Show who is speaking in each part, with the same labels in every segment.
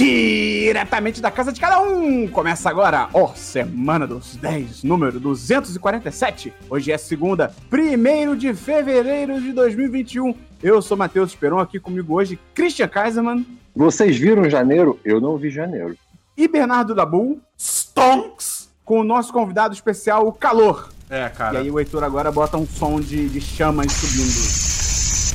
Speaker 1: Diretamente da casa de cada um! Começa agora, ó, Semana dos 10, número 247. Hoje é segunda, 1 de fevereiro de 2021. Eu sou Matheus Esperon, aqui comigo hoje, Christian Kaiserman.
Speaker 2: Vocês viram janeiro? Eu não vi janeiro.
Speaker 1: E Bernardo Dabu, Stonks, com o nosso convidado especial, o Calor.
Speaker 3: É, cara.
Speaker 1: E aí o Heitor agora bota um som de, de chamas subindo.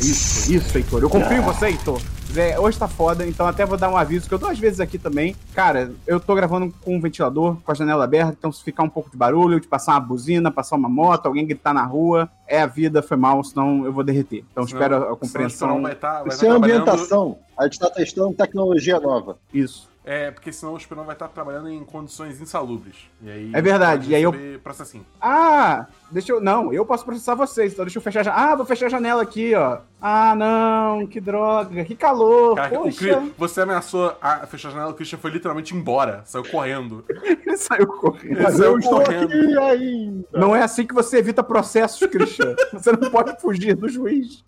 Speaker 1: Isso, isso, Heitor. Eu confio em você, Heitor. Zé, hoje tá foda, então até vou dar um aviso que eu dou às vezes aqui também. Cara, eu tô gravando com um ventilador, com a janela aberta, então se ficar um pouco de barulho, de passar uma buzina, passar uma moto, alguém gritar na rua, é a vida, foi mal, senão eu vou derreter. Então
Speaker 3: Senão-
Speaker 1: espero a compreensão.
Speaker 3: Vai tá, vai
Speaker 2: Isso
Speaker 3: tá
Speaker 2: é
Speaker 3: trabalhando-
Speaker 2: ambientação. A gente está testando tecnologia nova.
Speaker 1: Isso.
Speaker 3: É, porque senão o Esperon vai estar trabalhando em condições insalubres. E aí
Speaker 1: É verdade, e aí eu-
Speaker 3: processinho.
Speaker 1: Ah, deixa eu. Não, eu posso processar vocês, então deixa eu fechar. a ja- Ah, vou fechar a janela aqui, ó. Ah, não, que droga, que calor.
Speaker 3: Cara, o
Speaker 1: Poxa,
Speaker 3: Cri- você ameaçou a fechar a janela, o Christian foi literalmente embora, saiu correndo.
Speaker 1: ele saiu correndo.
Speaker 3: Mas eu estou
Speaker 2: aqui ainda.
Speaker 1: Não é assim que você evita processos, Christian. você não pode fugir do juiz.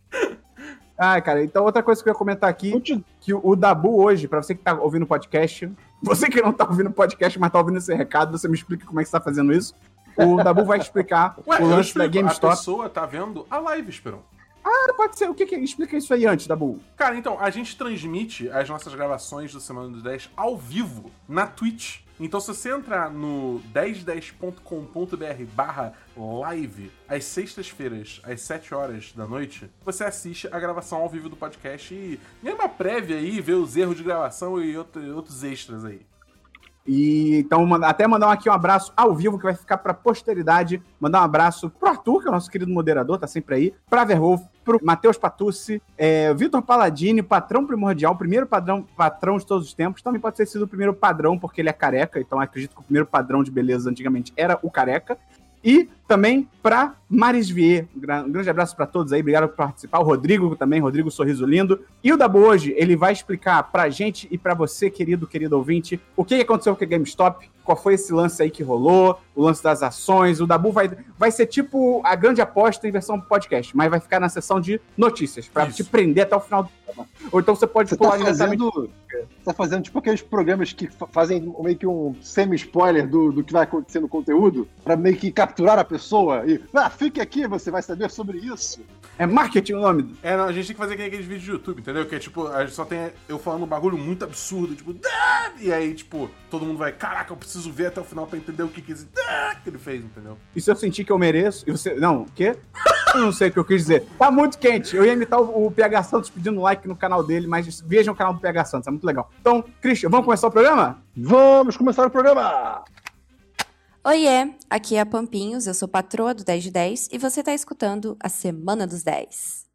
Speaker 1: Ah, cara, então outra coisa que eu ia comentar aqui,
Speaker 2: Continua.
Speaker 1: que o Dabu hoje, pra você que tá ouvindo o podcast, você que não tá ouvindo o podcast, mas tá ouvindo esse recado, você me explica como é que você tá fazendo isso. O Dabu vai explicar
Speaker 3: Ué,
Speaker 1: o lance da
Speaker 3: explico, a
Speaker 1: GameStop.
Speaker 3: pessoa tá vendo a live, Esperon.
Speaker 1: Ah, pode ser. O que que explica isso aí antes, Dabu?
Speaker 3: Cara, então, a gente transmite as nossas gravações do Semana dos 10 ao vivo na Twitch. Então, se você entrar no 1010.com.br barra live, às sextas-feiras, às 7 horas da noite, você assiste a gravação ao vivo do podcast e ganha uma prévia aí, vê os erros de gravação e outro- outros extras aí.
Speaker 1: E então, até mandar aqui um abraço ao vivo que vai ficar pra posteridade. Mandar um abraço pro Arthur, que é o nosso querido moderador, tá sempre aí. Pra Verwolf, pro Matheus Patucci, é, Vitor Paladini, patrão primordial, primeiro padrão, patrão de todos os tempos. Também pode ter sido o primeiro padrão, porque ele é careca. Então, acredito que o primeiro padrão de beleza antigamente era o careca. E também pra Maris Vier. Um gra- grande abraço pra todos aí, obrigado por participar. O Rodrigo também, Rodrigo Sorriso Lindo. E o Dabu hoje, ele vai explicar pra gente e pra você, querido, querido ouvinte, o que aconteceu com a GameStop, qual foi esse lance aí que rolou, o lance das ações. O Dabu vai, vai ser tipo a grande aposta em versão podcast, mas vai ficar na sessão de notícias,
Speaker 3: Isso.
Speaker 1: te prender até o final do programa. Ou então você pode
Speaker 2: Você
Speaker 1: pular
Speaker 2: tá fazendo, tá fazendo tipo aqueles programas que fa- fazem meio que um semi-spoiler do, do que vai acontecer no conteúdo, pra meio que capturar a pessoa e, ah, fique aqui, você vai saber sobre isso.
Speaker 1: É marketing o nome.
Speaker 3: É, não, a gente tem que fazer aqueles vídeos de YouTube, entendeu? Que é tipo, a gente só tem eu falando um bagulho muito absurdo, tipo, "Ah!" e aí, tipo, todo mundo vai, caraca, eu preciso ver até o final pra entender o que que, esse que ele fez, entendeu?
Speaker 1: E se eu sentir que eu mereço, e você. Não, o quê? Eu não sei o que eu quis dizer. Tá muito quente. Eu ia imitar o, o PH Santos pedindo like no canal dele, mas vejam o canal do PH Santos, é muito legal. Então, Christian, vamos começar o programa?
Speaker 2: Vamos começar o programa!
Speaker 4: Oiê, aqui é a Pampinhos, eu sou patroa do 10 de 10 e você tá escutando a Semana dos 10.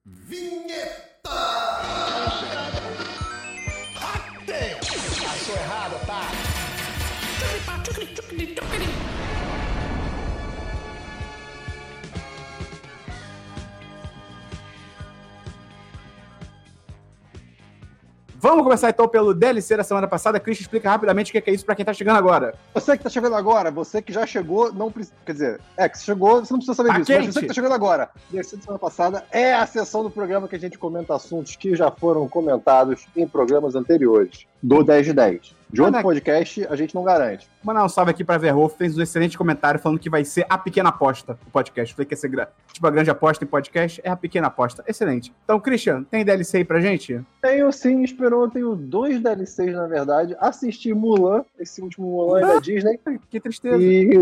Speaker 1: Vamos começar então pelo DLC da semana passada. Christian, explica rapidamente o que é isso pra quem tá chegando agora.
Speaker 2: Você que tá chegando agora, você que já chegou, não precisa. Quer dizer, é que chegou, você não precisa saber
Speaker 1: Tá
Speaker 2: disso. Mas você que tá chegando agora, terceira semana passada, é a sessão do programa que a gente comenta assuntos que já foram comentados em programas anteriores, do 10 de 10. De outro
Speaker 1: Caraca.
Speaker 2: podcast, a gente não garante.
Speaker 1: Mandar um salve aqui pra Verhoff, fez um excelente comentário falando que vai ser a pequena aposta o podcast. Falei que ia ser gra- tipo a grande aposta em podcast, é a pequena aposta. Excelente. Então, Christian, tem DLC aí pra gente?
Speaker 2: Tenho sim, esperou, tenho dois DLCs, na verdade. Assisti Mulan, esse último Mulan aí da Disney.
Speaker 1: Que tristeza.
Speaker 2: E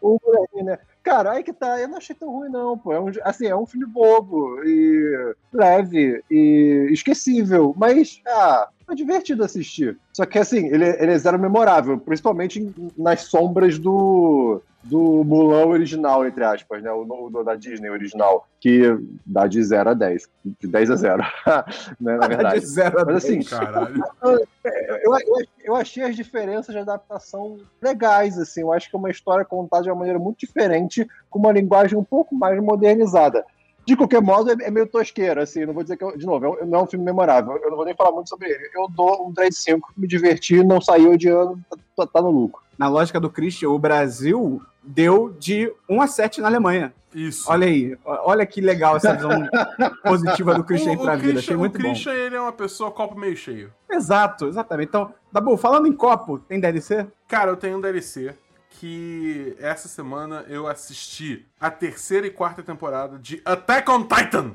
Speaker 2: o Mulan, né? Cara, aí que tá, eu não achei tão ruim, não, pô. É um, assim, é um filme bobo e leve e esquecível, mas, ah, foi divertido assistir. Só que, assim, ele, ele é zero memorável, principalmente nas sombras do, do Mulan original, entre aspas, né? O, o da Disney original, que dá de 0 a 10. De 10 a 0, né, na verdade.
Speaker 1: De zero a
Speaker 2: Mas assim.
Speaker 3: Caralho.
Speaker 2: eu, eu, eu achei as diferenças de adaptação legais, assim. Eu acho que é uma história contada de uma maneira muito diferente, com uma linguagem um pouco mais modernizada. De qualquer modo, é, é meio tosqueira, assim. Não vou dizer que, eu- de novo, é não é um filme memorável. Eu não vou nem falar muito sobre ele. Eu dou um 3 de 5, me diverti, não saiu odiando, tá, tá no lucro.
Speaker 1: Na lógica do Christian, o Brasil deu de 1 a 7 na Alemanha.
Speaker 3: Isso.
Speaker 1: Olha aí, olha que legal essa visão positiva do Christian aí
Speaker 3: o,
Speaker 1: pra
Speaker 3: o
Speaker 1: vida.
Speaker 3: Christian,
Speaker 1: Achei
Speaker 3: o
Speaker 1: muito bom.
Speaker 3: Christian, ele é uma pessoa copo meio cheio.
Speaker 1: Exato, exatamente. Então, Dabu, falando em copo, tem DLC?
Speaker 3: Cara, eu tenho um DLC que essa semana eu assisti a terceira e quarta temporada de Attack on Titan.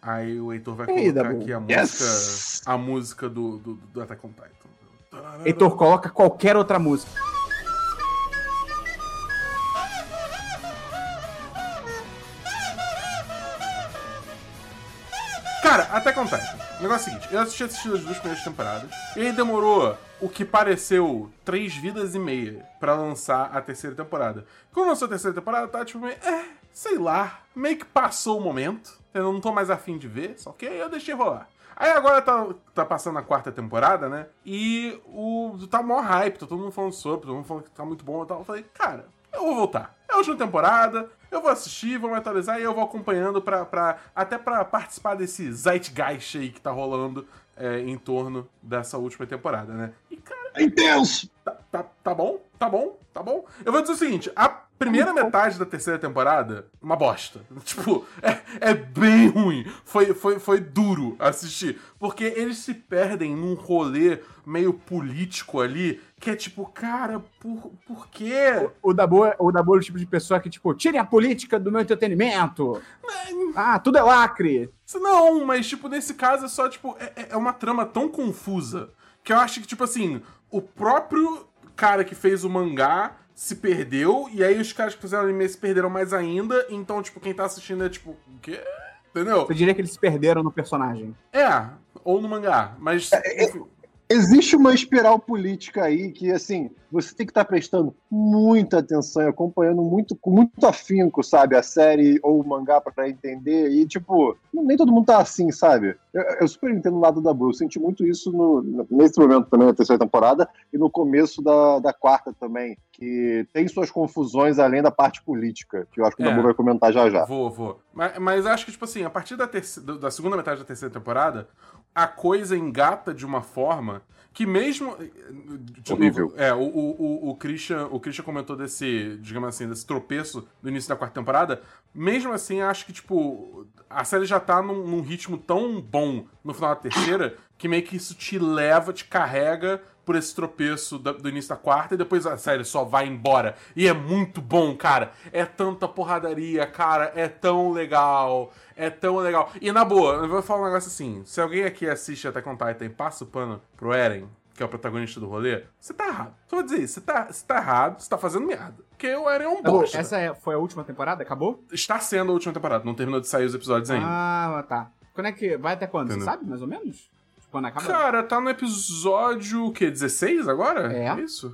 Speaker 3: Aí o Heitor vai colocar aqui a música,
Speaker 2: Yes!
Speaker 3: a música do, do, do Attack on Titan.
Speaker 1: Heitor coloca qualquer outra música.
Speaker 3: Cara, até Titan. O negócio é o seguinte, eu assisti, assisti as duas primeiras temporadas, e aí demorou o que pareceu três vidas e meia pra lançar a terceira temporada. Quando lançou a terceira temporada, tá tipo meio, é, sei lá, meio que passou o momento, eu não tô mais afim de ver, só que aí eu deixei rolar. Aí agora tá, tá passando a quarta temporada, né? E o tá maior hype, tá todo mundo falando sobre, todo mundo falando que tá muito bom e tal. Eu falei, cara, eu vou voltar. É a última temporada, eu vou assistir, vou me atualizar e eu vou acompanhando pra, pra, até pra participar desse zeitgeist aí que tá rolando é, em torno dessa última temporada, né? E, cara,
Speaker 2: É intenso!
Speaker 3: tá, tá, tá bom, tá bom, tá bom. Eu vou dizer o seguinte, a primeira metade da terceira temporada, uma bosta. Tipo, é, é bem ruim. Foi, foi, foi duro assistir. Porque eles se perdem num rolê meio político ali, que é tipo, cara, por, por quê?
Speaker 1: O Dabu, é- o Dabu é o tipo de pessoa que, tipo, tirem a política do meu entretenimento. Ah, tudo é lacre.
Speaker 3: Não, mas, tipo, nesse caso é só, tipo, é, é uma trama tão confusa que eu acho que, tipo assim, o próprio cara que fez o mangá se perdeu, e aí os caras que fizeram anime se perderam mais ainda, então, tipo, quem tá assistindo é tipo, o quê? Entendeu?
Speaker 1: Eu diria que eles se perderam no personagem.
Speaker 3: É, ou no mangá, mas. enfim.
Speaker 2: Existe uma espiral política aí que, assim, você tem que estar prestando muita atenção e acompanhando muito, com muito afinco, sabe, a série ou o mangá pra entender. E, tipo, nem todo mundo tá assim, sabe? Eu, eu super entendo o lado da Blue. Eu senti muito isso no, nesse momento também, na terceira temporada, e no começo da, da quarta também, que tem suas confusões além da parte política, que eu acho que o
Speaker 3: É.
Speaker 2: Dabu vai comentar já já.
Speaker 3: Vou, vou. Mas, mas acho que, tipo assim, a partir da da segunda metade da terceira temporada, a coisa engata de uma forma que mesmo. de novo, é, o, o, o, o Christian, o Christian comentou desse, digamos assim, desse tropeço do início da quarta temporada. Mesmo assim, acho que, tipo, a série já tá num, num ritmo tão bom no final da terceira que meio que isso te leva, te carrega por esse tropeço da- do início da quarta e depois a série só vai embora. E é muito bom, cara. É tanta porradaria, cara. É tão legal. É tão legal. E na boa, eu vou falar um negócio assim: se alguém aqui assiste Attack on Titan e passa o pano pro Eren, que é o protagonista do rolê, você tá errado. Só vou dizer isso: você tá, você tá errado, você tá fazendo merda. Porque o Eren é um bosta.
Speaker 1: essa é- foi a última temporada? Acabou?
Speaker 3: Está sendo a última temporada, não terminou de sair os episódios ainda.
Speaker 1: Ah, tá. Quando é que. Vai até quando? Você
Speaker 3: Entendeu.
Speaker 1: sabe, mais ou menos? Quando acaba?
Speaker 3: Cara, tá no episódio, o quê? 16 agora?
Speaker 1: É.
Speaker 3: isso?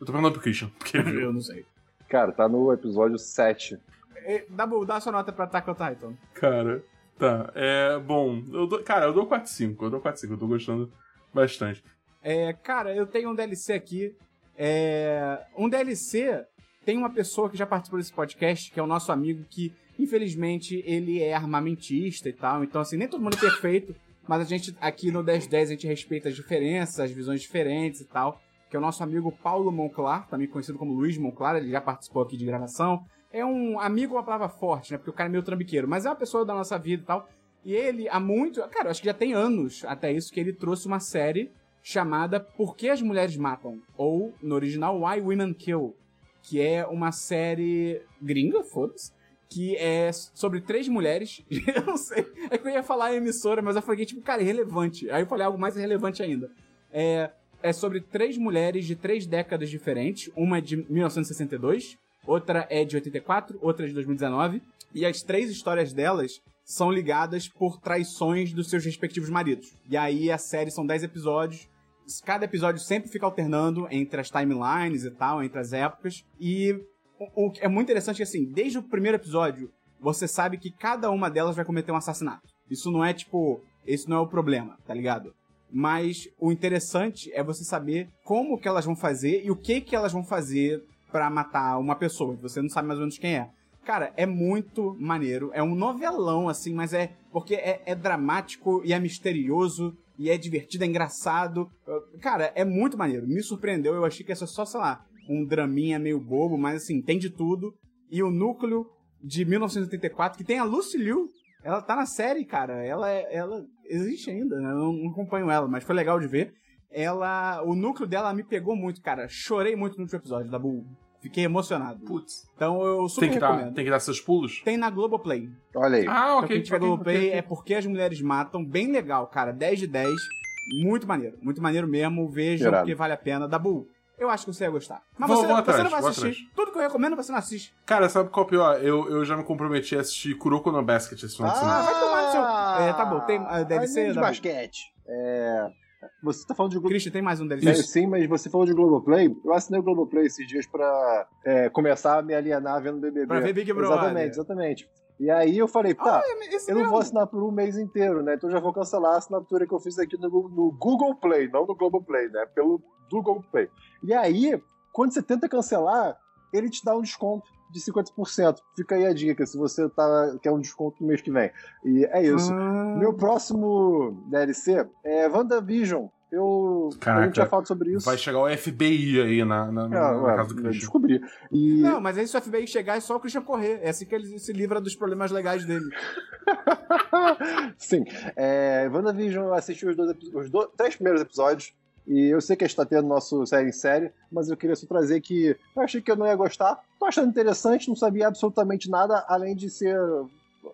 Speaker 3: Eu tô perguntando pro Christian, porque.
Speaker 1: Eu não sei.
Speaker 2: Cara, tá no episódio 7.
Speaker 1: Eh, Dabu, dá sua nota pra Attack on Titan.
Speaker 3: Cara, tá. É, bom, eu dou, cara, eu dou 4-5. Eu dou 4-5, eu tô gostando bastante.
Speaker 1: É, cara, eu tenho um DLC aqui. É, um DLC tem uma pessoa que já participou desse podcast, que é o nosso amigo que, infelizmente, ele é armamentista e tal. Então, assim, nem todo mundo é perfeito, mas a gente aqui no 1010 a gente respeita as diferenças, as visões diferentes e tal. Que é o nosso amigo Paulo Monclar, também conhecido como Luiz Monclar, ele já participou aqui de gravação. É um amigo, uma palavra forte, né? Porque o cara é meio trambiqueiro, mas é uma pessoa da nossa vida e tal. E ele, há muito. Cara, eu acho que já tem anos até isso, que ele trouxe uma série chamada Por que as Mulheres Matam? Ou, no original, Why Women Kill. Que é uma série gringa, foda-se. Que é sobre três mulheres. eu não sei. É que eu ia falar a emissora, mas eu falei, tipo, cara, irrelevante. Aí eu falei algo mais irrelevante ainda. É, é sobre três mulheres de três décadas diferentes. Uma é de 1962, outra é de 84, outra é de 2019. E as três histórias delas são ligadas por traições dos seus respectivos maridos. E aí a série são 10 episódios. Cada episódio sempre fica alternando entre as timelines e tal, entre as épocas. E o, que é muito interessante que, assim, desde o primeiro episódio, você sabe que cada uma delas vai cometer um assassinato. Isso não é tipo. Esse não é o problema, tá ligado? Mas o interessante é você saber como que elas vão fazer e o que que elas vão fazer pra matar uma pessoa. que Você não sabe mais ou menos quem é. Cara, é muito maneiro. É um novelão, assim, mas é. Porque é, é dramático e é misterioso e é divertido, é engraçado. Cara, é muito maneiro. Me surpreendeu. Eu achei que ia só, sei lá, um draminha meio bobo, mas assim, tem de tudo. E o núcleo de 1984, que tem a Lucy Liu, ela tá na série, cara. Ela, é- ela existe ainda, né? Eu não acompanho ela, mas foi legal de ver. Ela. O núcleo dela me pegou muito, cara. Chorei muito no último episódio da Bull. Fiquei emocionado.
Speaker 3: Putz.
Speaker 1: Então eu super
Speaker 3: Tem que, dar,
Speaker 1: recomendo.
Speaker 3: tem que dar seus pulos?
Speaker 1: Tem na Globoplay.
Speaker 2: Olha aí.
Speaker 3: Ah,
Speaker 1: Então,
Speaker 3: ok.
Speaker 1: quem tiver
Speaker 3: ok,
Speaker 1: Globoplay
Speaker 3: ok.
Speaker 1: é porque as mulheres matam. Bem legal, cara. 10 de 10. Muito maneiro. Muito maneiro mesmo. Vejam
Speaker 2: Irado.
Speaker 1: porque vale a pena. Dabu, eu acho que você ia gostar. Mas
Speaker 3: Vou-
Speaker 1: você,
Speaker 3: vou
Speaker 1: você
Speaker 3: atrás,
Speaker 1: não vai assistir.
Speaker 3: atrás.
Speaker 1: Tudo que eu recomendo você não assiste.
Speaker 3: Cara, sabe qual é o pior? Eu, eu já me comprometi a assistir Kuroko no Basket esse final de semana.
Speaker 1: vai tomar no seu- É, tá bom, tem, ah, deve ser,
Speaker 2: de
Speaker 1: Dabu.
Speaker 2: basquete. É, você tá falando de
Speaker 1: Christian, tem mais um
Speaker 2: É,
Speaker 1: deles.
Speaker 2: sim, mas você falou de Globoplay. Eu assinei o Globoplay esses dias pra é, começar a me alienar vendo BBB.
Speaker 1: Pra ver Big Brother.
Speaker 2: Exatamente, exatamente. E aí eu falei, tá,
Speaker 1: Esse
Speaker 2: eu não vou assinar por um mês inteiro, né? Então eu já vou cancelar a assinatura que eu fiz aqui no, no Google Play, não no Globoplay, né? Pelo Google Play. E aí, quando você tenta cancelar, ele te dá um desconto de 50%. Fica aí a dica, se você tá, quer um desconto no mês que vem. E é isso.
Speaker 1: Ah,
Speaker 2: Meu próximo DLC é WandaVision. Eu,
Speaker 3: Caraca,
Speaker 2: a gente já falado sobre isso.
Speaker 3: Vai chegar o FBI aí na, na,
Speaker 2: Ah,
Speaker 3: na
Speaker 2: ué,
Speaker 3: casa do
Speaker 2: eu
Speaker 3: Christian.
Speaker 2: descobri. E
Speaker 1: Não, mas aí se o FBI chegar é só o Christian correr. É assim que ele se livra dos problemas legais dele.
Speaker 2: Sim. É, WandaVision, eu assisti os, dois, os do- três primeiros episódios. E eu sei que a gente tá tendo nosso série em série, mas eu queria só trazer que eu achei que eu não ia gostar. Tô achando interessante, não sabia absolutamente nada, além de ser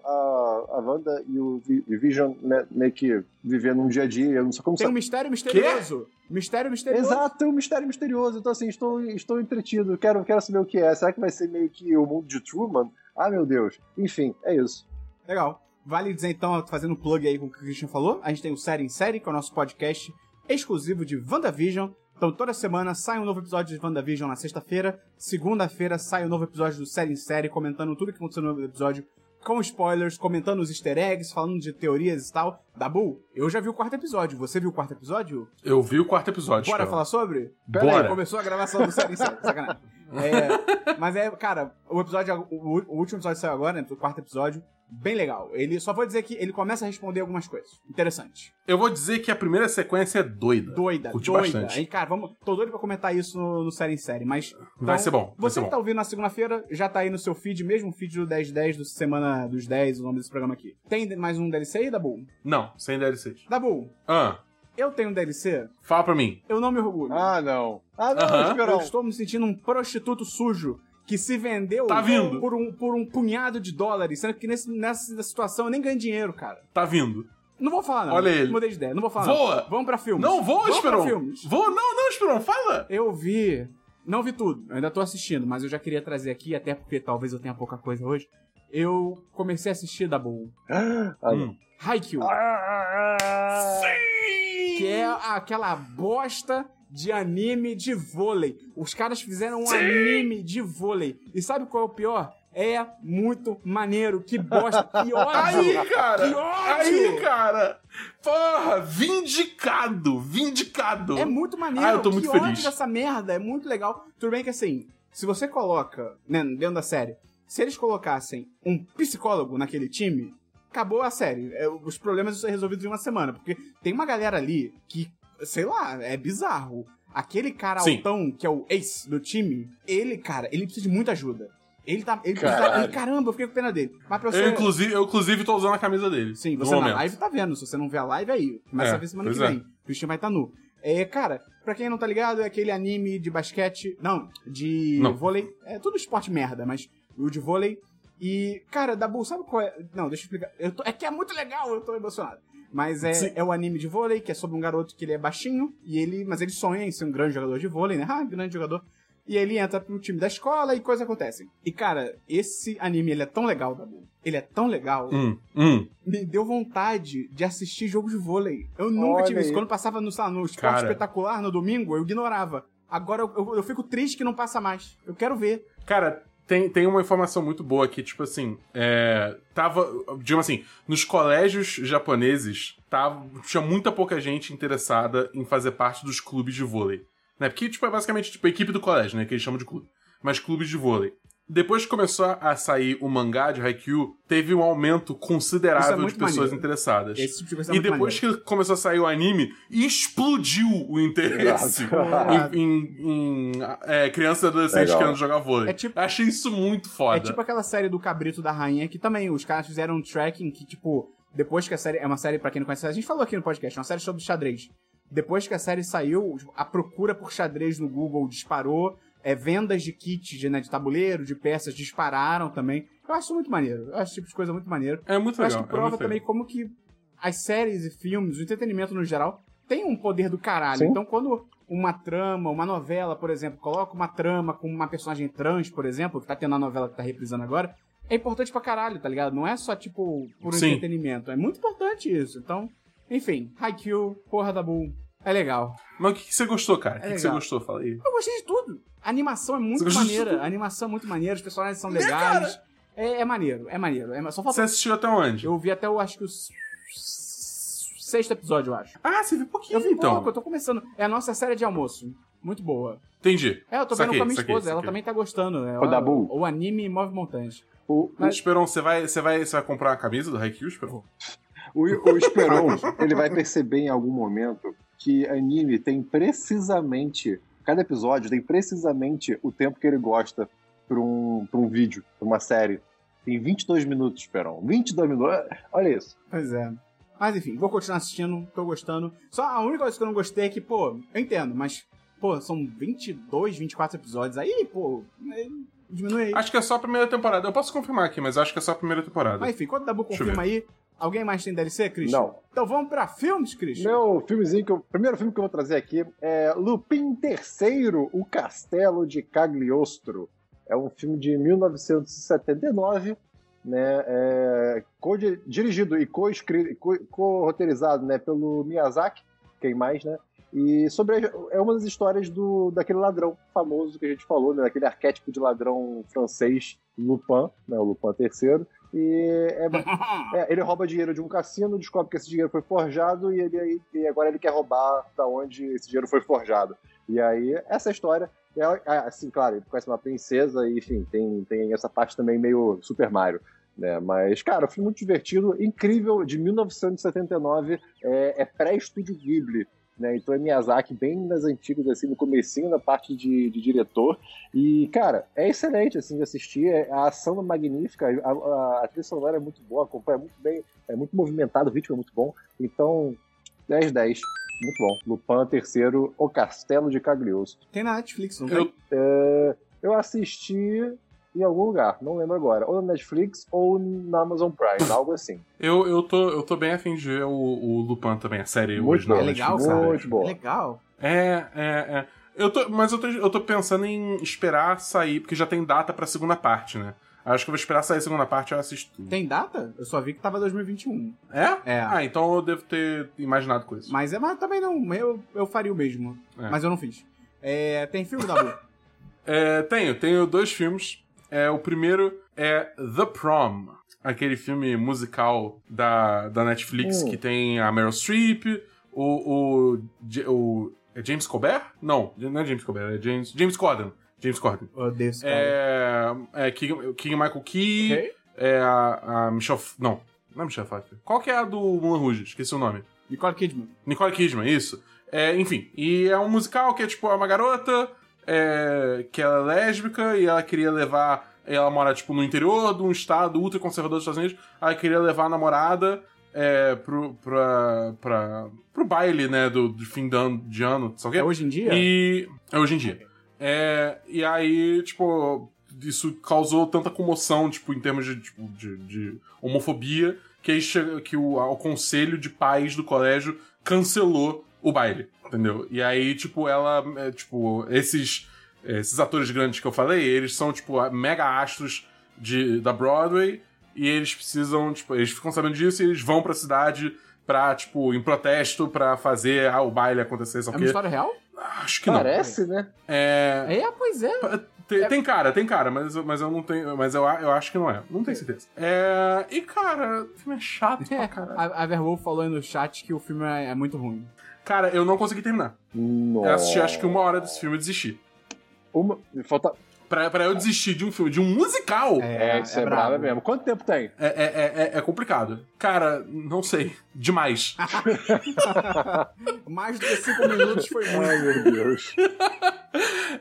Speaker 2: a, a Wanda e o Vi- Vision né, meio que vivendo um dia a dia. Eu não sei como
Speaker 1: Tem um mistério misterioso. Mistério misterioso.
Speaker 2: Exato, tem um mistério misterioso. Então, assim, estou, estou entretido. Quero, quero saber o que é. Será que vai ser meio que o mundo de Truman? Ah, meu Deus. Enfim, é isso.
Speaker 1: Legal. Vale dizer então, fazendo um plug aí com o que o Christian falou, a gente tem o Série em Série, que é o nosso podcast exclusivo de WandaVision. Então toda semana sai um novo episódio de WandaVision na sexta-feira. Segunda-feira sai um novo episódio do Série em Série, comentando tudo que aconteceu no episódio, com spoilers, comentando os easter eggs, falando de teorias e tal. Dabu, eu já vi o quarto episódio. Você viu o quarto episódio?
Speaker 3: Eu vi o quarto episódio.
Speaker 1: Bora
Speaker 3: Esperão.
Speaker 1: falar sobre?
Speaker 3: Bora.
Speaker 1: Começou a gravação do Série em Série, sacanagem. É, mas é, cara, o episódio, o, o último episódio saiu agora, né? O quarto episódio, bem legal. Ele só vou dizer que ele começa a responder algumas coisas. Interessante.
Speaker 3: Eu vou dizer que a primeira sequência é doida.
Speaker 1: Doida,
Speaker 3: Curti
Speaker 1: doida.
Speaker 3: bastante.
Speaker 1: Aí, cara, vamos. Tô doido pra comentar isso no, no série em série, mas.
Speaker 3: Vai
Speaker 1: então,
Speaker 3: ser bom, vai
Speaker 1: Você
Speaker 3: ser
Speaker 1: que
Speaker 3: bom.
Speaker 1: tá ouvindo na segunda-feira, já tá aí no seu feed, mesmo feed do 1010 do Semana dos 10, o nome desse programa aqui. Tem mais um DLC aí, Dabu?
Speaker 3: Não, sem DLCs.
Speaker 1: Dabu,
Speaker 3: Ah,
Speaker 1: eu tenho um DLC,
Speaker 3: fala pra mim.
Speaker 1: eu não me orgulho.
Speaker 2: Ah, não. Ah, não,
Speaker 3: Aham.
Speaker 1: Eu
Speaker 2: Esperão.
Speaker 1: estou me sentindo um prostituto sujo que se vendeu
Speaker 3: Tá vindo.
Speaker 1: Por, um, por um punhado de dólares, sendo que nesse- nessa situação eu nem ganho dinheiro, cara.
Speaker 3: Tá vindo.
Speaker 1: Não vou falar, não.
Speaker 3: Olha ele.
Speaker 1: Mudei de ideia, não vou falar.
Speaker 3: Voa.
Speaker 1: Não. Vamos pra filmes.
Speaker 3: Não,
Speaker 1: pra
Speaker 3: Esperon.
Speaker 1: filmes.
Speaker 3: Vou, não, não, Esperon, fala.
Speaker 1: Eu vi. Não vi tudo, eu ainda tô assistindo, mas eu já queria trazer aqui, até porque talvez eu tenha pouca coisa hoje. Eu comecei a assistir da Bull.
Speaker 2: Ah.
Speaker 3: Hum.
Speaker 1: Haikyuu,
Speaker 2: Ah,
Speaker 1: que é aquela bosta de anime de vôlei. Os caras fizeram um anime de vôlei. E sabe qual é o pior? É muito maneiro. Que bosta. Que ódio.
Speaker 3: Aí, cara.
Speaker 1: Que ódio.
Speaker 3: Aí, cara. Porra, vindicado, vindicado.
Speaker 1: É muito maneiro.
Speaker 3: Ah, eu tô muito
Speaker 1: que
Speaker 3: feliz.
Speaker 1: ódio dessa merda. É muito legal. Tudo bem que assim, se você coloca, né, dentro da série, se eles colocassem um psicólogo naquele time, acabou a série. É, os problemas ser resolvidos em uma semana. Porque tem uma galera ali que, sei lá, é bizarro. Aquele cara
Speaker 3: Sim.
Speaker 1: altão, que é o ace do time, ele, cara, ele precisa de muita ajuda. Ele tá. Ele precisa, ele- caramba, eu fiquei com pena dele. Mas pra você.
Speaker 3: Eu, inclusive, eu, inclusive, tô usando a camisa dele.
Speaker 1: Sim, você na
Speaker 3: momento.
Speaker 1: live tá vendo. Se você não vê a live, aí. Começa
Speaker 3: É,
Speaker 1: a ver semana que
Speaker 3: é.
Speaker 1: vem. O Christian vai estar nu. É, cara, pra quem não tá ligado, é aquele anime de basquete. Não, de
Speaker 3: Não.
Speaker 1: vôlei. É tudo esporte merda, mas o de vôlei. E, cara, Dabu, sabe qual é? Não, deixa eu explicar. Eu tô- é que é muito legal, eu tô emocionado. Mas
Speaker 3: Sim.
Speaker 1: é, é o anime de vôlei, que é sobre um garoto que ele é baixinho, e ele. Mas ele sonha em ser um grande jogador de vôlei, né? Ah, grande jogador. E ele entra pro time da escola e coisas acontecem. E, cara, esse anime, ele é tão legal, Dabu. Ele é tão legal
Speaker 3: Hum, hum.
Speaker 1: me deu vontade de assistir jogo de vôlei. Eu nunca
Speaker 2: Olha
Speaker 1: tive isso.
Speaker 2: aí.
Speaker 1: Quando passava no, no esporte
Speaker 3: Cara.
Speaker 1: espetacular, no domingo, eu ignorava. Agora eu, eu- eu fico triste que não passa mais. Eu quero ver.
Speaker 3: Cara, tem, tem uma informação muito boa que, tipo assim, é, tava, digamos assim, nos colégios japoneses, tava, tinha muita pouca gente interessada em fazer parte dos clubes de vôlei. Né? Porque, tipo, é basicamente tipo, a equipe do colégio, né? Que eles chamam de clube. Mas clubes de vôlei. Depois que começou a sair o mangá de Haikyuu, teve um aumento
Speaker 1: é
Speaker 3: considerável
Speaker 1: muito
Speaker 3: de pessoas
Speaker 1: maneiro.
Speaker 3: interessadas.
Speaker 1: Esse tipo de é
Speaker 3: E depois
Speaker 1: maneiro.
Speaker 3: que começou a sair o anime, explodiu o interesse em, em- em, é, crianças e adolescentes
Speaker 2: Legal.
Speaker 3: querendo jogar vôlei.
Speaker 1: É tipo-
Speaker 3: Achei isso muito foda.
Speaker 1: É tipo aquela série do Cabrito da Rainha, que também os caras fizeram um tracking que, tipo, depois que a série. É uma série, pra quem não conhece, a gente falou aqui no podcast, é uma série sobre xadrez. Depois que a série saiu, tipo, a procura por xadrez no Google disparou. É, vendas de kits de, né, de tabuleiro, de peças dispararam também. Eu acho isso muito maneiro. Eu acho esse tipo de coisa muito maneiro.
Speaker 3: É muito
Speaker 1: Eu
Speaker 3: legal.
Speaker 1: acho que
Speaker 3: é
Speaker 1: prova
Speaker 3: muito
Speaker 1: também
Speaker 3: legal.
Speaker 1: como que as séries e filmes, o entretenimento no geral, tem um poder do caralho.
Speaker 2: Sim.
Speaker 1: Então, quando uma trama, uma novela, por exemplo, coloca uma trama com uma personagem trans, por exemplo, que tá tendo a novela que tá reprisando agora, é importante pra caralho, tá ligado? Não é só, tipo, por
Speaker 3: Sim.
Speaker 1: entretenimento. É muito importante isso. Então, enfim, Haikyuu, porra da Bull, é legal.
Speaker 3: Mas o que, que você gostou, cara? O que,
Speaker 1: É
Speaker 3: que você
Speaker 1: legal.
Speaker 3: gostou? Fala aí.
Speaker 1: Eu gostei de tudo. A animação é muito
Speaker 3: Você
Speaker 1: maneira. A animação é muito maneira, os personagens são
Speaker 3: Né,
Speaker 1: legais. É, é maneiro, é maneiro. É, só
Speaker 3: Você
Speaker 1: falta
Speaker 3: assistiu até onde?
Speaker 1: eu vi até o, acho que o sexto episódio, eu acho.
Speaker 3: Ah, você viu pouquinho,
Speaker 1: Eu vi
Speaker 3: então.
Speaker 1: pouco, eu tô começando. É a nossa série de almoço. Muito boa.
Speaker 3: Entendi.
Speaker 1: É, eu tô
Speaker 3: Saquei,
Speaker 1: vendo com a minha
Speaker 3: saquei,
Speaker 1: esposa, ela
Speaker 3: saquei.
Speaker 1: também tá gostando. Né? Ela-
Speaker 2: Dabu.
Speaker 1: O anime move montanhas.
Speaker 2: O,
Speaker 1: Mas-
Speaker 3: Esperon, você vai, você, vai, você vai comprar uma camisa do Haikyuu, Esperon?
Speaker 2: o, o Esperon, ele vai perceber em algum momento que anime tem precisamente. Cada episódio tem precisamente o tempo que ele gosta pra um, pra um vídeo, pra uma série. Tem 22 minutos, Esperon. 22 minutos. Olha isso.
Speaker 1: Pois é. Mas enfim, vou continuar assistindo, tô gostando. Só a única coisa que eu não gostei é que, pô, eu entendo, mas, pô, são 22, 24 episódios. Aí, pô, é, diminui aí.
Speaker 3: Acho que é só a primeira temporada. Eu posso confirmar aqui, mas acho que é só a primeira temporada.
Speaker 1: Mas enfim, quando o Dabu confirma aí, alguém mais tem DLC, Christian?
Speaker 2: Não.
Speaker 1: Então vamos pra filmes, Christian.
Speaker 2: Meu filmezinho que eu. Primeiro filme que eu vou trazer aqui é Lupin III, O Castelo de Cagliostro. É um filme de 1979, né? É, co- dirigido e co-escri- co- co-roteirizado né, pelo Miyazaki, quem mais, né? E sobre a- é uma das histórias do, daquele ladrão famoso que a gente falou, né? Aquele arquétipo de ladrão francês, Lupin, né? O Lupin III. E é, é, ele rouba dinheiro de um cassino, descobre que esse dinheiro foi forjado e, ele, e agora ele quer roubar da onde esse dinheiro foi forjado. E aí, essa história, ela, é, assim, claro, ele conhece uma princesa e, enfim, tem, tem essa parte também meio Super Mario. Né? Mas, cara, um filme muito divertido, incrível, de 1979, é, é pré-estúdio Ghibli. Né? Então é Miyazaki bem das antigas, assim, no comecinho da parte de, de diretor. E, cara, é excelente, assim, de assistir. é- A ação é magnífica, a, a, a trilha sonora é muito boa, acompanha muito bem, é muito movimentado, o ritmo é muito bom. Então, 10 10 muito bom. Lupin terceiro, O Castelo de Cagliostro.
Speaker 1: Tem na Netflix, não
Speaker 3: Eu-
Speaker 1: tem?
Speaker 2: É, eu assisti em algum lugar, não lembro agora. Ou na Netflix ou na Amazon Prime, algo assim.
Speaker 3: Eu, eu, tô, eu tô bem afim de ver o, o Lupin também, a série
Speaker 2: Muito
Speaker 3: original.
Speaker 2: bom.
Speaker 1: É
Speaker 3: da
Speaker 1: legal, cara.
Speaker 2: Muito bom.
Speaker 1: É legal.
Speaker 3: É, é, é. Eu tô, mas eu tô, eu tô pensando em esperar sair, porque já tem data pra segunda parte, né? Acho que eu vou esperar sair a segunda parte e eu assisto tudo.
Speaker 1: Tem data? Eu só vi que tava 2021.
Speaker 3: É?
Speaker 1: É.
Speaker 3: Ah, então eu devo ter imaginado com isso.
Speaker 1: Mas, é, mas também não, eu, eu faria o mesmo.
Speaker 3: É.
Speaker 1: Mas eu não fiz. É, tem filme, Dabu?
Speaker 3: É, tenho, tenho dois filmes. É, o primeiro é The Prom, aquele filme musical da, da Netflix
Speaker 2: Hum.
Speaker 3: que tem a Meryl Streep, o, o, o- é James Colbert? Não, não é James Colbert, é James, James Corden. James Corden.
Speaker 1: Odeio esse cara.
Speaker 3: É, é King, King Michael Key,
Speaker 1: Ok.
Speaker 3: é a, a Michelle... Não, não é Michelle Pfeiffer. Qual que é a do Mulan Rouge? Esqueci o nome.
Speaker 1: Nicole Kidman.
Speaker 3: Nicole Kidman, isso. É, enfim, e é um musical que é tipo é uma garota é, que ela é lésbica e ela queria levar. Ela mora tipo no interior de um estado ultra conservador dos Estados Unidos. Ela queria levar a namorada é, pro, pra, pra, pro baile, né, do, do fim de ano, de ano, sabe o
Speaker 1: É
Speaker 3: quê?
Speaker 1: hoje em dia?
Speaker 3: E. É hoje em dia. É, e aí, tipo, isso causou tanta comoção, tipo, em termos de, tipo, de, de homofobia, que, aí chega, que o, o conselho de pais do colégio cancelou o baile, entendeu? E aí, tipo, ela, é, tipo, esses, esses atores grandes que eu falei, eles são, tipo, mega astros de, da Broadway, e eles precisam, tipo, eles ficam sabendo disso e eles vão pra cidade pra, tipo, em protesto pra fazer ah, o baile acontecer,
Speaker 1: É
Speaker 3: sabe o
Speaker 1: uma história real?
Speaker 3: Acho que não.
Speaker 2: Parece, né?
Speaker 3: É.
Speaker 1: É, pois é.
Speaker 3: Tem, tem cara, tem cara, mas, eu- mas eu não tenho. Mas eu, eu acho que não é. Não tenho certeza. É. E, cara, o filme é chato pra
Speaker 1: É,
Speaker 3: caralho.
Speaker 1: a, a Verwolf falou aí no chat que o filme é, é muito ruim.
Speaker 3: Cara, eu não consegui terminar.
Speaker 2: Nossa.
Speaker 3: Eu assisti acho que uma hora desse filme e desisti.
Speaker 2: Uma... Falta...
Speaker 3: pra, pra eu desistir de um filme, de um musical, é,
Speaker 2: É, isso é, brabo mesmo. Quanto tempo tem?
Speaker 3: é, é, é, é complicado. Cara, não sei. Demais.
Speaker 1: Mais do que cinco minutos foi muito.
Speaker 2: Ai, meu Deus.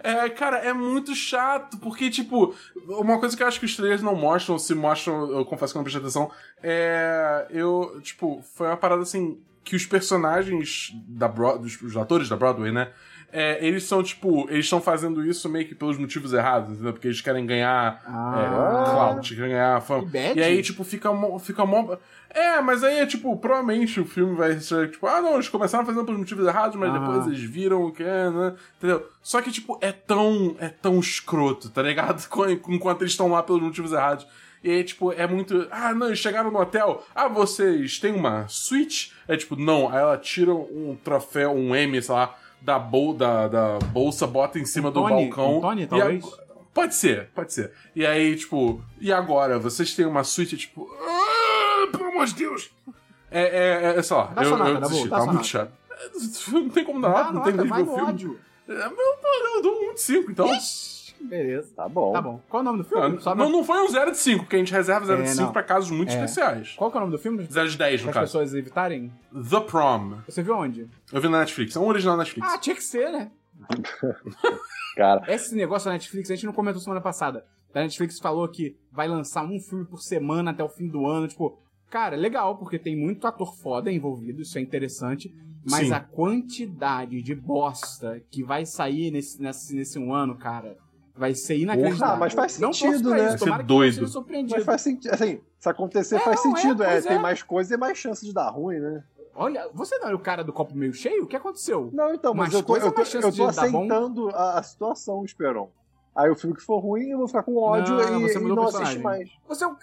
Speaker 3: É, cara, é muito chato, porque, tipo, uma coisa que eu acho que os trailers não mostram, se mostram, eu confesso que eu não prestei atenção, é. Eu, tipo, foi uma parada assim, que os personagens da Broad, dos os atores da Broadway, né? É, eles são, tipo, eles estão fazendo isso meio que pelos motivos errados, entendeu? Porque eles querem ganhar
Speaker 1: Ah.
Speaker 3: é, clout, querem ganhar fama. E aí, tipo, fica mó, fica mó... É, mas aí é tipo, provavelmente o filme vai ser tipo, ah não, eles começaram fazendo pelos motivos errados, mas
Speaker 1: Ah.
Speaker 3: depois eles viram o que é, né? Entendeu? Só que, tipo, é tão, é tão escroto, tá ligado? Enquanto eles estão lá pelos motivos errados. E aí, tipo, é muito. Ah, não, eles chegaram no hotel. Ah, vocês têm uma suíte? É tipo, não. Aí ela tira um troféu, um M, sei lá, da, bol da, da bolsa, bota em cima
Speaker 1: Um
Speaker 3: do
Speaker 1: Tony?
Speaker 3: balcão.
Speaker 1: Um Tony, talvez?
Speaker 3: a- Pode ser, pode ser. E aí, tipo, e agora? Vocês têm uma suíte, tipo. Ah, pelo amor de Deus! É, é, é, sei lá,
Speaker 1: Dá
Speaker 3: eu, eu desisti, tá muito chato. Não tem como dar
Speaker 1: Dá
Speaker 3: nota, não tem nem ver o filme.
Speaker 1: ódio.
Speaker 3: É, Eu, eu, eu dou um de 5, então.
Speaker 1: Ixi, beleza.
Speaker 2: Tá bom.
Speaker 1: Tá bom. Qual é o nome do
Speaker 3: Não,
Speaker 1: filme? Só pra-
Speaker 3: não, não foi um 0 de 5, porque a gente reserva 0 de
Speaker 1: É,
Speaker 3: 5
Speaker 1: não.
Speaker 3: pra casos muito
Speaker 1: É.
Speaker 3: especiais.
Speaker 1: Qual que é o nome do filme?
Speaker 3: 0 de 10, no
Speaker 1: Para as
Speaker 3: caso.
Speaker 1: pessoas evitarem?
Speaker 3: The Prom.
Speaker 1: Você viu onde?
Speaker 3: Eu vi na Netflix. É um original Netflix.
Speaker 1: Ah, tinha que ser, né?
Speaker 2: Cara,
Speaker 1: Esse negócio da Netflix, a gente não comentou semana passada. A Netflix falou que vai lançar um filme por semana até o fim do ano. Tipo, cara, legal, porque tem muito ator foda envolvido, isso é interessante. Mas
Speaker 3: Sim.
Speaker 1: a quantidade de bosta que vai sair nesse, nesse, nesse um ano, cara, vai ser inacreditável.
Speaker 2: Ah, mas faz sentido, né?
Speaker 1: Isso, tomara
Speaker 3: Vai ser
Speaker 1: que eu
Speaker 3: doido.
Speaker 2: mas faz sentido. Assim, se acontecer,
Speaker 1: É,
Speaker 2: faz
Speaker 1: não, é,
Speaker 2: sentido. É,
Speaker 1: pois
Speaker 2: tem
Speaker 1: é.
Speaker 2: mais coisa e mais chance de dar ruim, né?
Speaker 1: Olha, você não era o cara do copo meio cheio? O que aconteceu?
Speaker 2: Não, então, mas,
Speaker 1: Mas
Speaker 2: eu tô,
Speaker 1: coisa
Speaker 2: eu tô,
Speaker 1: mais chance
Speaker 2: eu tô aceitando a, a situação, Esperon. Aí o filme que for ruim, eu vou ficar com ódio
Speaker 1: Não,
Speaker 2: e,
Speaker 1: você
Speaker 2: e
Speaker 1: mudou o
Speaker 2: não
Speaker 1: personagem.
Speaker 2: assiste mais.
Speaker 1: Você é o...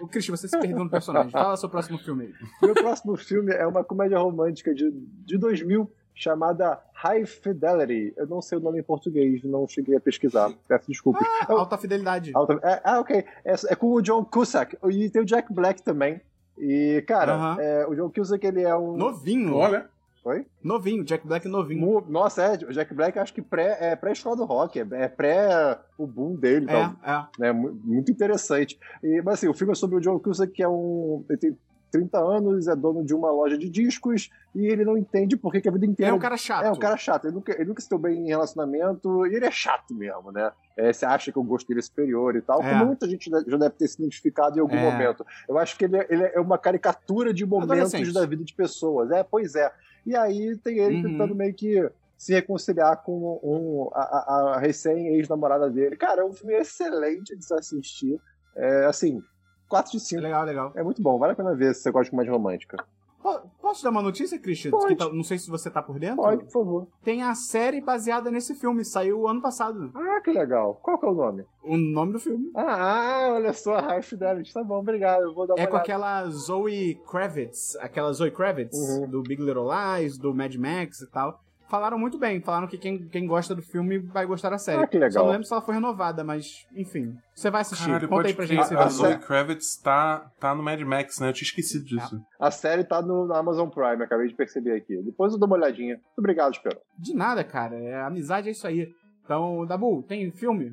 Speaker 1: o Christian, você se perdeu no personagem. Fala seu próximo filme aí.
Speaker 2: Meu próximo filme é uma comédia romântica de, de 2000 chamada High Fidelity. Eu não sei o nome em português, não cheguei a pesquisar. Peço desculpas.
Speaker 1: Ah, alta fidelidade.
Speaker 2: Alta- é- ah, ok. É, é com o John Cusack e tem o Jack Black também. E, cara,
Speaker 1: Aham.
Speaker 2: é, o John Cusack ele é um.
Speaker 1: Novinho.
Speaker 3: Olha.
Speaker 2: Oi?
Speaker 1: Novinho, Jack Black novinho.
Speaker 2: Nossa, é, o Jack Black acho que pré, é pré-escola do rock, é, é pré o boom dele,
Speaker 1: É,
Speaker 2: então,
Speaker 1: é.
Speaker 2: né, mu- muito interessante. E, mas assim, o filme é sobre o John Cusack, que é um, ele tem 30 anos, é dono de uma loja de discos, e ele não entende por que, a vida inteira...
Speaker 1: É um cara chato.
Speaker 2: É um cara chato, ele nunca, ele nunca se deu bem em relacionamento, e ele é chato mesmo, né? É, você acha que o gosto dele é superior e tal,
Speaker 1: É.
Speaker 2: como muita gente já deve ter se identificado em algum
Speaker 1: É.
Speaker 2: momento. Eu acho que ele é, ele é uma caricatura de momentos da vida de pessoas. É, pois é. E aí tem ele
Speaker 1: Uhum.
Speaker 2: tentando meio que se reconciliar com um, a, a- a recém-ex-namorada dele. Cara, é um filme excelente de se assistir. É, assim, 4 de 5.
Speaker 1: Legal, legal.
Speaker 2: É muito bom, vale a pena ver se você gosta de comédia romântica.
Speaker 1: Po- Posso dar uma notícia, Christian? Tá- não sei se você tá por dentro.
Speaker 2: Pode, por favor.
Speaker 1: Tem a série baseada nesse filme, saiu ano passado.
Speaker 2: Ah, que legal. Qual que é o nome?
Speaker 1: O nome do filme.
Speaker 2: Ah, olha só, High Fidelity. Tá bom, obrigado. Eu vou dar uma
Speaker 1: É com
Speaker 2: olhada.
Speaker 1: aquela Zoe Kravitz, aquela Zoe Kravitz,
Speaker 2: Uhum.
Speaker 1: do Big Little Lies, do Mad Max e tal. Falaram muito bem, falaram que quem, quem gosta do filme vai gostar da série.
Speaker 2: Ah, que legal.
Speaker 1: Só não lembro se ela foi renovada, mas enfim. Você vai assistir.
Speaker 3: Caralho,
Speaker 1: Conta
Speaker 3: pode
Speaker 1: aí pra gente se você
Speaker 3: A
Speaker 1: vai
Speaker 3: Zoe
Speaker 1: assistir.
Speaker 3: Kravitz tá, tá no Mad Max, né? Eu tinha esquecido disso.
Speaker 2: A série tá no, Amazon Prime, acabei de perceber aqui. Depois eu dou uma olhadinha. Muito obrigado, Esperon.
Speaker 1: De nada, cara. É, amizade é isso aí. Então, Dabu, tem filme?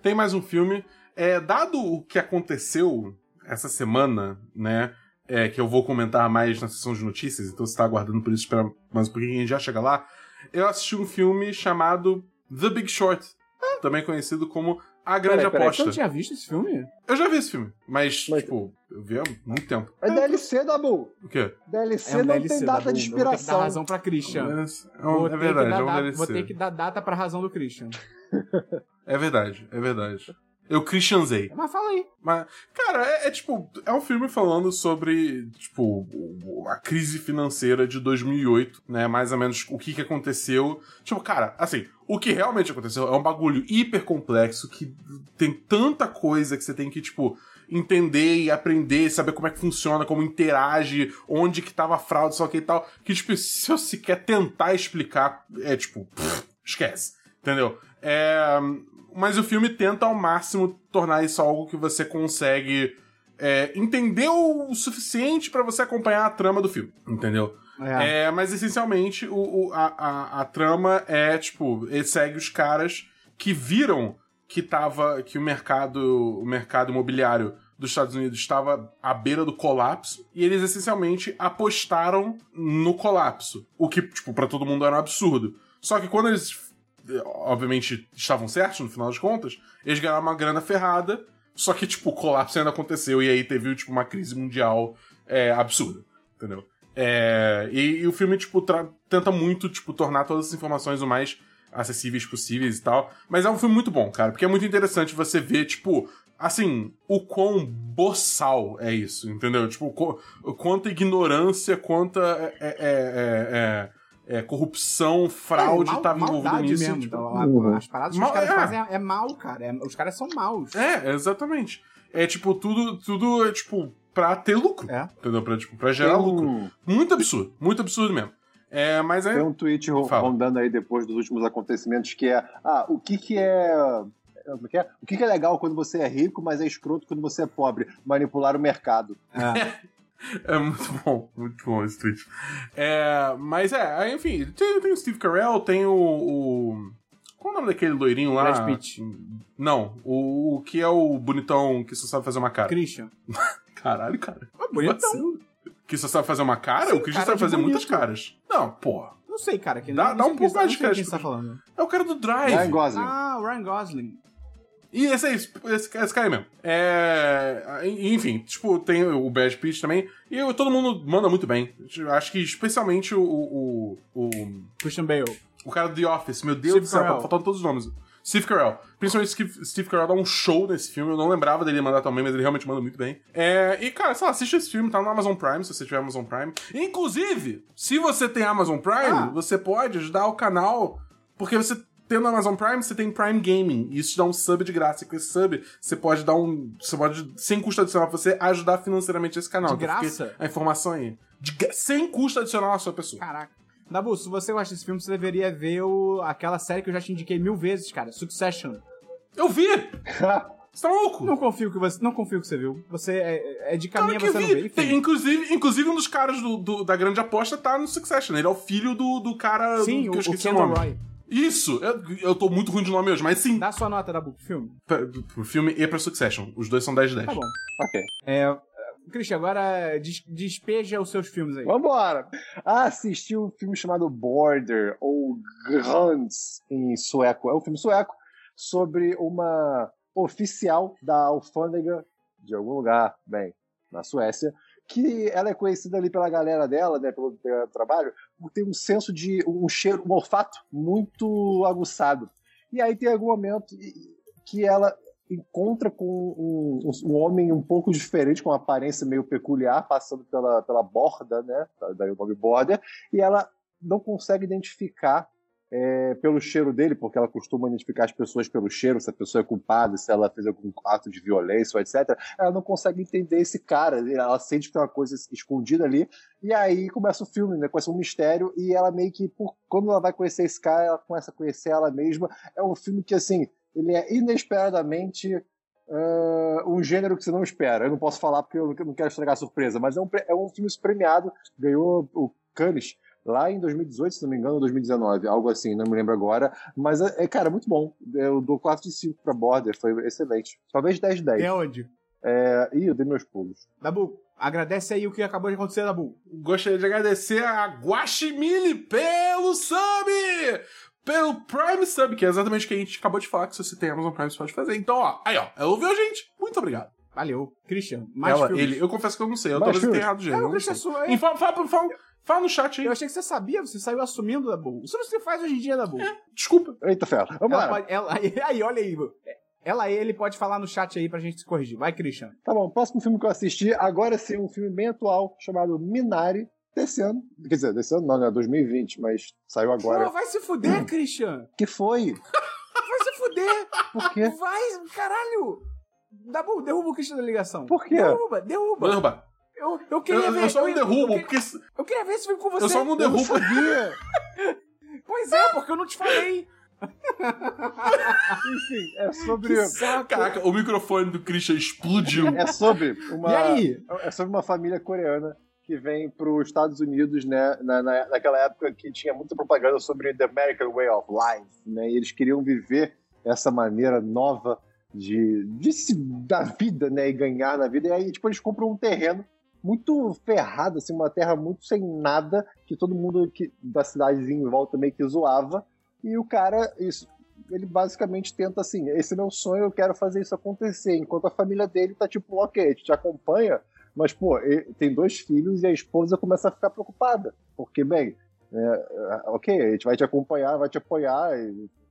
Speaker 3: Tem mais um filme. É, dado o que aconteceu essa semana, né? É, que eu vou comentar mais na sessão de notícias, então você tá aguardando por isso, espera mais um pouquinho, a gente já chega lá. Eu assisti um filme chamado The Big Short, também conhecido como A Grande
Speaker 2: Peraí, peraí,
Speaker 1: Você
Speaker 3: Aposta.
Speaker 1: não tinha visto esse filme?
Speaker 3: Eu já vi esse filme, mas,
Speaker 2: Mas-
Speaker 3: tipo, eu vi há muito tempo.
Speaker 2: É DLC, Dabu.
Speaker 3: O quê?
Speaker 2: DLC
Speaker 1: É um
Speaker 2: não
Speaker 1: DLC,
Speaker 2: tem data
Speaker 1: Dabu.
Speaker 2: de
Speaker 1: Eu Vou ter que dar
Speaker 2: inspiração.
Speaker 1: razão pra Christian.
Speaker 3: É,
Speaker 1: Vou
Speaker 3: um- é verdade, é um
Speaker 1: data-
Speaker 3: DLC.
Speaker 1: Vou ter que dar data pra razão do Christian.
Speaker 3: É verdade, é verdade. Eu Christianzei.
Speaker 1: Mas fala aí.
Speaker 3: Mas, cara, é, é, tipo, é um filme falando sobre, tipo, a crise financeira de 2008, né? Mais ou menos o que que aconteceu. Tipo, cara, assim, o que realmente aconteceu é um bagulho hiper complexo que tem tanta coisa que você tem que, tipo, entender e aprender, saber como é que funciona, como interage, onde que tava a fraude, só que e tal, que, tipo, se eu sequer tentar explicar, é tipo, pff, esquece, entendeu? É, mas o filme tenta ao máximo tornar isso algo que você consegue é, entender o suficiente pra você acompanhar a trama do filme, entendeu?
Speaker 1: É.
Speaker 3: É, mas essencialmente o, o- a, a, a trama é, tipo, ele segue os caras que viram que tava. que o mercado. o mercado imobiliário dos Estados Unidos estava à beira do colapso e eles essencialmente apostaram no colapso, o que tipo para todo mundo era um absurdo. Só que quando eles obviamente estavam certos no final das contas, eles ganharam uma grana ferrada, só que tipo o colapso ainda aconteceu e aí teve tipo uma crise mundial é, absurda, entendeu? É, e, e, o filme tipo tenta muito tipo tornar todas as informações o mais acessíveis possíveis e tal. Mas é um filme muito bom, cara, porque é muito interessante você ver, tipo, assim, o quão boçal é isso, entendeu? Tipo, qu quanta ignorância, quanta é, é, é, é, é corrupção, fraude é, mal, envolvido nisso. Mesmo, tipo,
Speaker 1: então, as paradas que mal, os caras fazem é, mal, cara. os caras são maus.
Speaker 3: É, exatamente. É tipo, tudo, tudo é tipo, pra ter lucro. É. Entendeu? Pra, tipo, pra gerar lucro. Muito absurdo, muito absurdo mesmo. É, mas é...
Speaker 2: Tem um tweet rondando aí depois dos últimos acontecimentos que é: ah, o que que é é que é? O que, é legal quando você é rico, mas é escroto quando você é pobre? Manipular o mercado.
Speaker 3: É. É muito bom, muito bom esse tweet. É, mas é, enfim, tem, tem o Steve Carell, tem o, o. Qual é o nome daquele loirinho lá?
Speaker 1: Brad Pitt.
Speaker 3: Não, o, o que é o bonitão que só sabe fazer uma cara?
Speaker 1: Christian.
Speaker 3: Caralho, cara.
Speaker 1: É bonitão.
Speaker 3: Que só sabe fazer uma cara? Sim, o Christian sabe fazer bonito. muitas caras. Não, porra.
Speaker 1: Não sei, cara. Que
Speaker 3: dá, dá um pouco mais de cara.
Speaker 1: Quem tá falando.
Speaker 3: É o cara do Drive.
Speaker 2: Ryan Gosling.
Speaker 1: Ah, o Ryan Gosling.
Speaker 3: E esse é isso, esse, esse cara mesmo. É, enfim, tipo, tem o Brad Pitt também. E todo mundo manda muito bem. Acho que especialmente o. o, o
Speaker 1: Christian Bale.
Speaker 3: O cara do The Office, meu Deus do céu, tá faltando todos os nomes. Steve Carell. Principalmente Steve, Steve Carell dá um show nesse filme. Eu não lembrava dele mandar também, mas ele realmente manda muito bem. É, e, cara, sei lá, assiste esse filme, tá no Amazon Prime, se você tiver Amazon Prime. Inclusive, se você tem Amazon Prime, ah. você pode ajudar o canal, porque você tendo Amazon Prime, você tem Prime Gaming. E isso te dá um sub de graça. E com esse sub, você pode dar um. Você pode, sem custo adicional, você ajudar financeiramente esse canal.
Speaker 1: De graça?
Speaker 3: A informação aí. De, sem custo adicional à sua pessoa.
Speaker 1: Caraca. Dabu, se você gosta desse filme, você deveria ver o, aquela série que eu já te indiquei mil vezes, cara. Succession.
Speaker 3: Eu vi! Você tá louco?
Speaker 1: Não confio que você, não confio que você viu. Você é, é de caminho claro você vi. não vê.
Speaker 3: Tem, inclusive, inclusive, um dos caras do, do, da grande aposta tá no Succession. Ele é o filho do, do cara
Speaker 1: Sim,
Speaker 3: do,
Speaker 1: que eu esqueci o, o Roy.
Speaker 3: Isso! Eu, eu tô muito ruim de nome hoje, mas sim.
Speaker 1: Dá sua nota da pro filme.
Speaker 3: Pra, pro filme e pra Succession. Os dois são 10 de 10.
Speaker 1: Tá bom.
Speaker 2: Ok.
Speaker 1: É, Christian, agora des despeja os seus filmes aí.
Speaker 2: Vambora! Assisti um filme chamado Border, ou Grands em sueco. É um filme sueco sobre uma oficial da alfândega de algum lugar, bem, na Suécia, que ela é conhecida ali pela galera dela, né, pelo, pelo trabalho, ter um senso de um cheiro, um olfato muito aguçado. E aí tem algum momento que ela encontra com um, um, homem um pouco diferente, com uma aparência meio peculiar, passando pela, pela borda, né, daí o nome border, e ela não consegue identificar é, pelo cheiro dele, porque ela costuma identificar as pessoas pelo cheiro, se a pessoa é culpada, se ela fez algum ato de violência, etc. Ela não consegue entender esse cara, ela sente que tem uma coisa escondida ali, e aí começa o filme, né? Começa um mistério, e ela meio que, por, quando ela vai conhecer esse cara, ela começa a conhecer ela mesma. É um filme que, assim, ele é inesperadamente uh, um gênero que você não espera. Eu não posso falar porque eu não quero estragar a surpresa, mas é um, é um filme premiado, ganhou o Cannes lá em 2018, se não me engano, 2019, algo assim, não me lembro agora. Mas, é, é cara, muito bom. Eu dou 4 de 5 pra Border, foi excelente. Talvez 10 de 10.
Speaker 1: É onde?
Speaker 2: É... Ih, eu dei meus pulos.
Speaker 1: Dabu, agradece aí o que acabou de acontecer, Dabu.
Speaker 3: Gostaria de agradecer a Guaximili pelo sub! Pelo Prime Sub, que é exatamente o que a gente acabou de falar, que se você tem Amazon Prime, você pode fazer. Então, ó, aí, ó, ela ouviu a gente. Muito obrigado.
Speaker 1: Valeu. Christian, mais
Speaker 3: ela, filmes. Ele, eu confesso que eu não sei, eu talvez tenha errado o gênero. É, o
Speaker 1: Christian sua,
Speaker 3: é... Fala, fala, fala, Fala no chat aí.
Speaker 1: Eu achei que você sabia, você saiu assumindo da Bull. Isso você faz hoje em dia da Bull. É,
Speaker 3: desculpa.
Speaker 2: Eita fera. Vamos
Speaker 1: ela
Speaker 2: lá.
Speaker 1: Pode, ela, aí, olha aí. Ela ele pode falar no chat aí pra gente se corrigir. Vai, Christian.
Speaker 2: Tá bom, o próximo filme que eu assisti, agora sim, um filme bem atual, chamado Minari, desse ano. Quer dizer, desse ano não, né? 2020, mas saiu agora. Pô,
Speaker 1: vai se fuder, hum. Christian.
Speaker 2: que foi?
Speaker 1: Vai se fuder.
Speaker 2: Por quê?
Speaker 1: Vai, caralho. Dabu, derruba o Christian da ligação.
Speaker 2: Por quê?
Speaker 1: Derruba, derruba.
Speaker 3: Derruba.
Speaker 1: Eu, eu queria
Speaker 3: eu,
Speaker 1: ver.
Speaker 3: Eu só não derrubo,
Speaker 1: eu,
Speaker 3: porque.
Speaker 1: Eu queria ver esse filme com você.
Speaker 3: Eu só não derrubo. Eu
Speaker 2: não
Speaker 1: pois é, porque eu não te falei.
Speaker 2: Enfim, é sobre.
Speaker 3: Caraca, o microfone do Christian explodiu.
Speaker 2: É sobre uma.
Speaker 1: E aí?
Speaker 2: É sobre uma família coreana que vem para os Estados Unidos, né, na, na, naquela época que tinha muita propaganda sobre the American Way of Life, né, e eles queriam viver essa maneira nova de, de se dar vida, né? E ganhar na vida. E aí, tipo, eles compram um terreno muito ferrado, assim, uma terra muito sem nada, que todo mundo que, da cidadezinha em volta meio que zoava. E o cara, isso, ele basicamente tenta assim: esse é meu sonho, eu quero fazer isso acontecer. Enquanto a família dele tá tipo, ok, a gente te acompanha, mas, pô, tem dois filhos e a esposa começa a ficar preocupada. Porque, bem, é, é ok, a gente vai te acompanhar, vai te apoiar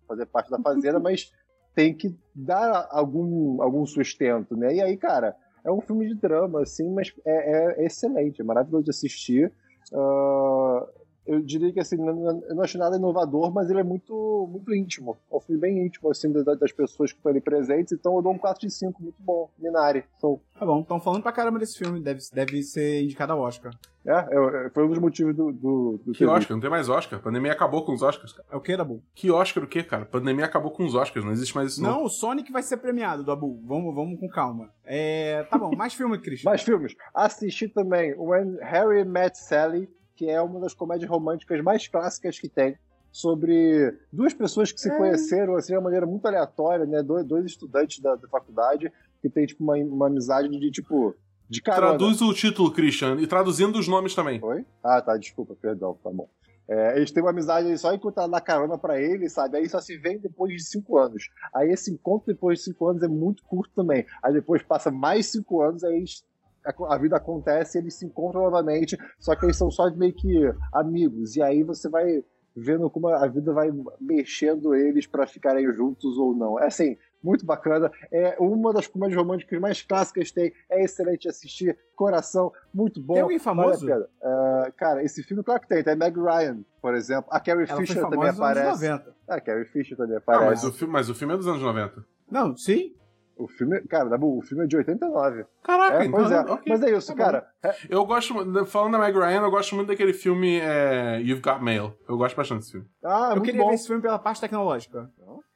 Speaker 2: fazer parte da fazenda, mas tem que dar algum, algum sustento, né? E aí, cara, é um filme de drama, assim, mas é, é excelente, é maravilhoso de assistir. Uh, eu diria que assim, eu não acho nada inovador, mas ele é muito, muito íntimo. É um filme bem íntimo, assim, das, pessoas que estão ali presentes. Então eu dou um 4 de 5, muito bom. Minari. Então,
Speaker 1: tá bom, estão falando pra caramba desse filme, deve, deve ser indicado ao Oscar.
Speaker 2: É, é, foi um dos motivos do. do, do
Speaker 3: que Oscar? Não tem mais Oscar. A pandemia acabou com os Oscars, cara.
Speaker 1: É o que, Dabu?
Speaker 3: Que Oscar o quê, cara? A pandemia acabou com os Oscars, não existe mais isso.
Speaker 1: Não, não. o Sonic vai ser premiado, Dabu. Vamos, vamos com calma. É, tá bom, mais filme, Christian.
Speaker 2: mais filmes. Assisti também When Harry Met Sally que é uma das comédias românticas mais clássicas que tem, sobre duas pessoas que se é. conheceram assim, de uma maneira muito aleatória, né? Dois, dois estudantes da, da, faculdade que tem tipo uma, uma amizade de tipo de carona.
Speaker 3: Traduz o título, Christian, e traduzindo os nomes também.
Speaker 2: Oi? Ah, tá, desculpa, perdão, tá bom. É, eles têm uma amizade só enquanto ela dá carona pra ele, sabe? Aí só se vê depois de cinco anos. Aí esse encontro depois de cinco anos é muito curto também. Aí depois passa mais cinco anos, aí eles a vida acontece, eles se encontram novamente, só que eles são só meio que amigos. E aí você vai vendo como a vida vai mexendo eles para ficarem juntos ou não. É assim, muito bacana. É uma das comédias românticas mais clássicas que tem. É excelente de assistir. Coração, muito bom. Tem
Speaker 1: alguém famoso?
Speaker 2: Vale uh, cara, esse filme, claro que tem. Tem Meg Ryan, por exemplo. A Carrie Ela Fisher também aparece. Nos 90. Ah, a Carrie Fisher também aparece. Ah,
Speaker 3: mas, o filme, mas o filme é dos anos 90.
Speaker 1: Não, sim.
Speaker 2: O filme, cara, o filme é de 89.
Speaker 3: Caraca,
Speaker 2: é, pois
Speaker 3: então,
Speaker 2: é. Okay, Mas é isso, tá cara. É...
Speaker 3: Eu gosto, falando da Meg Ryan, eu gosto muito daquele filme é, You've Got Mail. Eu gosto bastante desse filme.
Speaker 1: Ah, eu queria bom. ver esse filme pela parte tecnológica.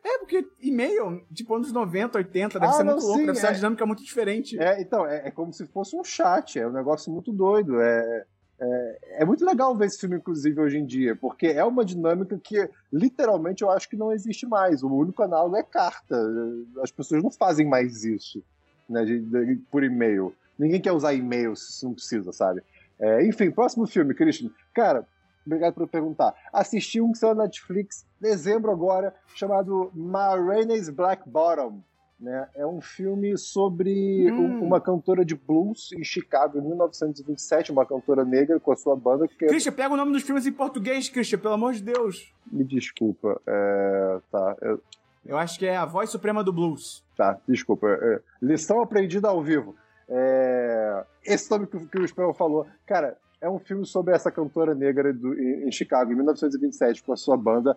Speaker 1: É, porque e-mail, tipo, anos 90, 80, deve ah, ser não, muito louco, sim, deve é... ser uma dinâmica muito diferente.
Speaker 2: É, então, é, é, como se fosse um chat, é um negócio muito doido. É, é, é, muito legal ver esse filme, inclusive, hoje em dia, porque é uma dinâmica que, literalmente, eu acho que não existe mais. O único análogo é carta. As pessoas não fazem mais isso né, de, de, por e-mail. Ninguém quer usar e-mail se não precisa, sabe? É, enfim, próximo filme, Christian. Cara, obrigado por perguntar. Assisti um que saiu na Netflix, dezembro agora, chamado Ma Rainey's Black Bottom. Né? É um filme sobre hum. uma cantora de blues em Chicago, em 1927, uma cantora negra com a sua banda. Que...
Speaker 1: Christian, pega o nome dos filmes em português, Christian, pelo amor de Deus.
Speaker 2: Me desculpa. É... Tá. Eu...
Speaker 1: eu acho que é A Voz Suprema do Blues.
Speaker 2: Tá, desculpa. É... Lição aprendida ao vivo. É... Esse nome que, que o Spell falou, cara, é um filme sobre essa cantora negra do, em Chicago, em 1927, com a sua banda,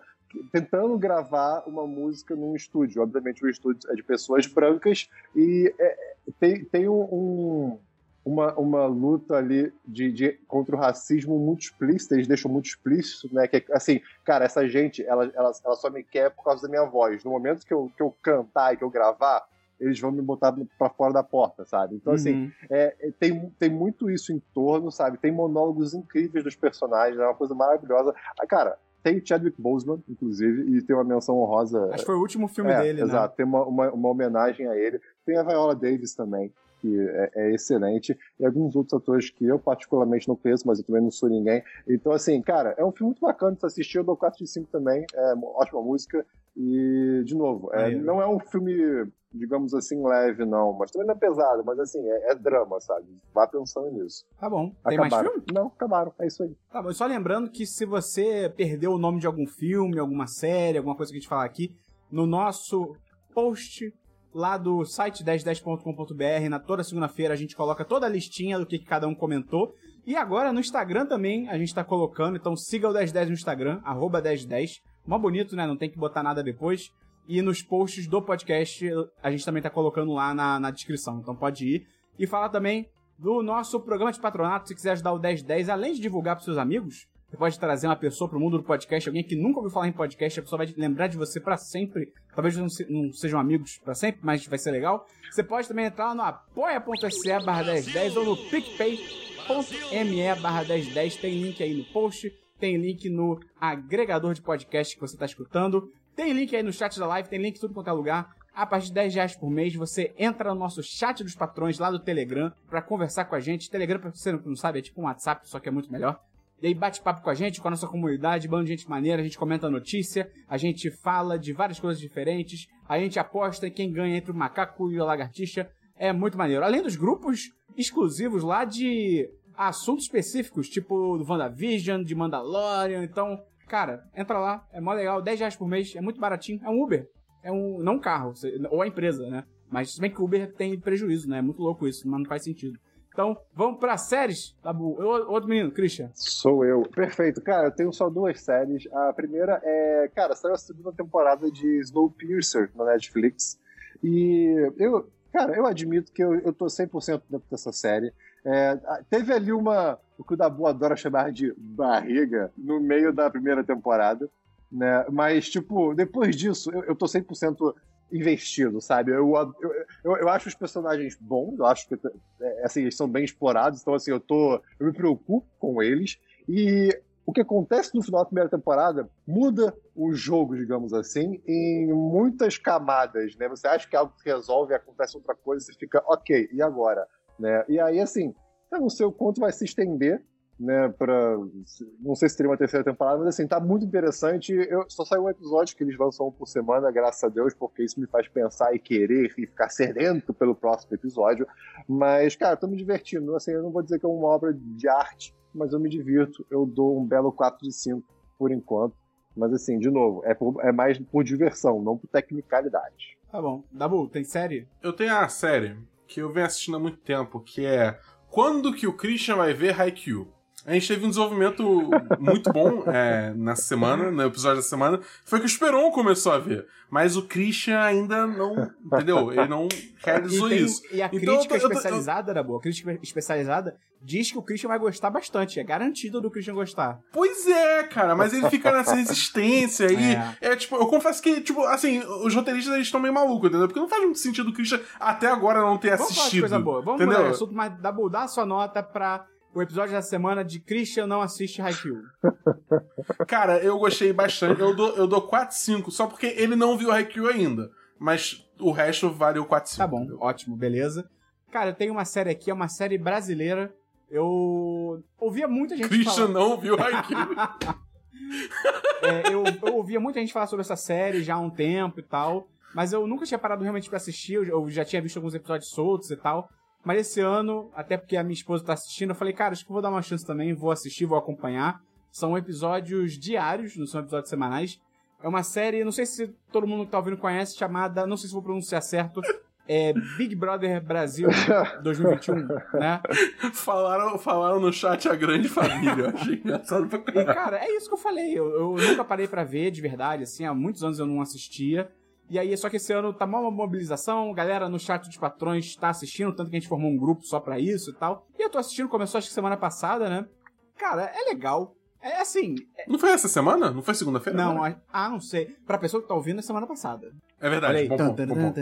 Speaker 2: tentando gravar uma música num estúdio. Obviamente, o estúdio é de pessoas brancas e é, tem, tem um, uma, uma luta ali de, de, contra o racismo muito explícita, eles deixam muito explícito, né? Que assim, cara, essa gente, ela, ela, ela só me quer por causa da minha voz. No momento que eu, que eu cantar e que eu gravar, eles vão me botar para fora da porta, sabe? Então, assim, uhum. assim, é, tem, tem muito isso em torno, sabe? Tem monólogos incríveis dos personagens, é uma coisa maravilhosa. Ah, cara, tem Chadwick Boseman, inclusive, e tem uma menção honrosa.
Speaker 1: Acho que foi o último filme
Speaker 2: é,
Speaker 1: dele,
Speaker 2: exato, né? Exato, tem uma, uma, uma, homenagem a ele. Tem a Viola Davis também, que é, é, excelente, e alguns outros atores que eu particularmente não conheço, mas eu também não sou ninguém. Então, assim, cara, é um filme muito bacana de se assistir, eu dou 4 de 5 também, é ótima música, e, de novo, é, não é um filme digamos assim, leve, não. Mas também não é pesado, mas assim, é, é drama, sabe? Vá pensando nisso.
Speaker 1: Tá bom. Tem acabaram. mais filme?
Speaker 2: Não, acabaram. É isso aí.
Speaker 1: Tá bom. Só lembrando que se você perdeu o nome de algum filme, alguma série, alguma coisa que a gente falar aqui, no nosso post lá do site 1010.com.br, na toda segunda-feira a gente coloca toda a listinha do que, cada um comentou. E agora no Instagram também a gente tá colocando, então siga o 1010 no Instagram, arroba 1010. Mó bonito, né? Não tem que botar nada depois. E nos posts do podcast a gente também tá colocando lá na, na descrição. Então pode ir. E falar também do nosso programa de patronato. Se quiser ajudar o 1010, além de divulgar pros seus amigos, você pode trazer uma pessoa pro mundo do podcast, alguém que nunca ouviu falar em podcast, a pessoa vai lembrar de você para sempre. Talvez não, se, não sejam amigos para sempre, mas vai ser legal. Você pode também entrar no apoia.se barra 1010 ou no picpay.me barra 1010. Tem link aí no post, tem link no agregador de podcast que você está escutando. Tem link aí no chat da live, tem link em tudo quanto é lugar. A partir de 10 reais por mês, você entra no nosso chat dos patrões lá do Telegram pra conversar com a gente. Telegram, pra você não sabe, é tipo um WhatsApp, só que é muito melhor. E aí bate papo com a gente, com a nossa comunidade, bando de gente maneira, a gente comenta notícia, a gente fala de várias coisas diferentes, a gente aposta em quem ganha entre o macaco e a lagartixa. É muito maneiro. Além dos grupos exclusivos lá de assuntos específicos, tipo do WandaVision, de Mandalorian, então, cara, entra lá, é mó legal, 10 reais por mês, é muito baratinho, é um Uber. É um, não um carro, ou a empresa, né? Mas se bem que o Uber tem prejuízo, né? É muito louco isso, mas não faz sentido. Então, vamos pra séries, Tabu. Outro menino, Christian.
Speaker 2: Sou eu. Perfeito. Cara, eu tenho só duas séries. A primeira é, cara, saiu a segunda temporada de Snowpiercer na Netflix. E eu, cara, eu admito que eu, eu tô 100% dentro dessa série. É, teve ali uma, o que o Dabu adora chamar de barriga, no meio da primeira temporada. Né? Mas, tipo, depois disso, eu, eu tô 100% investido, sabe? Eu, eu, eu, acho os personagens bons, eu acho que é, assim, eles são bem explorados, então assim, eu tô. Eu me preocupo com eles. E o que acontece no final da primeira temporada muda o jogo, digamos assim, em muitas camadas, né? Você acha que algo se resolve acontece outra coisa, você fica, ok, e agora? Né? E aí, assim, eu não sei o quanto vai se estender, né, para não sei se teria uma terceira temporada, mas assim, tá muito interessante. Eu só saiu um episódio que eles lançam um por semana, graças a Deus, porque isso me faz pensar e querer e ficar sedento pelo próximo episódio. Mas, cara, tô me divertindo. Assim, eu não vou dizer que é uma obra de arte, mas eu me divirto. Eu dou um belo 4 de 5 por enquanto. Mas assim, de novo, é, por, é mais por diversão, não por tecnicalidade.
Speaker 1: Tá bom. Dabu, tem série?
Speaker 3: Eu tenho a série que eu venho assistindo há muito tempo, que é Quando que o Christian vai ver Haikyuu? A gente teve um desenvolvimento muito bom é, na semana, no episódio da semana. Foi que o Esperon começou a ver. Mas o Christian ainda não. Entendeu? Ele não realizou
Speaker 1: e tem,
Speaker 3: isso.
Speaker 1: E a
Speaker 3: Então,
Speaker 1: crítica
Speaker 3: eu tô- eu tô-
Speaker 1: especializada, era boa. A crítica especializada diz que o Christian vai gostar bastante. É garantido do Christian gostar.
Speaker 3: Pois é, cara, mas ele fica nessa resistência aí. É. tipo, eu confesso que, tipo, assim, os roteiristas eles estão meio malucos, entendeu? Porque não faz muito sentido o Christian até agora não ter
Speaker 1: Vamos falar de
Speaker 3: assistido.
Speaker 1: coisa boa. Vamos
Speaker 3: entendeu?
Speaker 1: mudar assunto, mas Dabu, dá a sua nota pra o episódio da semana de Christian não assiste Haikyuu.
Speaker 3: Cara, eu gostei bastante. Eu dou, eu dou 4, 5, só porque ele não viu Haikyuu ainda. Mas o resto vale o 4, 5.
Speaker 1: Tá bom, ótimo, beleza. Cara, eu tenho uma série aqui, é uma série brasileira. Eu ouvia muita gente
Speaker 3: Christian
Speaker 1: falar...
Speaker 3: não viu Haikyuu.
Speaker 1: É, eu, eu ouvia muita gente falar sobre essa série já há um tempo e tal, mas eu nunca tinha parado realmente pra assistir, eu já tinha visto alguns episódios soltos e tal. Mas esse ano, até porque a minha esposa tá assistindo, eu falei, cara, acho que vou dar uma chance também, vou assistir, vou acompanhar. São episódios diários, não são episódios semanais. É uma série, não sei se todo mundo que tá ouvindo conhece, chamada, não sei se vou pronunciar certo, é Big Brother Brasil 2021, né?
Speaker 3: falaram, falaram no chat a grande família. Eu achei engraçado pra
Speaker 1: E,
Speaker 3: caralho.
Speaker 1: cara, é isso que eu falei. Eu, eu nunca parei pra ver de verdade, assim, há muitos anos eu não assistia. E aí, só que esse ano tá uma mobilização, galera no chat dos patrões tá assistindo, tanto que a gente formou um grupo só pra isso e tal. E eu tô assistindo, começou acho que semana passada, né? Cara, é legal. É assim,
Speaker 3: Não foi essa semana? Não foi segunda-feira?
Speaker 1: não,
Speaker 3: agora?
Speaker 1: ah, não sei. Pra pessoa que tá ouvindo é semana passada.
Speaker 3: É verdade. Bom, bom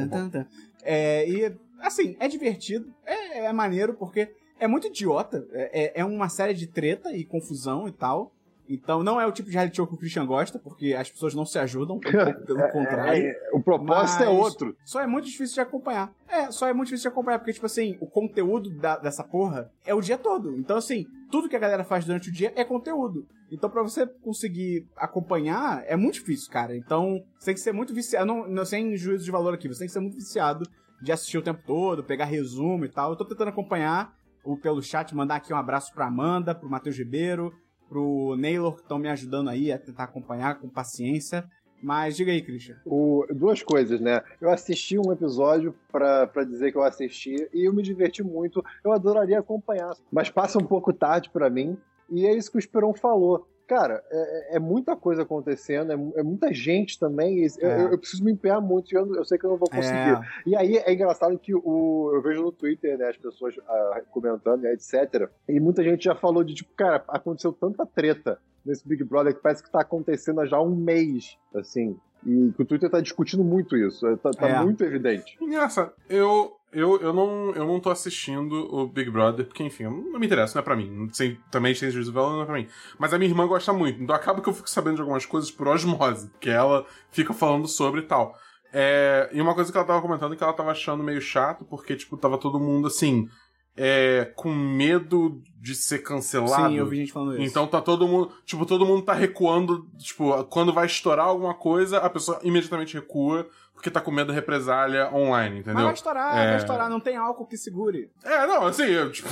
Speaker 3: bom
Speaker 1: tan. É, e, assim, é divertido, é, é maneiro, porque é muito idiota. É, é- é uma série de treta e confusão e tal. Então não é o tipo de reality show que o Christian gosta, porque as pessoas não se ajudam, pelo contrário.
Speaker 2: É, o propósito é
Speaker 1: Mas
Speaker 2: outro.
Speaker 1: Só é muito difícil de acompanhar. É, só é muito difícil de acompanhar, porque, tipo assim, o conteúdo da- dessa porra é o dia todo. Então, assim, tudo que a galera faz durante o dia é conteúdo. Então, pra você conseguir acompanhar, é muito difícil, cara. Então, você tem que ser muito viciado. Não, não sem juízo de valor aqui, você tem que ser muito viciado de assistir o tempo todo, pegar resumo e tal. Eu tô tentando acompanhar o, pelo chat, mandar aqui um abraço pra Amanda, pro Matheus Ribeiro, pro Naylor, que estão me ajudando aí a tentar acompanhar com paciência. Mas diga aí, Christian.
Speaker 2: O- duas coisas, né? Eu assisti um episódio pra pra dizer que eu assisti e eu me diverti muito. Eu adoraria acompanhar, mas passa um pouco tarde pra mim. E é isso que o Esperon falou. Cara, é, é muita coisa acontecendo, é, é muita gente também. Eu,
Speaker 1: É.
Speaker 2: eu- eu preciso me empenhar muito e eu, eu sei que eu não vou conseguir.
Speaker 1: É,
Speaker 2: E aí é engraçado que o, eu vejo no Twitter, né, as pessoas ah, comentando, né, etc. E muita gente já falou de, tipo, cara, aconteceu tanta treta nesse Big Brother que parece que tá acontecendo há já um mês, assim. E que o Twitter tá discutindo muito isso. Tá, tá
Speaker 1: É.
Speaker 2: muito evidente.
Speaker 3: Engraçado. Eu, Eu, eu, não, eu não tô assistindo o Big Brother, porque, enfim, não me interessa, não é pra mim. Sei, também tem juízo não é pra mim. Mas a minha irmã gosta muito, então acaba que eu fico sabendo de algumas coisas por osmose, que ela fica falando sobre e tal. É, e uma coisa que ela tava comentando é que ela tava achando meio chato, porque, tipo, tava todo mundo assim. É, com medo de ser cancelado.
Speaker 1: Sim, eu vi gente falando isso.
Speaker 3: Então tá todo mundo. Tipo, todo mundo tá recuando. Tipo, quando vai estourar alguma coisa, a pessoa imediatamente recua, porque tá com medo de represália online, entendeu? Mas
Speaker 1: vai estourar, é... vai estourar, não tem álcool que segure.
Speaker 3: É, não, assim, eu, tipo,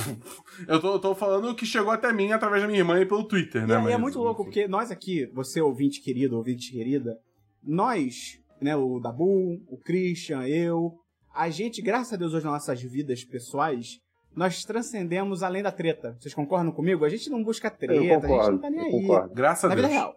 Speaker 3: eu tô, tô falando que chegou até mim através da minha irmã e pelo Twitter, né?
Speaker 1: E, Mas, é muito louco, porque nós aqui, você ouvinte querido, ouvinte querida, nós né? O Dabu, o Christian, eu. A gente, graças a Deus, hoje nas nossas vidas pessoais, nós transcendemos além da treta. Vocês concordam comigo? A gente não busca treta,
Speaker 2: concordo,
Speaker 1: a gente não tá nem aí.
Speaker 2: Concordo.
Speaker 3: Graças
Speaker 1: Na
Speaker 3: a Deus.
Speaker 1: vida real.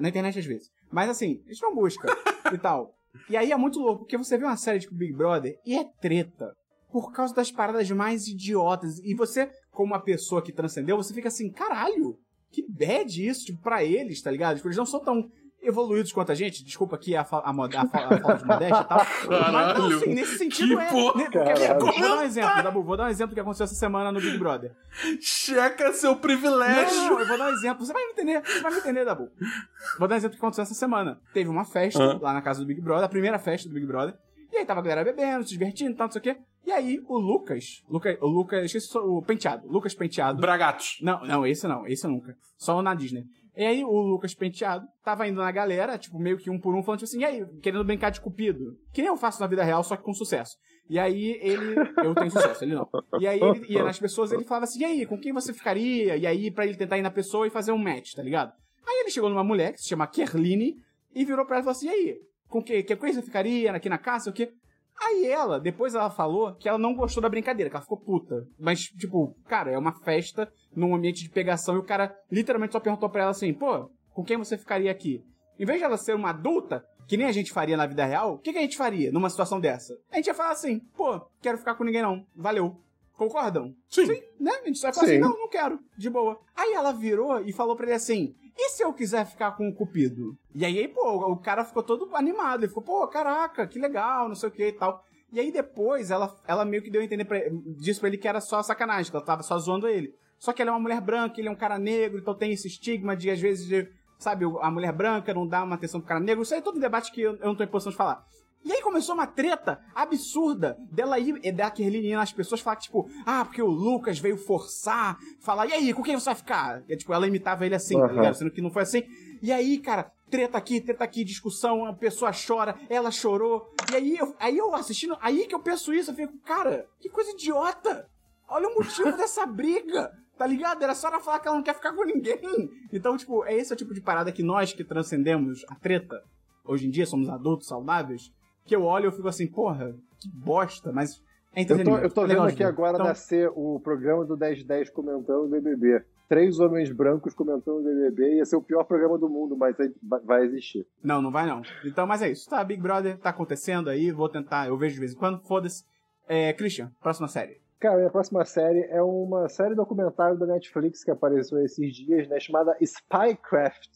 Speaker 1: Na internet às vezes. Mas assim, a gente não busca e tal. E aí é muito louco, porque você vê uma série tipo Big Brother e é treta. Por causa das paradas mais idiotas. E você, como uma pessoa que transcendeu, você fica assim, caralho, que bad isso, tipo, pra eles, tá ligado? Tipo, eles não são tão evoluídos quanto a gente, desculpa aqui a, a, a, a falta de modéstia e tal. Mas, não, assim, nesse sentido
Speaker 3: que
Speaker 1: é.
Speaker 3: Porra,
Speaker 1: né, porque, vou dar um exemplo, Dabu, vou dar um exemplo que aconteceu essa semana no Big Brother.
Speaker 3: Checa seu privilégio!
Speaker 1: Não, eu vou dar um exemplo, você vai me entender, você vai me entender, Dabu. Vou dar um exemplo que aconteceu essa semana. Teve uma festa
Speaker 3: Hã?
Speaker 1: lá na casa do Big Brother, a primeira festa do Big Brother. E aí tava a galera bebendo, se divertindo e tal, não sei o quê. E aí o Lucas, Luca, o Lucas, esqueci o penteado, Lucas Penteado.
Speaker 3: Bragatos.
Speaker 1: Não, não, esse não, esse nunca. Só na Disney. E aí o Lucas Penteado tava indo na galera, tipo, meio que um por um, falando tipo assim, e aí, querendo brincar de cupido. Que nem eu faço na vida real, só que com sucesso. E aí ele. Eu tenho sucesso, ele não. E aí ele ia nas pessoas ele falava assim, e aí, com quem você ficaria? E aí, pra ele tentar ir na pessoa e fazer um match, tá ligado? Aí ele chegou numa mulher que se chama Kerline e virou pra ela e falou assim, e aí, com que, que coisa você ficaria aqui na casa, o quê? Aí ela, depois ela falou que ela não gostou da brincadeira, que ela ficou puta. Mas, tipo, cara, é uma festa num ambiente de pegação e o cara literalmente só perguntou pra ela assim, pô, com quem você ficaria aqui? Em vez de ela ser uma adulta, que nem a gente faria na vida real, o que, que a gente faria numa situação dessa? A gente ia falar assim, pô, quero ficar com ninguém não, valeu. Concordam?
Speaker 3: Sim.
Speaker 1: Sim, né? A gente só ia falar
Speaker 2: Sim.
Speaker 1: assim, não, não quero, de boa. Aí ela virou e falou pra ele assim, e se eu quiser ficar com o Cupido? E aí, pô, o cara ficou todo animado. Ele ficou, pô, caraca, que legal, não sei o que e tal. E aí depois ela, ela meio que deu a entender pra, disse pra ele que era só sacanagem, que ela tava só zoando ele. Só que ela é uma mulher branca, ele é um cara negro, então tem esse estigma de, às vezes, de, sabe, a mulher branca não dá uma atenção pro cara negro. Isso aí é todo um debate que eu, eu não tô em posição de falar. E aí começou uma treta absurda dela ir, e da Kerline nas pessoas falar que, tipo, ah, porque o Lucas veio forçar, falar, e aí, com quem você vai ficar? E, tipo, ela imitava ele assim, tá
Speaker 2: Aham.
Speaker 1: ligado? Sendo que não foi assim. E aí, cara, treta aqui, treta aqui, discussão, a pessoa chora, ela chorou. E aí eu, aí eu assistindo, aí que eu penso isso, eu fico, cara, que coisa idiota! Olha o motivo dessa briga! Tá ligado? Era só ela falar que ela não quer ficar com ninguém. Então, tipo, é esse o tipo de parada que nós que transcendemos a treta, hoje em dia somos adultos saudáveis, que eu olho e eu fico assim, porra, que bosta, mas é
Speaker 2: Eu tô, eu tô
Speaker 1: É
Speaker 2: vendo aqui agora
Speaker 1: Então,
Speaker 2: nascer o programa do 1010 comentando o BBB. Três homens brancos comentando o BBB. Ia ser o pior programa do mundo, mas vai- existir.
Speaker 1: Não, não vai não. Então, mas é isso. Tá, Big Brother tá acontecendo aí, vou tentar, eu vejo de vez em quando, foda-se. É, Christian, próxima série.
Speaker 2: Cara, minha próxima série é uma série documentário da Netflix que apareceu esses dias, né? Chamada Spycraft.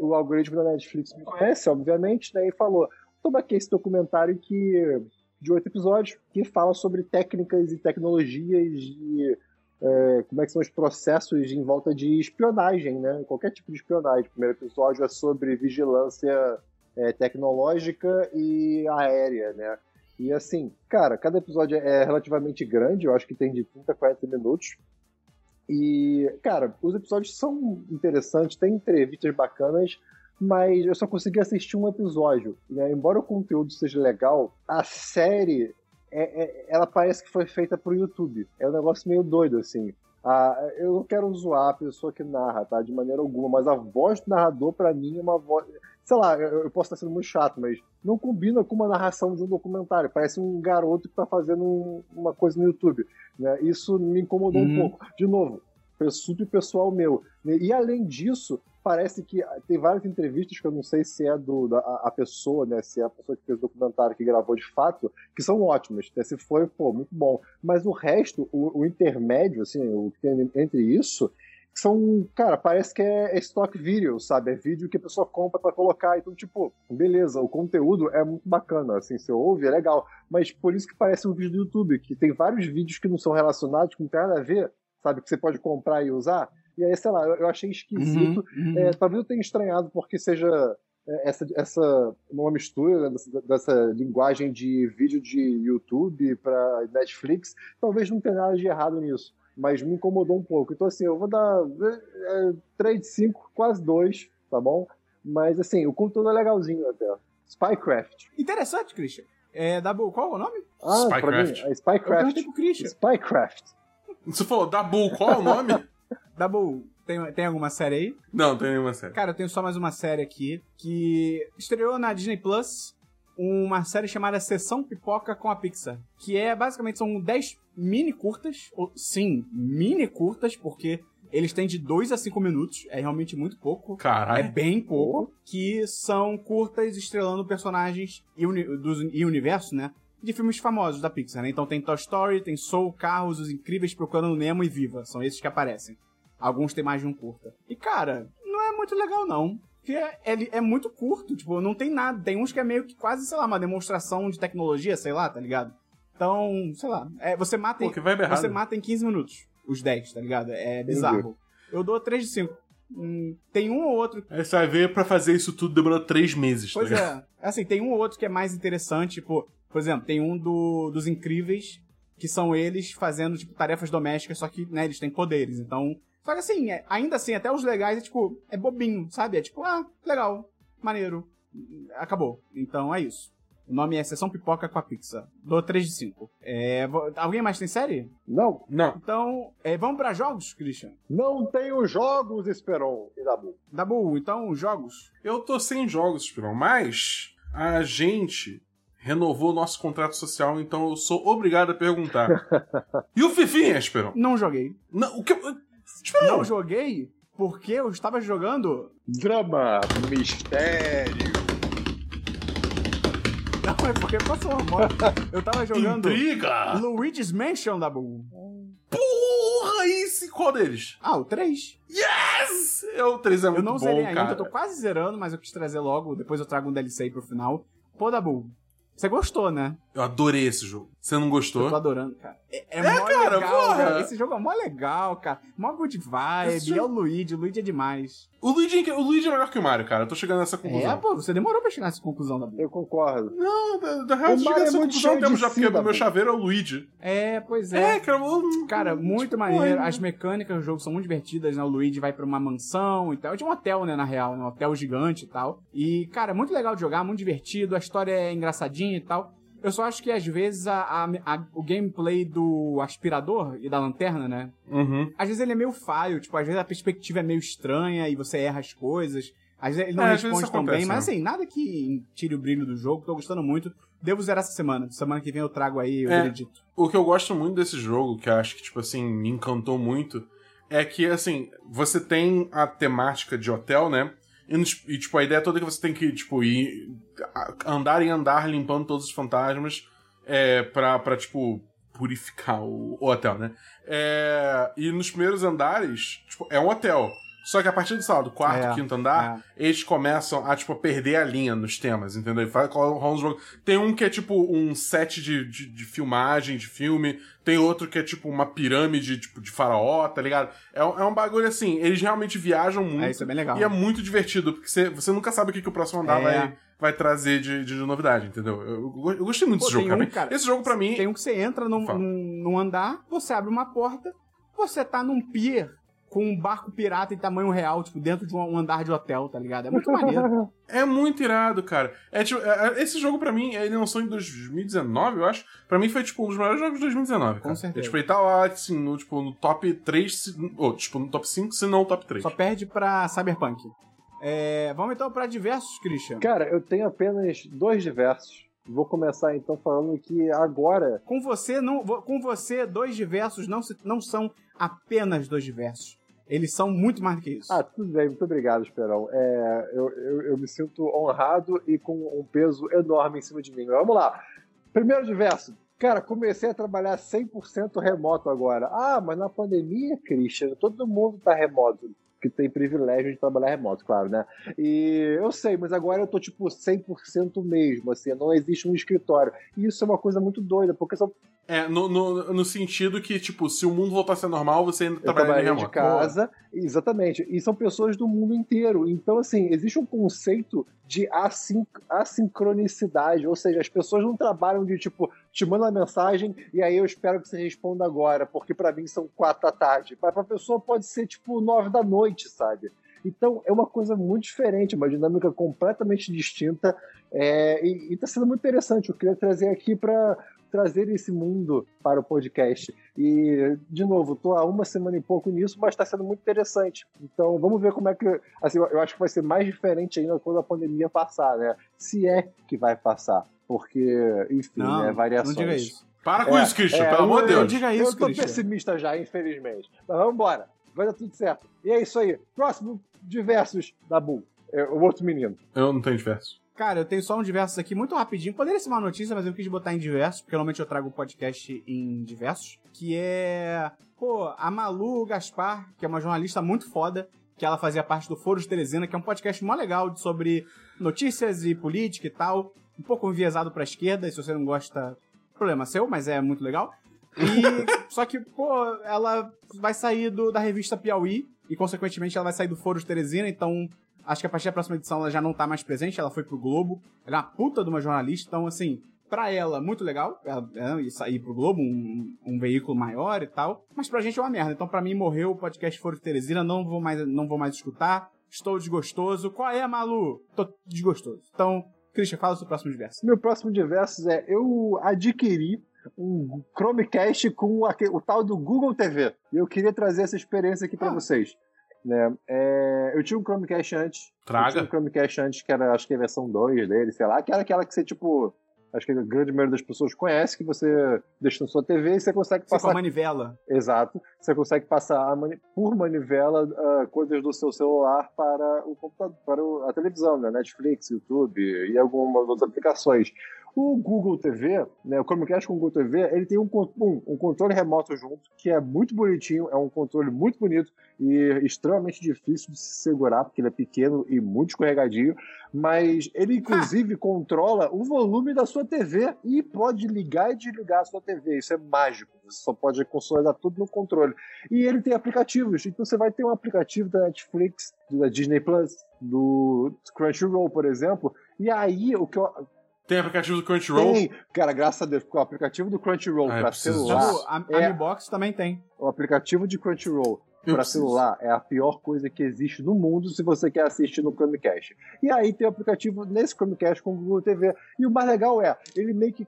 Speaker 2: O algoritmo da Netflix me conhece, obviamente, né? E falou: toma aqui esse documentário que de oito episódios que fala sobre técnicas e tecnologias e é, como é que são os processos em volta de espionagem, né? Qualquer tipo de espionagem. O primeiro episódio é sobre vigilância é, tecnológica e aérea, né? E assim, cara, cada episódio é relativamente grande, eu acho que tem de 30 a 40 minutos. E, cara, os episódios são interessantes, tem entrevistas bacanas, mas eu só consegui assistir um episódio. Né? Embora o conteúdo seja legal, a série, é- é- ela parece que foi feita pro YouTube. É um negócio meio doido, assim. Ah, eu não quero zoar a pessoa que narra, tá? De maneira alguma, mas a voz do narrador, pra mim, é uma voz. Sei lá, eu, posso estar sendo muito chato, mas não combina com uma narração de um documentário. Parece um garoto que tá fazendo um- uma coisa no YouTube. Né? Isso me incomodou
Speaker 1: Uhum.
Speaker 2: um pouco. De novo, foi super pessoal meu. né? E além disso, parece que tem várias entrevistas que eu não sei se é do, da, a pessoa, né? Se é a pessoa que fez o documentário que gravou de fato, que são ótimas. né? Se foi, pô, muito bom. Mas o resto, o, o intermédio, assim, o que tem entre isso, são, cara, parece que é, é stock video, sabe? É vídeo que a pessoa compra pra colocar. Então, tipo, beleza, o conteúdo é muito bacana, assim, você ouve, é legal. Mas por isso que parece um vídeo do YouTube, que tem vários vídeos que não são relacionados, que não tem nada a ver, sabe? Que você pode comprar e usar. E aí, sei lá, eu, eu achei esquisito.
Speaker 1: Uhum, uhum.
Speaker 2: É, talvez eu tenha estranhado porque seja é, essa, essa uma mistura né, dessa, dessa linguagem de vídeo de YouTube para Netflix. Talvez não tenha nada de errado nisso mas me incomodou um pouco. Então, assim, eu vou dar é, 3 de 5, quase 2, tá bom? Mas, assim, o conteúdo é legalzinho até. Spycraft.
Speaker 1: Interessante, Christian. É, Dabu, qual é o nome?
Speaker 2: Ah,
Speaker 3: Spycraft.
Speaker 2: mim, é
Speaker 1: Eu
Speaker 2: Spycraft.
Speaker 1: perguntei pro Christian.
Speaker 2: Spycraft.
Speaker 3: Você falou Dabu, qual é o nome?
Speaker 1: Dabu, tem, tem alguma série aí?
Speaker 3: não, tem nenhuma série.
Speaker 1: Cara, eu tenho só mais uma série aqui que estreou na Disney Plus uma série chamada Sessão Pipoca com a Pixar, que é basicamente são 10 mini curtas, ou, sim, mini curtas, porque eles têm de 2 a 5 minutos, é realmente muito pouco. É
Speaker 3: Caralho.
Speaker 1: bem pouco, que são curtas estrelando personagens e, uni dos, e universo, né? De filmes famosos da Pixar, né? Então tem Toy Story, tem Soul, Carros, Os Incríveis Procurando Nemo e Viva. São esses que aparecem. Alguns têm mais de um curta. E, cara, não é muito legal, não. Porque é, ele é muito curto, tipo, não tem nada. Tem uns que é meio que quase, sei lá, uma demonstração de tecnologia, sei lá, tá ligado? Então, sei lá. É, você mata em,
Speaker 3: Pô,
Speaker 1: você mata em 15 minutos os 10, tá ligado? É bizarro. Eu dou 3 de 5. Hum, tem um ou outro
Speaker 3: Aí você vai ver pra fazer isso tudo demorou três meses,
Speaker 1: Pois
Speaker 3: tá ligado?
Speaker 1: é. Assim, tem um ou outro que é mais interessante, tipo, por exemplo, tem um do, dos incríveis, que são eles fazendo, tipo, tarefas domésticas, só que, né, eles têm poderes. Então. Só que assim, é- ainda assim, até os legais é tipo, é bobinho, sabe? É tipo, ah, legal, maneiro. Acabou. Então é isso. O nome é Sessão Pipoca com a Pixar. Dou 3 de 5. É, alguém mais tem série?
Speaker 2: Não,
Speaker 3: Não.
Speaker 1: Então, é, vamos pra jogos, Christian?
Speaker 2: não tenho jogos, Esperon e Dabu.
Speaker 1: Dabu, então, jogos.
Speaker 3: Eu tô sem jogos, Espirão, mas a gente renovou nosso contrato social, então eu sou obrigado a perguntar. e o Fifinha, Esperão?
Speaker 1: Não joguei.
Speaker 3: Não, o que. Esperão!
Speaker 1: Não joguei porque eu estava jogando
Speaker 2: Drama, mistério.
Speaker 1: Não, é porque passou uma moto. Eu tava jogando
Speaker 3: Intriga!
Speaker 1: Luigi's Mansion da Bull.
Speaker 3: Porra, esse qual deles?
Speaker 1: Ah, o 3.
Speaker 3: Yes! É o 3 é muito
Speaker 1: eu não
Speaker 3: bom,
Speaker 1: zerei ainda,
Speaker 3: cara.
Speaker 1: eu tô quase zerando, mas eu quis trazer logo. Depois eu trago um DLC aí pro final. Pô, Dabu, você gostou, né?
Speaker 3: Eu adorei esse jogo. Você não
Speaker 1: Eu
Speaker 3: gostou?
Speaker 1: tô adorando, cara. É, é, mó
Speaker 3: cara,
Speaker 1: legal,
Speaker 3: porra.
Speaker 1: cara. Esse jogo é mó legal, cara. Mó good vibe.
Speaker 3: Esse
Speaker 1: É o Luigi, o Luigi é demais.
Speaker 3: O Luigi, o Luigi é melhor que o Mario, cara. Eu tô chegando nessa conclusão.
Speaker 1: É, pô, você demorou pra chegar nessa conclusão, Dabu.
Speaker 2: Eu concordo.
Speaker 3: Não, da, da real, eu
Speaker 2: O
Speaker 3: cheguei
Speaker 2: Mario é
Speaker 3: nessa
Speaker 2: muito
Speaker 3: conclusão
Speaker 2: de
Speaker 3: já, porque o meu chaveiro é o Luigi.
Speaker 1: É, pois
Speaker 3: É,
Speaker 1: é.
Speaker 3: cara, eu-
Speaker 1: Cara, muito
Speaker 3: tipo,
Speaker 1: maneiro.
Speaker 3: porra,
Speaker 1: As mecânicas do jogo são muito divertidas, né? O Luigi vai pra uma mansão e tal. É de um hotel, né, na real, né? Um hotel gigante e tal. E, cara, é muito legal de jogar, muito divertido. A história é engraçadinha e tal. Eu só acho que às vezes a, a- a- o gameplay do aspirador e da lanterna, né?
Speaker 3: Uhum.
Speaker 1: Às vezes ele é meio falho, tipo, às vezes a perspectiva é meio estranha e você erra as coisas. Às vezes ele não
Speaker 3: É,
Speaker 1: responde tão bem, mas
Speaker 3: né?
Speaker 1: assim, nada que tire o brilho do jogo. Tô gostando muito. Devo zerar essa semana. Semana que vem eu trago aí o
Speaker 3: É.
Speaker 1: veredito.
Speaker 3: O que eu gosto muito desse jogo, que eu acho que, tipo assim, me encantou muito, é que, assim, você tem a temática de hotel, né? E, tipo, a ideia toda é que você tem que, tipo, ir andar e andar limpando todos os fantasmas é, pra, pra, tipo, purificar o, o hotel, né? É, e nos primeiros andares, tipo, é um hotel. Só que a partir do, sei lá, do quarto,
Speaker 1: É,
Speaker 3: quinto andar, eles começam a, tipo, perder a linha nos temas, entendeu? Tem um que é, tipo, um set de, de, de filmagem, de filme. Tem outro que é, tipo, uma pirâmide, tipo, de faraó, tá ligado? É, um- é um bagulho assim, eles realmente viajam muito.
Speaker 1: É, isso é bem legal.
Speaker 3: E é muito divertido, porque você, você nunca sabe o que, que o próximo andar
Speaker 1: É.
Speaker 3: vai, vai trazer de, de novidade, entendeu? Eu, eu, gostei muito
Speaker 1: Pô,
Speaker 3: desse jogo, cara.
Speaker 1: um, cara,
Speaker 3: Esse jogo, pra mim,
Speaker 1: Tem um que você entra num, num, num andar, você abre uma porta, você tá num pier com um barco pirata em tamanho real, tipo, dentro de um, andar de hotel, tá ligado? É muito maneiro.
Speaker 3: É muito irado, cara. É, tipo, é- é- esse jogo, pra mim, ele lançou em 2019, eu acho. Pra mim, foi, tipo, um dos melhores jogos de 2019, cara.
Speaker 1: certeza.
Speaker 3: É, tipo, ele tá lá, assim, no, tipo, no top 3, se- ou, tipo, no top 5, se não top 3.
Speaker 1: Só perde pra Cyberpunk. É, vamos então pra diversos, Christian.
Speaker 2: Cara, eu tenho apenas dois diversos. Vou começar então falando que agora.
Speaker 1: Com você, não, com você, dois diversos não, se- não são apenas dois diversos. Eles são muito mais do que isso.
Speaker 2: Ah, tudo bem, muito obrigado, Esperão. É, eu, eu, eu me sinto honrado e com um peso enorme em cima de mim. Vamos lá. Primeiro diverso. Cara, comecei a trabalhar 100% remoto agora. Ah, mas na pandemia, Christian, todo mundo tá remoto que tem privilégio de trabalhar remoto, claro, né? E eu sei, mas agora eu tô tipo 100% mesmo, assim, não existe um escritório. E isso é uma coisa muito doida, porque são
Speaker 3: É, no, no, no sentido que, tipo, se o mundo voltasse a normal, você ainda trabalha remoto.
Speaker 2: de casa, exatamente. E são pessoas do mundo inteiro. Então, assim, existe um conceito de assin assincronicidade, ou seja, as pessoas não trabalham de tipo, te manda uma mensagem e aí eu espero que você responda agora, porque pra mim são quatro da tarde. Para a pessoa pode ser tipo nove da noite, sabe? Então é uma coisa muito diferente, uma dinâmica completamente distinta é, e, e tá sendo muito interessante. Eu queria trazer aqui para trazer esse mundo para o podcast. E, de novo, tô há uma semana e pouco nisso, mas está sendo muito interessante. Então, vamos ver como é que. Assim, eu acho que vai ser mais diferente ainda quando a pandemia passar, né? Se é que vai passar. Porque, enfim,
Speaker 1: Não,
Speaker 2: né? Variações.
Speaker 1: não diga isso.
Speaker 3: Para com
Speaker 2: É,
Speaker 3: isso, Christian,
Speaker 2: é,
Speaker 3: pelo amor de
Speaker 2: eu-
Speaker 1: Não
Speaker 3: Deus.
Speaker 1: diga
Speaker 2: Eu
Speaker 1: isso,
Speaker 2: tô
Speaker 1: Christian.
Speaker 2: pessimista já, infelizmente. Mas vamos embora. Vai dar tudo certo. E é isso aí. Próximo, diversos da Bull. É, o outro menino.
Speaker 3: Eu não tenho diversos.
Speaker 1: Cara, eu tenho só um diversos aqui, muito rapidinho. Poderia ser uma notícia, mas eu quis botar em diversos, porque normalmente eu trago o podcast em diversos. Que é. Pô, a Malu Gaspar, que é uma jornalista muito foda, que ela fazia parte do Foro de Teresina, que é um podcast mó legal sobre notícias e política e tal. Um pouco enviesado pra esquerda, e se você não gosta, problema seu, mas é muito legal. E. só que, pô, ela vai sair do, da revista Piauí, e consequentemente ela vai sair do Foro de Teresina, então Acho que a partir da próxima edição ela já não tá mais presente, ela foi pro Globo. Ela é uma puta de uma jornalista, então, assim, pra ela, muito legal ela, ela ir sair pro Globo, um, um veículo maior e tal. Mas pra gente é uma merda. Então, pra mim, morreu o podcast Foro de Teresina, não vou mais, não vou mais escutar. Estou desgostoso. Qual é, Malu? Tô desgostoso. Então, Christian, fala o seu próximo diverso.
Speaker 2: Meu próximo diversos é eu adquiri um Chromecast com o tal do Google TV. E eu queria trazer essa experiência aqui para
Speaker 1: Ah.
Speaker 2: vocês. Né? É, eu tinha um Chromecast antes. Eu
Speaker 3: Traga.
Speaker 2: tinha um Chromecast antes, que era, acho que a versão 2 dele, sei lá, que era aquela que você, tipo. Acho que a grande maioria das pessoas conhece, que você deixa na sua TV e você consegue
Speaker 1: Você com
Speaker 2: passar
Speaker 1: a manivela.
Speaker 2: Exato. Você consegue passar a mani- por manivela ah, coisas do seu celular para o computador, para a televisão, né? Netflix, YouTube e algumas outras aplicações. O Google TV, né, o Chromecast com o Google TV, ele tem um, um, um controle remoto junto, que é muito bonitinho, é um controle muito bonito e extremamente difícil de se segurar, porque ele é pequeno e muito escorregadio, mas ele inclusive controla o volume da sua TV e pode ligar e desligar a sua TV. Isso é mágico. Você só pode consolidar tudo no controle. E ele tem aplicativos. Então você vai ter um aplicativo da Netflix, da Disney Plus, do Crunchyroll, por exemplo. E aí o que eu
Speaker 3: Tem aplicativo do Crunchyroll.
Speaker 2: tem, cara, graças a Deus, porque o aplicativo do Crunchyroll
Speaker 3: Ah,
Speaker 2: para celular,
Speaker 3: disso.
Speaker 1: A, a
Speaker 2: é-
Speaker 1: Mi Box também tem.
Speaker 2: o aplicativo de Crunchyroll
Speaker 3: Eu
Speaker 2: para
Speaker 3: preciso.
Speaker 2: celular é a pior coisa que existe no mundo se você quer assistir no Chromecast. E aí tem o aplicativo nesse Chromecast com o Google TV. E o mais legal é, ele meio que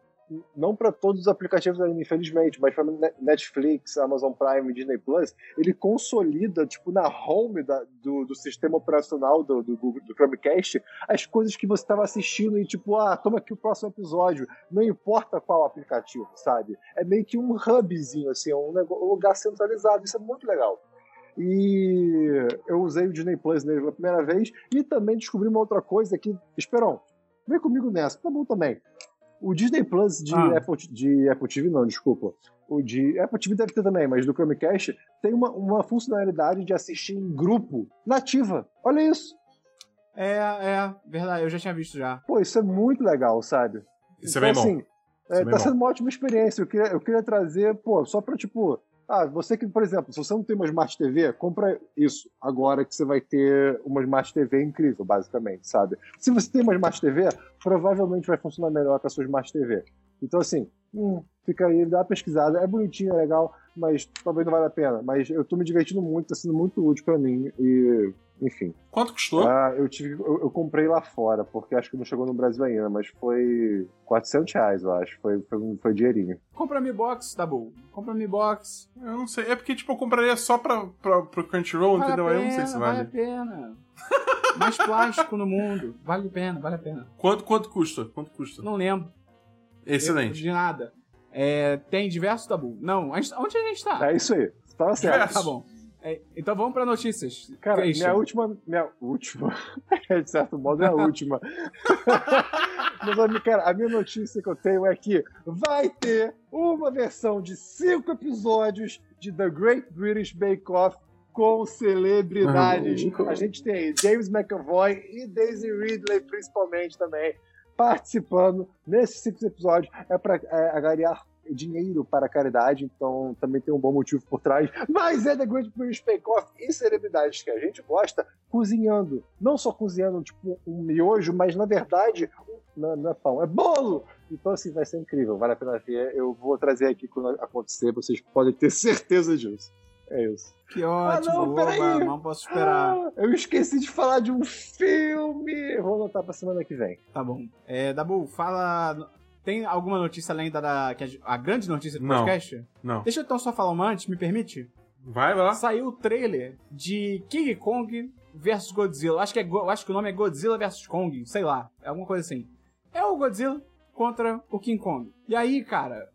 Speaker 2: não para todos os aplicativos infelizmente, mas para Netflix, Amazon Prime, Disney Plus, ele consolida, tipo, na home da- do, do sistema operacional do, do, do Chromecast, as coisas que você estava assistindo e, tipo, ah, toma aqui o próximo episódio, não importa qual aplicativo, sabe? É meio que um hubzinho, assim, um, nego- um lugar centralizado, isso é muito legal. E eu usei o Disney Plus nele pela primeira vez e também descobri uma outra coisa que, Esperão, vem comigo nessa, tá bom também. O Disney Plus de,
Speaker 1: Ah.
Speaker 2: Apple, de Apple TV, não, desculpa. O de Apple TV deve ter também, mas do Chromecast tem uma, uma funcionalidade de assistir em grupo nativa. Olha isso.
Speaker 1: É, é, verdade, eu já tinha visto já.
Speaker 2: Pô, isso é muito legal, sabe?
Speaker 3: Isso é bem bom.
Speaker 2: assim,
Speaker 3: Isso
Speaker 2: é,
Speaker 3: é bem
Speaker 2: tá
Speaker 3: bom.
Speaker 2: sendo uma ótima experiência. Eu queria, eu queria trazer, pô, só pra, tipo, ah, você que, por exemplo, se você não tem uma Smart TV, compra isso agora que você vai ter uma Smart TV incrível, basicamente, sabe? Se você tem uma Smart TV, provavelmente vai funcionar melhor com a sua Smart TV. Então, assim, hum, fica aí, dá uma pesquisada. É bonitinho, é legal, mas talvez não valha a pena. Mas eu tô me divertindo muito, tá sendo muito útil pra mim e, enfim.
Speaker 3: Quanto custou?
Speaker 2: Ah, eu, tive, eu, eu comprei lá fora, porque acho que não chegou no Brasil ainda, mas foi 400 reais, eu acho. Foi, foi, foi dinheirinho.
Speaker 1: Compra a Mi Box, tá bom. Compra a Mi Box.
Speaker 3: Eu não sei. É porque, tipo, eu compraria só pra, pra, pro Crunchyroll,
Speaker 1: Vale
Speaker 3: entendeu?
Speaker 1: a
Speaker 3: Aí eu não sei
Speaker 1: pena,
Speaker 3: se
Speaker 1: Vale a
Speaker 3: vale.
Speaker 1: pena. Mais plástico no mundo. Vale a pena, vale a pena.
Speaker 3: Quanto, quanto custa? Quanto custa?
Speaker 1: Não lembro.
Speaker 3: Excelente.
Speaker 1: De nada. É, tem diversos tabu. Não, a gente- onde a gente tá?
Speaker 2: É isso aí. Você tava certo.
Speaker 3: Diversos.
Speaker 1: Tá bom. É, então vamos pra notícias.
Speaker 2: Cara,
Speaker 1: Christian.
Speaker 2: minha última. Minha última. de certo modo, é a última. Mas, a minha- cara, a minha notícia que eu tenho é que vai ter uma versão de cinco episódios de The Great British Bake Off com celebridades.
Speaker 3: Ah,
Speaker 2: a gente tem aí James McAvoy e Daisy Ridley, principalmente, também, participando nesses cinco episódios. É para agariar dinheiro para a caridade, então também tem um bom motivo por trás. Mas é The Great British Bake Off e celebridades que a gente gosta cozinhando. Não só cozinhando tipo um miojo, mas na verdade não, não é pão, é bolo! Então, assim, vai ser incrível, vale a pena ver. Eu vou trazer aqui quando acontecer, vocês podem ter certeza disso. É isso.
Speaker 1: Que ótimo.
Speaker 2: não, peraí.
Speaker 1: oba, não posso esperar.
Speaker 2: Ah, eu esqueci de falar de um filme! Vou anotar pra semana que vem.
Speaker 1: Tá bom. É, Dabu, fala. Tem alguma notícia além da, da que a, a grande notícia do
Speaker 3: Não.
Speaker 1: podcast?
Speaker 3: Não.
Speaker 1: Deixa eu então só falar uma antes, me permite?
Speaker 3: Vai, vai lá.
Speaker 1: Saiu o trailer de King Kong versus Godzilla. Acho que, é, acho que o nome é Godzilla versus Kong, sei lá, é alguma coisa assim. É o Godzilla contra o King Kong. E aí, cara,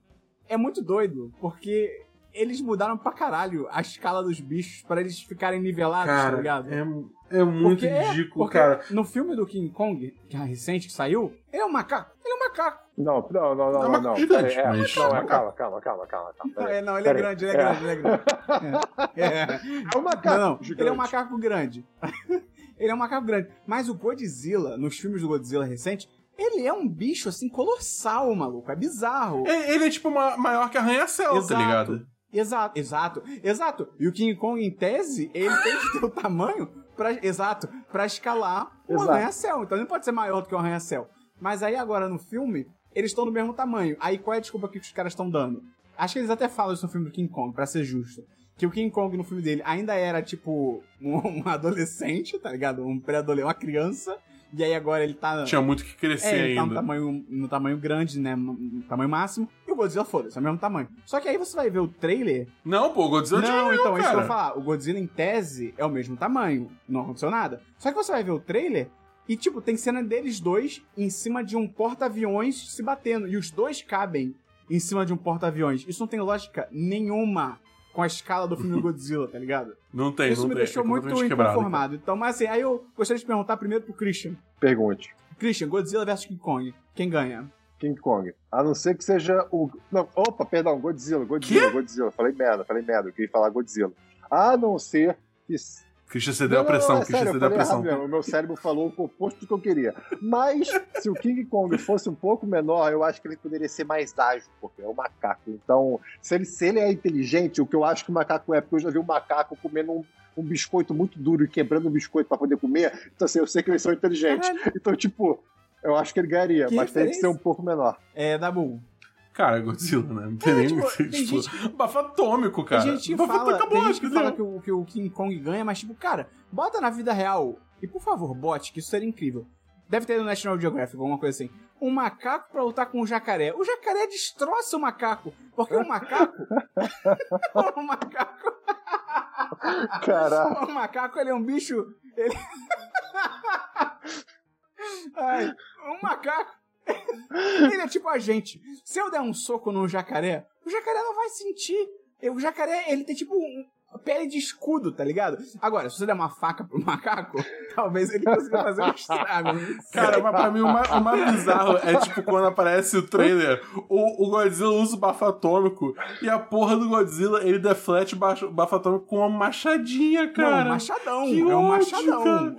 Speaker 1: é muito doido, porque eles mudaram pra caralho a escala dos bichos pra eles ficarem nivelados, tá
Speaker 3: Cara,
Speaker 1: ligado?
Speaker 3: é, é muito
Speaker 1: Porque é,
Speaker 3: ridículo,
Speaker 1: porque
Speaker 3: cara.
Speaker 1: No filme do King Kong, que é recente que saiu, ele é um macaco. Ele é um macaco.
Speaker 2: Não, não, não, não,
Speaker 3: É
Speaker 2: não.
Speaker 3: uma
Speaker 2: não.
Speaker 3: gigante,
Speaker 2: é,
Speaker 3: mas-
Speaker 2: não, é,
Speaker 3: macaco.
Speaker 2: calma, calma, calma, calma. calma.
Speaker 1: É, não, ele é
Speaker 2: Peraí.
Speaker 1: grande, ele é
Speaker 2: É.
Speaker 1: grande, ele é grande. É, é.
Speaker 2: É um macaco.
Speaker 1: Não, ele é um macaco grande. ele é um macaco grande. Mas o Godzilla, nos filmes do Godzilla recente, ele é um bicho, assim, colossal, maluco. É bizarro.
Speaker 3: É- Ele é tipo ma- maior que arranha-céu, tá ligado?
Speaker 1: Exato, exato, exato. E o King Kong, em tese, ele tem que ter o tamanho pra, exato, pra escalar o arranha-céu. Então ele não pode ser maior do que o arranha-céu. Mas aí agora no filme, eles estão do mesmo tamanho. Aí qual é a desculpa que os caras estão dando? Acho que eles até falam isso no filme do King Kong, pra ser justo. Que o King Kong no filme dele ainda era tipo um, um adolescente, tá ligado? Um pré-adolescente, uma criança. E aí agora ele tá.
Speaker 3: Tinha muito que crescer
Speaker 1: É, ele tá no
Speaker 3: ainda.
Speaker 1: tamanho, no tamanho grande, né? No no tamanho máximo. E o Godzilla, foda-se, é o mesmo tamanho. Só que aí você vai ver o trailer.
Speaker 3: Não, pô, o Godzilla
Speaker 1: não,
Speaker 3: diminuiu,
Speaker 1: então, é isso que eu
Speaker 3: cara.
Speaker 1: vou falar. O Godzilla, em tese, é o mesmo tamanho. Não aconteceu nada. Só que você vai ver o trailer e, tipo, tem cena deles dois em cima de um porta-aviões se batendo. E os dois cabem em cima de um porta-aviões. Isso não tem lógica nenhuma com a escala do filme do Godzilla, tá ligado?
Speaker 3: Não tem,
Speaker 1: Isso
Speaker 3: não
Speaker 1: me
Speaker 3: tem.
Speaker 1: deixou
Speaker 3: É
Speaker 1: muito inconformado. Então, mas assim, aí eu gostaria de perguntar primeiro pro Christian.
Speaker 2: Pergunte.
Speaker 1: Christian, Godzilla vs King Kong. Quem ganha?
Speaker 2: King Kong. A não ser que seja o. Não, opa, perdão, Godzilla, Godzilla,
Speaker 3: Quê?
Speaker 2: Godzilla. Falei merda, falei merda, eu queria falar Godzilla. A não ser que.
Speaker 3: Christian cedeu a
Speaker 2: Não, não,
Speaker 3: pressão,
Speaker 2: não, é
Speaker 3: Christian
Speaker 2: sério, eu
Speaker 3: cedeu a pressão.
Speaker 2: mesmo. O meu cérebro falou o oposto do que eu queria. Mas, se o King Kong fosse um pouco menor, eu acho que ele poderia ser mais ágil, porque é um macaco. Então, se ele, se ele é inteligente, o que eu acho que o macaco é, porque eu já vi um macaco comendo um, um biscoito muito duro e quebrando o biscoito pra poder comer. Então, assim, eu sei que eles são inteligentes. Então, tipo, eu acho que ele ganharia,
Speaker 1: Que
Speaker 2: mas tem que ser
Speaker 1: referência.
Speaker 2: um pouco menor.
Speaker 1: É, Dabu.
Speaker 3: Cara, Godzilla, né? Não tem
Speaker 1: É,
Speaker 3: nem.
Speaker 1: tipo,
Speaker 3: Tipo,
Speaker 1: gente
Speaker 3: bafo atômico, cara.
Speaker 1: Tem gente que
Speaker 3: Bafo
Speaker 1: fala,
Speaker 3: acabou,
Speaker 1: tem gente que, fala que, o, que o King Kong ganha, mas tipo, cara, bota na vida real. E por favor, bote, que isso seria incrível. Deve ter no National Geographic, alguma coisa assim. Um macaco pra lutar com um jacaré. O jacaré destroça o macaco. Porque o macaco. o macaco.
Speaker 2: Caraca.
Speaker 1: O macaco, ele é um bicho. Ele. Ai, um macaco. Ele é tipo a gente. Se eu der um soco num jacaré, o jacaré não vai sentir. O jacaré, ele tem tipo um pele de escudo, tá ligado? Agora, se você der uma faca pro macaco, talvez ele consiga fazer um estrago. não.
Speaker 3: Cara, mas pra mim o mais, o mais bizarro é tipo quando aparece o trailer, o, o Godzilla usa o bafo atômico e a porra do Godzilla ele deflete o bafo atômico com uma machadinha,
Speaker 1: não,
Speaker 3: cara.
Speaker 1: um machadão.
Speaker 3: Que
Speaker 1: é um
Speaker 3: ódio,
Speaker 1: machadão.
Speaker 3: cara.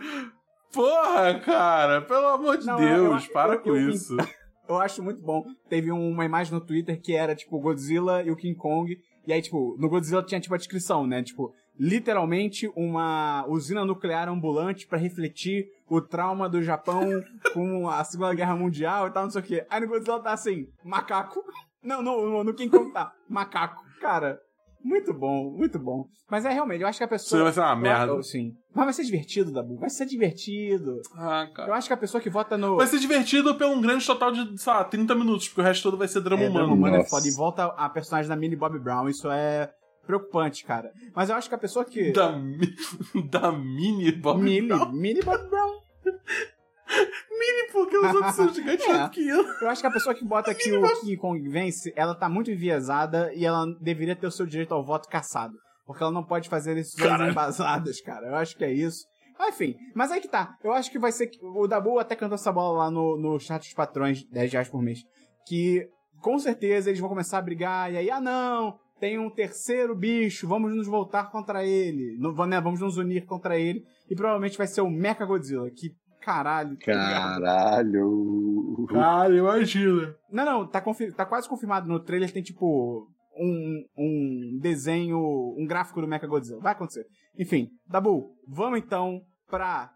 Speaker 3: Porra, cara, pelo amor de
Speaker 1: Não,
Speaker 3: Deus,
Speaker 1: eu-
Speaker 3: para
Speaker 1: eu-
Speaker 3: com
Speaker 1: eu-
Speaker 3: isso.
Speaker 1: Eu acho muito bom. Teve uma imagem no Twitter que era, tipo, Godzilla e o King Kong. E aí, tipo, no Godzilla tinha, tipo, a descrição, né? Tipo, literalmente uma usina nuclear ambulante pra refletir o trauma do Japão com a Segunda Guerra Mundial e tal, não sei o quê. Aí no Godzilla tá assim, macaco. Não, no, no King Kong tá, macaco. Cara, muito bom, muito bom. Mas é realmente, eu acho que a
Speaker 3: Isso
Speaker 1: pessoa...
Speaker 3: vai ser uma merda.
Speaker 1: Eu- Sim. Mas vai ser divertido, Dabu. Vai ser divertido.
Speaker 3: Ah,
Speaker 1: Eu
Speaker 3: cara.
Speaker 1: acho que a pessoa que vota no...
Speaker 3: Vai ser divertido pelo um grande total de, sei lá, 30 minutos, porque o resto todo vai ser drama
Speaker 1: É,
Speaker 3: humano.
Speaker 1: Drama humano é foda. E volta a personagem da Millie Bobby Brown. Isso é preocupante, cara. Mas eu acho que a pessoa que.
Speaker 3: Da, mi- da mini Bob
Speaker 1: Millie,
Speaker 3: Brown.
Speaker 1: Millie Bobby Brown.
Speaker 3: Porque os outros são gigantes
Speaker 1: É.
Speaker 3: que eu.
Speaker 1: Eu acho que a pessoa que bota que o King Kong vence, ela tá muito enviesada e ela deveria ter o seu direito ao voto caçado. Porque ela não pode fazer decisões embasadas, cara. Eu acho que é isso. Ah, Enfim, mas aí que tá. Eu acho que vai ser. O Dabu até cantou essa bola lá no, no chat dos patrões, 10 reais por mês. Que com certeza eles vão começar a brigar, e aí, ah não, tem um terceiro bicho, vamos nos voltar contra ele. Não, vamos, né, vamos nos unir contra ele. E provavelmente vai ser o Mecha Godzilla, que caralho. tá?
Speaker 2: Caralho.
Speaker 3: Cara, imagina.
Speaker 1: Não, não, tá, confi- tá quase confirmado no trailer, tem tipo um, um desenho, um gráfico do Mecha Godzilla. Vai acontecer. Enfim, Dabu, vamos então pra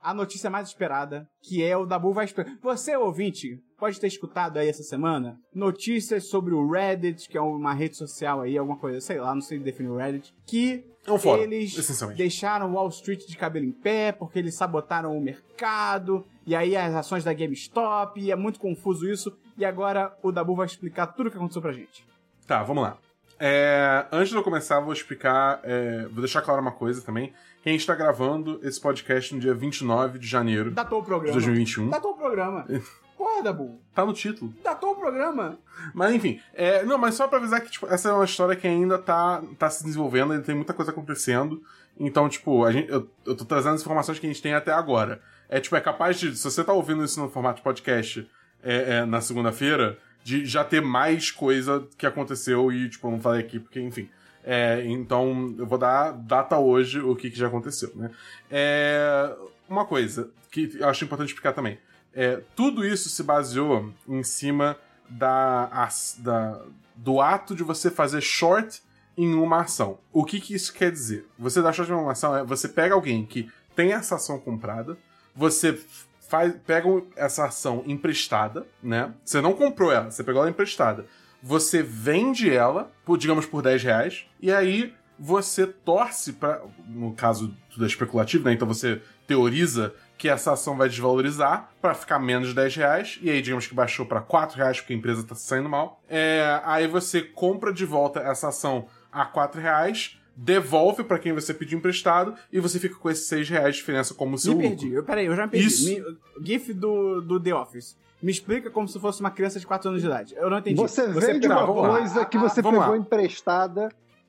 Speaker 1: a notícia mais esperada, que é o Dabu vai esperar. Você, ouvinte, pode ter escutado aí essa semana notícias sobre o Reddit, que é uma rede social aí, alguma coisa, sei lá, não sei definir o Reddit, que
Speaker 3: É um fórum,
Speaker 1: eles deixaram Wall Street de cabelo em pé porque eles sabotaram o mercado, e aí as ações da GameStop, e é muito confuso isso. E agora o Dabu vai explicar tudo o que aconteceu pra gente.
Speaker 3: Tá, vamos lá. É, antes de eu começar, vou explicar, é, vou deixar claro uma coisa também, que a gente tá gravando esse podcast no dia 29 de janeiro
Speaker 1: Datou o
Speaker 3: de
Speaker 1: programa.
Speaker 3: 2021.
Speaker 1: Datou o programa. Porra, Dabu.
Speaker 3: Tá no título.
Speaker 1: Datou o programa.
Speaker 3: Mas enfim, é, não, mas só pra avisar que tipo, essa é uma história que ainda tá, tá se desenvolvendo, ainda tem muita coisa acontecendo. Então, tipo, a gente, eu, eu tô trazendo as informações que a gente tem até agora. É tipo, é capaz de, se você tá ouvindo isso no formato de podcast é, é, na segunda-feira, de já ter mais coisa que aconteceu e, tipo, eu não falei aqui, porque, enfim. É, então, eu vou dar data hoje o que, que já aconteceu, né? É, uma coisa que eu acho importante explicar também. É, tudo isso se baseou em cima da, da- do ato de você fazer short em uma ação. O que, que isso quer dizer? Você dá short em uma ação é você pega alguém que tem essa ação comprada, você faz, pega essa ação emprestada, né? Você não comprou ela, você pegou ela emprestada. Você vende ela, por, digamos, por 10 reais, e aí você torce para, no caso tudo é especulativo, né? Então você teoriza que essa ação vai desvalorizar para ficar menos de 10 reais, e aí digamos que baixou para 4 reais porque a empresa tá saindo mal. É, aí você compra de volta essa ação a 4 reais, devolve para quem você pediu emprestado, e você fica com esses 6 reais de diferença como seu
Speaker 1: me
Speaker 3: lucro.
Speaker 1: perdi. Eu, peraí, eu já me perdi.
Speaker 3: Isso.
Speaker 1: Me- GIF do, do The Office. Me explica como se fosse uma criança de 4 anos de idade. Eu não entendi.
Speaker 2: Você vende
Speaker 3: tá,
Speaker 2: uma
Speaker 3: lá.
Speaker 2: coisa que
Speaker 1: Ah,
Speaker 2: você pegou
Speaker 3: lá.
Speaker 2: emprestada,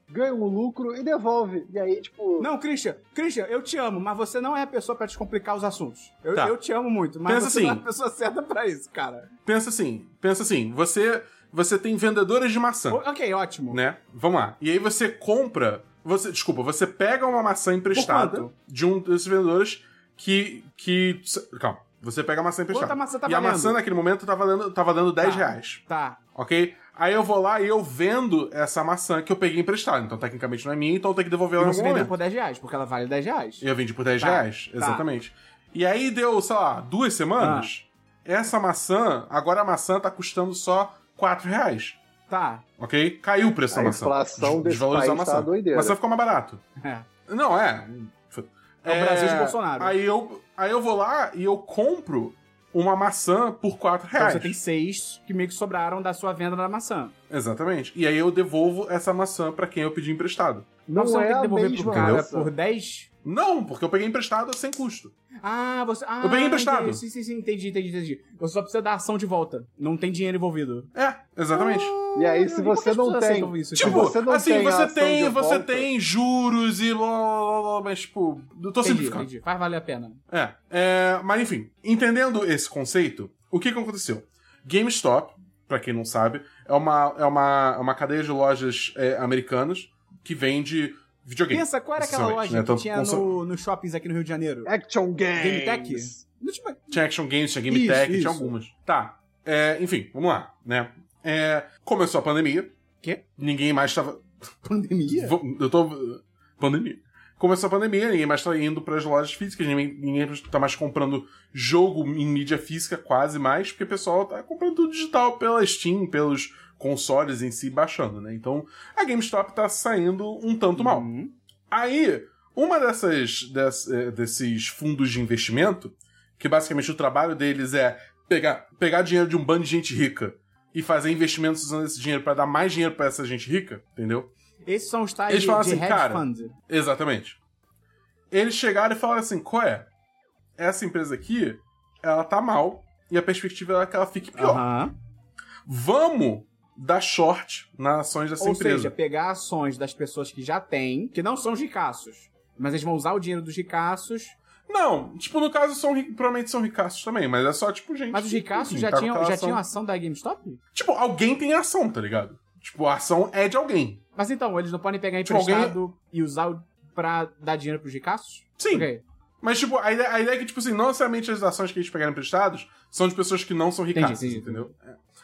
Speaker 2: ganha um lucro e devolve. E aí, tipo.
Speaker 1: Não, Christian, Christian, eu te amo, mas você não é a pessoa pra descomplicar os assuntos. Eu,
Speaker 3: Tá.
Speaker 1: eu te amo muito, mas
Speaker 3: Pensa
Speaker 1: você não é
Speaker 3: assim.
Speaker 1: a pessoa certa pra isso, cara.
Speaker 3: Pensa assim, pensa assim, você você tem vendedoras de maçã.
Speaker 1: O- Ok, ótimo.
Speaker 3: né? Vamos lá. E aí você compra. Você, desculpa, você pega uma maçã emprestada de um desses vendedores que. que calma. Você pega a maçã emprestada.
Speaker 1: Quanto a maçã tá
Speaker 3: e a
Speaker 1: valendo?
Speaker 3: maçã naquele momento tá valendo, tá valendo 10
Speaker 1: Tá.
Speaker 3: reais.
Speaker 1: Tá.
Speaker 3: Ok? Aí eu vou lá e eu vendo essa maçã que eu peguei emprestada. Então, tecnicamente não é minha, então eu tenho que devolver
Speaker 1: E
Speaker 3: ela
Speaker 1: você
Speaker 3: algum
Speaker 1: vendeu
Speaker 3: momento.
Speaker 1: por 10 reais, porque ela vale 10 reais.
Speaker 3: Eu vendi por 10
Speaker 1: Tá,
Speaker 3: reais.
Speaker 1: tá.
Speaker 3: Exatamente. E aí deu, sei lá, duas semanas.
Speaker 1: Ah.
Speaker 3: Essa maçã, agora a maçã tá custando só 4 reais.
Speaker 1: Tá.
Speaker 3: Ok? Caiu o preço
Speaker 2: A
Speaker 3: da maçã.
Speaker 2: inflação
Speaker 3: Des-
Speaker 2: desse
Speaker 3: desvalorizou
Speaker 2: país tá doideira.
Speaker 3: Mas ficou mais barato.
Speaker 1: É.
Speaker 3: Não, é.
Speaker 1: É o Brasil de Bolsonaro.
Speaker 3: Aí eu, aí eu vou lá e eu compro uma maçã por 4
Speaker 1: Então
Speaker 3: reais.
Speaker 1: você tem seis que meio que sobraram da sua venda da maçã.
Speaker 3: Exatamente. E aí eu devolvo essa maçã pra quem eu pedi emprestado.
Speaker 2: Não
Speaker 1: não
Speaker 2: é
Speaker 1: tem que
Speaker 2: a
Speaker 1: devolver pro
Speaker 2: mesma
Speaker 1: cara por 10?
Speaker 3: Não, porque eu peguei emprestado sem custo.
Speaker 1: Ah, você. Ah,
Speaker 3: Eu peguei emprestado.
Speaker 1: entendi. Sim, sim, sim, entendi, entendi, entendi. Você só precisa dar ação de volta. Não tem dinheiro envolvido.
Speaker 3: É, exatamente.
Speaker 2: E aí, se você não tem.
Speaker 1: isso,
Speaker 3: Tipo,
Speaker 2: você não
Speaker 3: assim,
Speaker 2: tem
Speaker 3: você tem, você
Speaker 2: volta-
Speaker 3: tem juros e blá, blá, blá, blá, mas tipo, eu tô
Speaker 1: entendi,
Speaker 3: simplificando.
Speaker 1: entendi. Faz valer a pena.
Speaker 3: É, é, mas enfim, entendendo esse conceito, o que que aconteceu? GameStop, pra quem não sabe, é uma, é uma, é uma cadeia de lojas é, americanas que vende videogame.
Speaker 1: Pensa, qual era aquela loja
Speaker 3: né?
Speaker 1: que
Speaker 3: Tanto
Speaker 1: tinha no, nos shoppings aqui no Rio de Janeiro?
Speaker 2: Action Games.
Speaker 1: Game Tech? Tipo,
Speaker 3: Tinha Action Games, tinha Game
Speaker 1: Isso,
Speaker 3: Tech, tinha
Speaker 1: isso.
Speaker 3: algumas. Tá, é, enfim, vamos lá, né? É, começou a pandemia.
Speaker 1: Quê?
Speaker 3: Ninguém mais tava...
Speaker 1: pandemia?
Speaker 3: Eu tô. Pandemia. Começou a pandemia, ninguém mais tá indo pras lojas físicas, ninguém, ninguém tá mais comprando jogo em mídia física, quase mais, porque o pessoal tá comprando tudo digital pela Steam, pelos consoles em si baixando, né? Então a GameStop tá saindo um tanto mal.
Speaker 1: Uhum.
Speaker 3: Aí, uma dessas, dess- eh, desses fundos de investimento, que basicamente o trabalho deles é pegar, pegar dinheiro de um bando de gente rica e fazer investimentos usando esse dinheiro pra dar mais dinheiro pra essa gente rica, entendeu?
Speaker 1: Esses são os tais
Speaker 3: Eles
Speaker 1: de,
Speaker 3: falam
Speaker 1: de
Speaker 3: assim,
Speaker 1: hedge
Speaker 3: cara,
Speaker 1: fund.
Speaker 3: Exatamente. Eles chegaram e falaram assim: qual é? Essa empresa aqui, ela tá mal e a perspectiva é que ela fique pior.
Speaker 1: Aham.
Speaker 3: Vamos dar short nas ações dessa
Speaker 1: Ou
Speaker 3: empresa.
Speaker 1: seja, pegar ações das pessoas que já têm, que não são os ricaços. Mas eles vão usar o dinheiro dos ricaços.
Speaker 3: Não, tipo, no caso, são, provavelmente são ricaços também, mas é só, tipo, gente.
Speaker 1: Mas os ricaços já,
Speaker 3: tá com
Speaker 1: tinham, já
Speaker 3: ação.
Speaker 1: tinham ação da GameStop?
Speaker 3: Tipo, alguém tem ação, tá ligado? Tipo, a ação é de alguém.
Speaker 1: Mas então, eles não podem pegar
Speaker 3: Tipo, alguém-
Speaker 1: emprestado e usar o- pra dar dinheiro pros ricaços?
Speaker 3: Sim.
Speaker 1: Ok.
Speaker 3: Mas, tipo, a ideia, a ideia é que, tipo assim, não necessariamente as ações que eles pegaram emprestados são de pessoas que não são ricaças,
Speaker 1: Entendi, entendi.
Speaker 3: entendeu?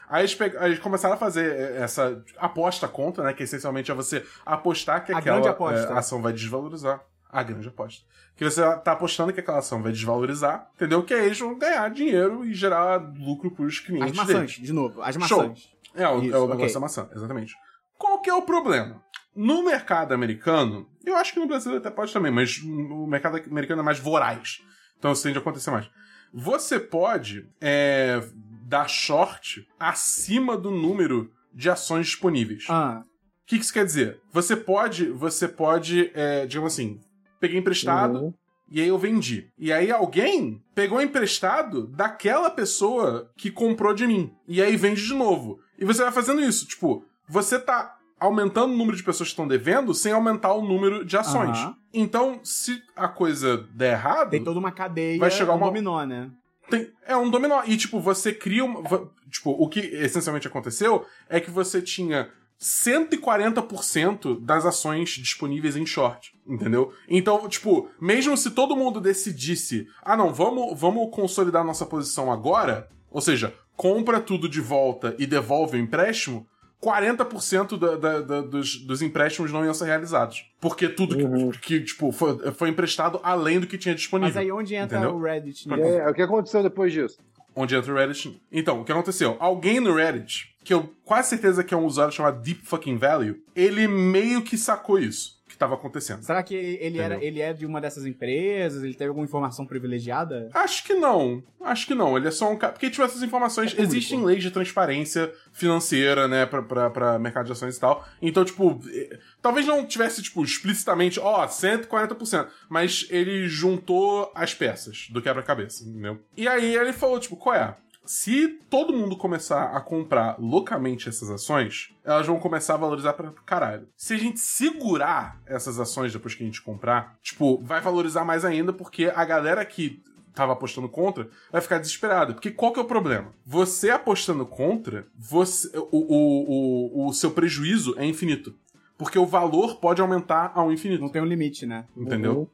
Speaker 3: É. Aí eles, pe- aí eles começaram a fazer essa aposta contra, né? Que essencialmente é você apostar que
Speaker 1: A
Speaker 3: aquela
Speaker 1: aposta.
Speaker 3: é, ação vai desvalorizar. A grande aposta. Que você tá apostando que aquela ação vai desvalorizar, entendeu? Que aí eles vão ganhar dinheiro e gerar lucro pros clientes
Speaker 1: As maçãs,
Speaker 3: deles.
Speaker 1: de novo, as
Speaker 3: Show.
Speaker 1: maçãs.
Speaker 3: É, o,
Speaker 1: Isso,
Speaker 3: é o
Speaker 1: ok.
Speaker 3: negócio da maçã, exatamente. Qual que é o problema? No mercado americano, eu acho que no Brasil até pode também, mas o mercado americano é mais voraz. Então isso tende a acontecer mais. Você pode é, dar short acima do número de ações disponíveis. O
Speaker 1: Ah,
Speaker 3: que, que isso quer dizer? Você pode, você pode, é, digamos assim, peguei emprestado,
Speaker 2: Uhum.
Speaker 3: e aí eu vendi. E aí alguém pegou emprestado daquela pessoa que comprou de mim. E aí vende de novo. E você vai fazendo isso. Tipo, você tá aumentando o número de pessoas que estão devendo sem aumentar o número de ações.
Speaker 1: Aham.
Speaker 3: Então, se a coisa der errado,
Speaker 1: tem toda uma cadeia,
Speaker 3: Vai chegar
Speaker 1: um
Speaker 3: uma-
Speaker 1: dominó, né?
Speaker 3: Tem- é um dominó. E, tipo, você cria uma. Tipo, o que essencialmente aconteceu é que você tinha 140% das ações disponíveis em short, entendeu? Então, tipo, mesmo se todo mundo decidisse, ah não, vamos, vamos consolidar nossa posição agora, ou seja, compra tudo de volta e devolve o empréstimo, 40% da, da, da, dos, dos empréstimos não iam ser realizados. Porque tudo que-
Speaker 2: Uhum.
Speaker 3: que, tipo, foi, foi emprestado além do que tinha disponível.
Speaker 1: Mas aí onde entra
Speaker 3: entendeu?
Speaker 1: o Reddit?
Speaker 2: E
Speaker 1: nisso?
Speaker 2: aí, o que aconteceu depois disso?
Speaker 3: onde entra o Reddit. Então, o que aconteceu? Alguém no Reddit, que eu quase certeza que é um usuário chamado Deep Fucking Value, ele meio que sacou isso que tava acontecendo.
Speaker 1: Será que ele, era, ele é de uma dessas empresas? Ele teve alguma informação privilegiada?
Speaker 3: Acho que não. Acho que não. Ele é só um cara. Porque, tipo, essas informações.
Speaker 1: É
Speaker 3: existem leis de transparência financeira, né, pra, pra, pra mercado de ações e tal. Então, tipo, eh, talvez não tivesse, tipo, explicitamente, ó, 140%. Mas ele juntou as peças do quebra-cabeça, entendeu? E aí ele falou, tipo, qual é? Se todo mundo começar a comprar loucamente essas ações, elas vão começar a valorizar pra caralho. Se a gente segurar essas ações depois que a gente comprar, tipo, vai valorizar mais ainda, porque a galera que tava apostando contra vai ficar desesperada. Porque qual que é o problema? Você apostando contra, você, o, o, o, o seu prejuízo é infinito. Porque o valor pode aumentar ao infinito.
Speaker 1: Não tem um limite, né?
Speaker 3: Entendeu?
Speaker 2: Uhum.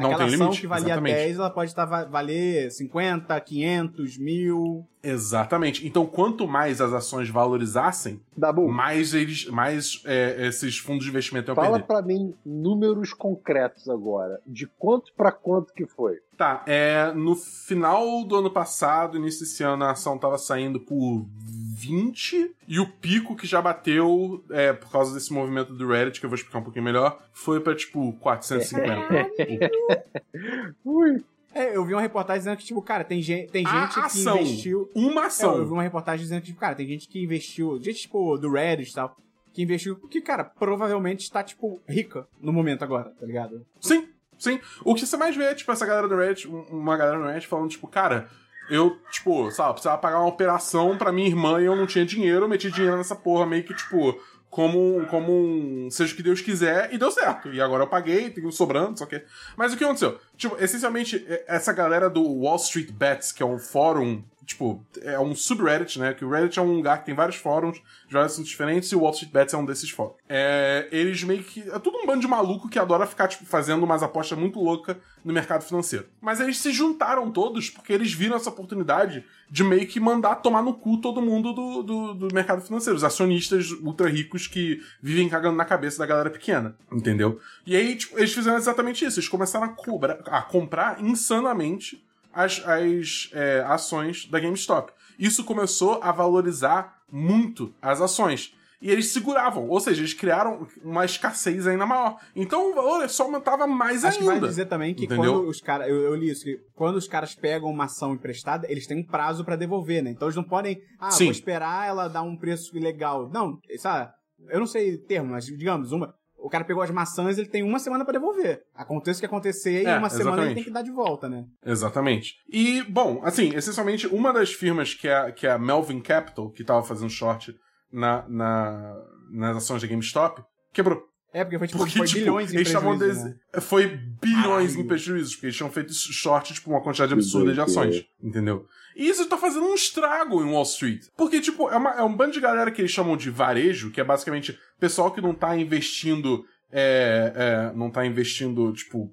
Speaker 3: Não
Speaker 1: Aquela
Speaker 3: tem
Speaker 1: ação
Speaker 3: limite.
Speaker 1: que valia
Speaker 3: exatamente.
Speaker 1: 10, ela pode estar va- valer 50, 500, mil.
Speaker 3: Exatamente. Então, quanto mais as ações valorizassem,
Speaker 2: Dabu,
Speaker 3: mais eles, mais é, esses fundos de investimento iam
Speaker 2: fala
Speaker 3: perder.
Speaker 2: pra mim números concretos agora. De quanto pra quanto que foi?
Speaker 3: Tá, é, no final do ano passado, início desse ano, a ação tava saindo por 20, e o pico que já bateu, é, por causa desse movimento do Reddit, que eu vou explicar um pouquinho melhor, foi pra, tipo, 450.
Speaker 2: Ui,
Speaker 1: É, eu vi uma reportagem dizendo que, tipo, cara, tem gente, tem
Speaker 3: A
Speaker 1: gente que
Speaker 3: ação.
Speaker 1: investiu.
Speaker 3: Uma
Speaker 1: É, eu vi
Speaker 3: ação.
Speaker 1: uma reportagem dizendo que, tipo, cara, tem gente que investiu. Gente, tipo, do Reddit e tal. Que investiu. Que, cara, provavelmente está, tipo, rica no momento agora, tá ligado?
Speaker 3: Sim, sim. O que você mais vê é, tipo, essa galera do Reddit, um- uma galera no Reddit falando, tipo, cara, eu, tipo, sabe, precisava pagar uma operação pra minha irmã e eu não tinha dinheiro, eu meti dinheiro nessa porra meio que, tipo, como, como um seja o que Deus quiser, e deu certo. E agora eu paguei, tenho sobrando, só que. Mas o que aconteceu? Tipo, essencialmente, essa galera do Wall Street Bets, que é um fórum. Tipo, é um subreddit, né? Que o Reddit é um lugar que tem vários fóruns de vários assuntos diferentes e o Wall Street Bets é um desses fóruns. É, eles meio que. É tudo um bando de maluco que adora ficar, tipo, fazendo umas apostas muito loucas no mercado financeiro. Mas eles se juntaram todos porque eles viram essa oportunidade de meio que mandar tomar no cu todo mundo do, do, do mercado financeiro. Os acionistas ultra ricos que vivem cagando na cabeça da galera pequena. Entendeu? E aí, tipo, eles fizeram exatamente isso. Eles começaram a, cobrar, a comprar insanamente as, as é, ações da GameStop. Isso começou a valorizar muito as ações. E eles seguravam, ou seja, eles criaram uma escassez ainda maior. Então o valor só aumentava mais
Speaker 1: Acho que
Speaker 3: ainda.
Speaker 1: vale dizer também que
Speaker 3: Entendeu?
Speaker 1: quando os caras. Eu, eu li isso, que quando os caras pegam uma ação emprestada, eles têm um prazo pra devolver, né? Então eles não podem. Ah,
Speaker 3: Sim.
Speaker 1: vou esperar ela dar um preço legal. Não, sabe? Eu não sei o termo, mas digamos, uma. O cara pegou as maçãs, ele tem uma semana pra devolver. Aconteça o que acontecer, e
Speaker 3: É,
Speaker 1: uma semana ele
Speaker 3: exatamente.
Speaker 1: tem que dar de volta, né?
Speaker 3: Exatamente. E, bom, assim, essencialmente, uma das firmas que é, que é a Melvin Capital, que tava fazendo short na, na, nas ações da GameStop, quebrou.
Speaker 1: É, porque foi tipo,
Speaker 3: Porque,
Speaker 1: foi
Speaker 3: tipo,
Speaker 1: bilhões em
Speaker 3: eles estavam
Speaker 1: prejuízo,
Speaker 3: des-
Speaker 1: né?
Speaker 3: Foi bilhões
Speaker 1: Caralho.
Speaker 3: em prejuízos, porque eles tinham feito short, tipo, uma quantidade absurda de ações, entendeu? E isso tá fazendo um estrago em Wall Street. Porque, tipo, é, uma- é um bando de galera que eles chamam de varejo, que é basicamente pessoal que não tá investindo. É, é, não tá investindo, tipo,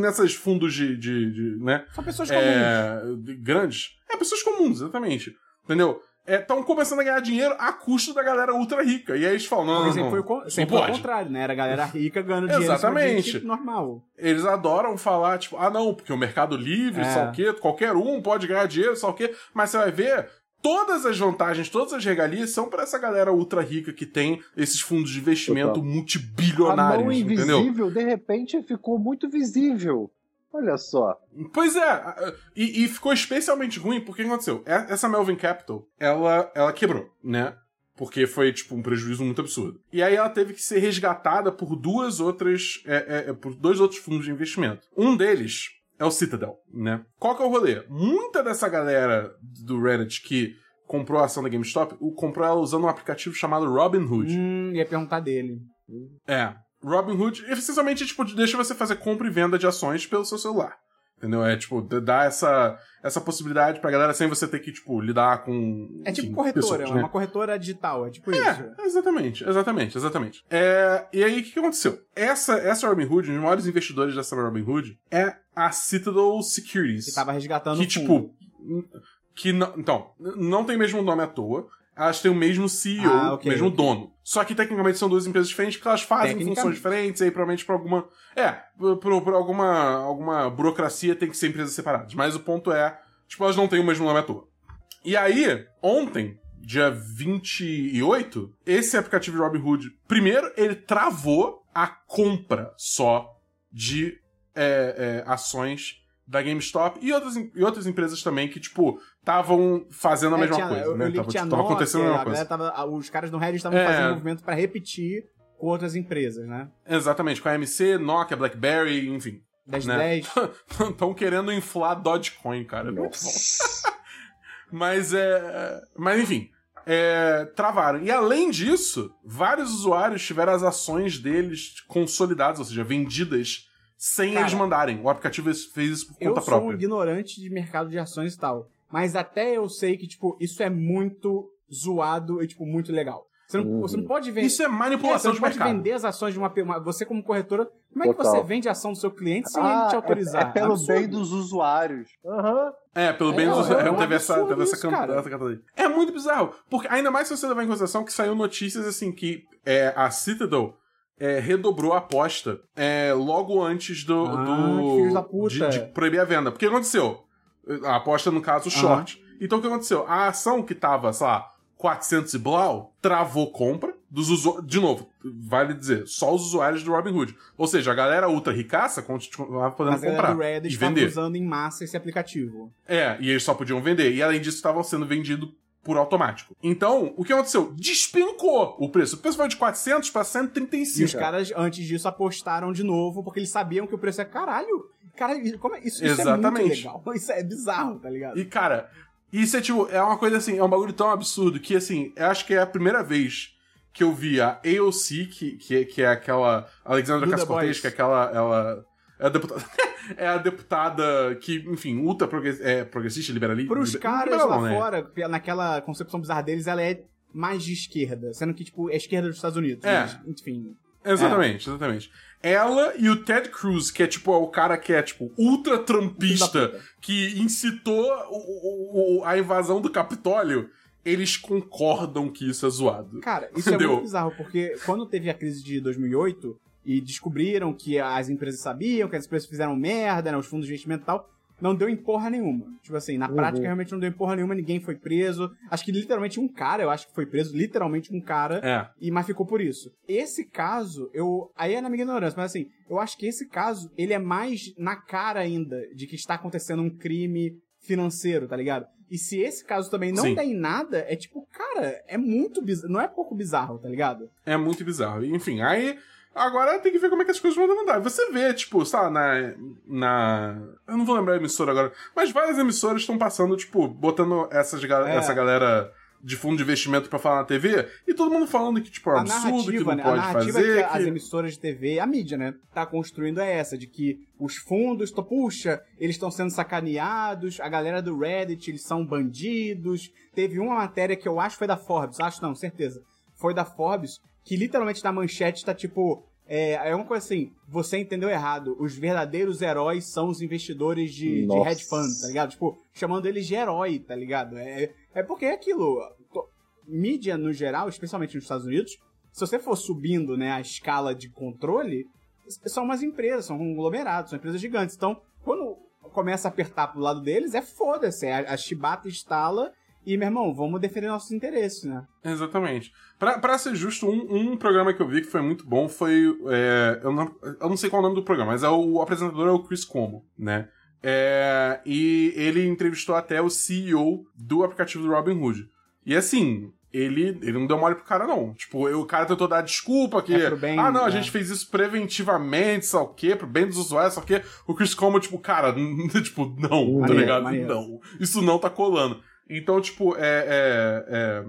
Speaker 3: nessas fundos de, de, de, né?
Speaker 1: São pessoas comuns.
Speaker 3: é, de- grandes. É, pessoas comuns, exatamente. Entendeu? Estão começando a ganhar dinheiro a custo da galera ultra rica. E aí eles falam, não, não,
Speaker 1: sempre
Speaker 3: não,
Speaker 1: foi, o con- sempre foi o contrário, né? Era a galera rica ganhando dinheiro
Speaker 3: Exatamente.
Speaker 1: gente normal.
Speaker 3: Eles adoram falar, tipo, ah não, porque o mercado livre,
Speaker 1: É.
Speaker 3: sabe o quê? Qualquer um pode ganhar dinheiro, sabe o quê? Mas você vai ver, todas as vantagens, todas as regalias são pra essa galera ultra rica que tem esses fundos de investimento
Speaker 2: Total. A
Speaker 3: multibilionários,
Speaker 2: mão
Speaker 3: entendeu?
Speaker 2: invisível, de repente, ficou muito visível. Olha só.
Speaker 3: Pois é, e, e ficou especialmente ruim porque o que aconteceu? Essa Melvin Capital, ela, ela quebrou, né? Porque foi, tipo, um prejuízo muito absurdo. E aí ela teve que ser resgatada por duas outras. é, é, é, por dois outros fundos de investimento. Um deles é o Citadel, né? Qual que é o rolê? Muita dessa galera do Reddit que comprou a ação da GameStop, o- comprou ela usando um aplicativo chamado Robinhood.
Speaker 1: Hum, ia perguntar dele.
Speaker 3: É. Robinhood, essencialmente, tipo, deixa você fazer compra e venda de ações pelo seu celular. Entendeu? É, tipo, dá essa, essa possibilidade pra galera sem você ter que, tipo, lidar com.
Speaker 1: É tipo
Speaker 3: enfim,
Speaker 1: corretora,
Speaker 3: pessoas,
Speaker 1: é
Speaker 3: né?
Speaker 1: uma corretora digital, é tipo isso.
Speaker 3: É, exatamente, exatamente, exatamente. É, e aí, o que, que aconteceu? Essa, essa Robinhood, um dos maiores investidores dessa Robinhood, é a Citadel Securities.
Speaker 1: Que tava resgatando
Speaker 3: que, tipo. Que não, então, não tem mesmo nome à toa. Elas têm o mesmo CEO,
Speaker 1: Ah, ok,
Speaker 3: o mesmo dono. Só que tecnicamente são duas empresas diferentes porque elas fazem funções diferentes, e aí provavelmente por alguma. É, por, por- por alguma, alguma burocracia tem que ser empresas separadas. Mas o ponto é, tipo, elas não têm o mesmo nome à toa. E aí, ontem, dia 28, esse aplicativo de Robinhood, primeiro, ele travou a compra só de é, é, ações da GameStop e outras, e outras empresas também que, tipo, estavam fazendo a
Speaker 1: É,
Speaker 3: mesma
Speaker 1: tinha-
Speaker 3: coisa,
Speaker 1: eu,
Speaker 3: né?
Speaker 1: eu
Speaker 3: Tava, tipo, tava acontecendo a mesma
Speaker 1: a
Speaker 3: coisa.
Speaker 1: tava- os caras no Reddit estavam
Speaker 3: É.
Speaker 1: fazendo movimento pra repetir com outras empresas, né?
Speaker 3: Exatamente, com a MC, Nokia, BlackBerry, enfim.
Speaker 1: 10
Speaker 3: Né?
Speaker 1: 10.
Speaker 3: Estão querendo inflar Dogecoin, cara. É muito bom. Mas é. Mas enfim. é, travaram. E além disso, vários usuários tiveram as ações deles consolidadas, ou seja, vendidas sem
Speaker 1: Cara,
Speaker 3: eles mandarem. O aplicativo fez isso por
Speaker 1: Eu
Speaker 3: conta
Speaker 1: sou um
Speaker 3: própria.
Speaker 1: ignorante de mercado de ações e tal. Mas até eu sei que, tipo, isso é muito zoado e, tipo, muito legal. Você não,
Speaker 2: Uhum.
Speaker 1: você não pode vender.
Speaker 3: Isso é
Speaker 1: É, você
Speaker 3: manipulação
Speaker 1: não
Speaker 3: de
Speaker 1: pode
Speaker 3: mercado.
Speaker 1: vender as ações de uma, uma- Você, como corretora, como é que
Speaker 2: Total.
Speaker 1: você vende a ação do seu cliente sem
Speaker 2: Ah,
Speaker 1: ele te
Speaker 2: é-
Speaker 1: autorizar?
Speaker 2: É, pelo
Speaker 1: Absurdo.
Speaker 2: bem dos usuários. Aham.
Speaker 3: É, pelo bem
Speaker 1: É,
Speaker 3: dos
Speaker 1: é um
Speaker 3: teve essa, teve essa,
Speaker 1: isso, cara.
Speaker 3: essa. É muito bizarro. Porque ainda mais se você levar em consideração que saiu notícias assim que é, a Citadel é, redobrou a aposta é, logo antes do.
Speaker 1: Ah,
Speaker 3: do. De, de proibir a venda. Porque o que aconteceu? A aposta, no caso, short. Então o que aconteceu? A ação que tava, sei lá, 400 e blau, travou compra dos usuários. De novo, vale dizer, só os usuários do Robinhood. Ou seja, a galera ultra ricaça continuava podendo
Speaker 1: Mas a
Speaker 3: comprar
Speaker 1: do Reddit
Speaker 3: e
Speaker 1: estava
Speaker 3: vender.
Speaker 1: usando em massa esse aplicativo.
Speaker 3: É, e eles só podiam vender. E além disso, estavam sendo vendidos por automático. Então, o que aconteceu? Despencou o preço. O preço foi de 400 para
Speaker 1: E
Speaker 3: 135.
Speaker 1: os caras, antes disso, apostaram de novo, porque eles sabiam que o preço é caralho. Caralho, como é? Isso, isso é muito legal. Isso é bizarro, tá ligado?
Speaker 3: E, cara, isso é tipo, é uma coisa assim, é um bagulho tão absurdo que, assim, eu acho que é a primeira vez que eu vi a AOC, que, que, é- que é aquela Alexandra
Speaker 1: Boys.
Speaker 3: que é aquela. Ela, é a deputada. é a deputada que, enfim, ultra é, progressista, liberalista.
Speaker 1: Pros
Speaker 3: liber-
Speaker 1: caras
Speaker 3: liberal
Speaker 1: lá
Speaker 3: não, né?
Speaker 1: fora, naquela concepção bizarra deles, ela é mais de esquerda. Sendo que, tipo, é esquerda dos Estados Unidos.
Speaker 3: É.
Speaker 1: mas, enfim.
Speaker 3: Exatamente, exatamente. Ela e o Ted Cruz, que é tipo é o cara que é tipo ultra
Speaker 1: puta.
Speaker 3: que incitou o- o- a invasão do Capitólio, eles concordam que isso é zoado.
Speaker 1: Cara, isso é
Speaker 3: Entendeu?
Speaker 1: muito bizarro, porque quando teve a crise de 2008 e descobriram que as empresas sabiam, que as empresas fizeram merda, né, os fundos de investimento e tal, não deu em porra nenhuma. Tipo assim, na
Speaker 2: Uhum.
Speaker 1: prática realmente não deu em porra nenhuma, ninguém foi preso. Acho que literalmente um cara, eu acho que foi preso, literalmente um cara,
Speaker 3: É.
Speaker 1: e mas ficou por isso. Esse caso, eu. Aí é na minha ignorância, mas assim, eu acho que esse caso, ele é mais na cara ainda de que está acontecendo um crime financeiro, tá ligado? E se esse caso também não
Speaker 3: Sim.
Speaker 1: der em nada, é tipo, cara, é muito bizarro. Não é pouco bizarro, tá ligado?
Speaker 3: É muito bizarro. Enfim, aí. Agora tem que ver como é que as coisas vão andar. Você vê, tipo, sabe, na. na eu não vou lembrar a emissora agora, mas várias emissoras estão passando, tipo, botando essas, ga-
Speaker 1: É.
Speaker 3: essa galera de fundo de investimento pra falar na TV, e todo mundo falando que, tipo, é um absurdo, que não
Speaker 1: né?
Speaker 3: pode
Speaker 1: a narrativa
Speaker 3: fazer.
Speaker 1: que,
Speaker 3: que-
Speaker 1: as emissoras de TV, a mídia, né, tá construindo é essa, de que os fundos, tô, puxa, eles estão sendo sacaneados, a galera do Reddit, eles são bandidos. Teve uma matéria que eu acho foi da Forbes, acho não, certeza. Foi da Forbes, que literalmente na manchete tá tipo. É, é uma coisa assim, você entendeu errado. Os verdadeiros heróis são os investidores de, de hedge fund, tá ligado? Tipo, chamando eles de herói, tá ligado? É, é porque é aquilo. to- Mídia no geral, especialmente nos Estados Unidos, se você for subindo né, a escala de controle, são umas empresas, são conglomerados, são empresas gigantes. Então, quando começa a apertar pro lado deles, é foda-se. A, a chibata instala e, meu irmão, vamos defender nossos interesses, né?
Speaker 3: Exatamente. Pra, pra ser justo, um, um programa que eu vi que foi muito bom foi. é, eu, não, eu não sei qual é o nome do programa, mas é o, o apresentador é o Chris Como, né? É, e ele entrevistou até o CEO do aplicativo do Robin Hood. E assim, ele, ele não deu mole pro cara, não. Tipo, o cara tentou dar desculpa que.
Speaker 1: É bem,
Speaker 3: ah, não, a
Speaker 1: né?
Speaker 3: gente fez isso preventivamente, só o quê? Pro bem dos usuários, só o quê? O Chris Como, tipo, cara, tipo, não, tá
Speaker 1: Maneiro,
Speaker 3: ligado?
Speaker 1: maneiro.
Speaker 3: Não. Isso não tá colando. Então, tipo, é. é, é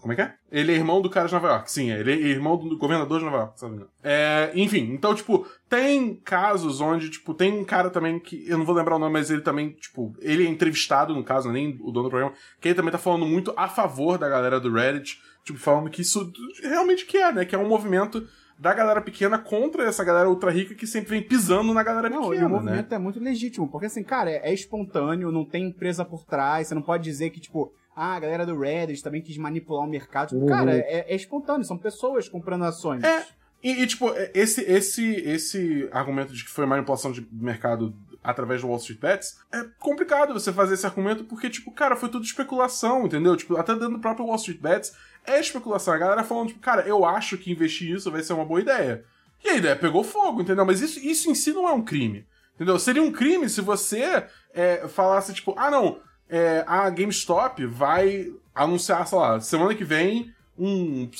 Speaker 3: como é que é? Ele é irmão do cara de Nova York. Sim, ele é irmão do governador de Nova York, sabe? É, enfim, então, tipo, tem casos onde, tipo, tem um cara também que. Eu não vou lembrar o nome, mas ele também, tipo, ele é entrevistado, no caso, nem o dono do programa, que ele também tá falando muito a favor da galera do Reddit, tipo, falando que isso realmente que é, né? Que é um movimento da galera pequena contra essa galera ultra rica que sempre vem pisando na galera
Speaker 1: Não, e
Speaker 3: pequena,
Speaker 1: o
Speaker 3: né?
Speaker 1: movimento é muito legítimo, porque assim, cara, é, é espontâneo, não tem empresa por trás, você não pode dizer que, tipo, ah, a galera do Reddit também quis manipular o mercado. Tipo,
Speaker 2: Uhum.
Speaker 1: Cara, é, é espontâneo, são pessoas comprando ações.
Speaker 3: É. E, e, tipo, esse, esse, esse argumento de que foi manipulação de mercado através do Wall Street Bets, é complicado você fazer esse argumento porque, tipo, cara, foi tudo especulação, entendeu? Tipo, até dentro do próprio Wall Street Bets é especulação. A galera falando, tipo, cara, eu acho que investir isso vai ser uma boa ideia. E a ideia pegou fogo, entendeu? Mas isso, isso em si não é um crime. Entendeu? Seria um crime se você é, falasse, tipo, ah, não, é, a GameStop vai anunciar, sei lá, semana que vem um,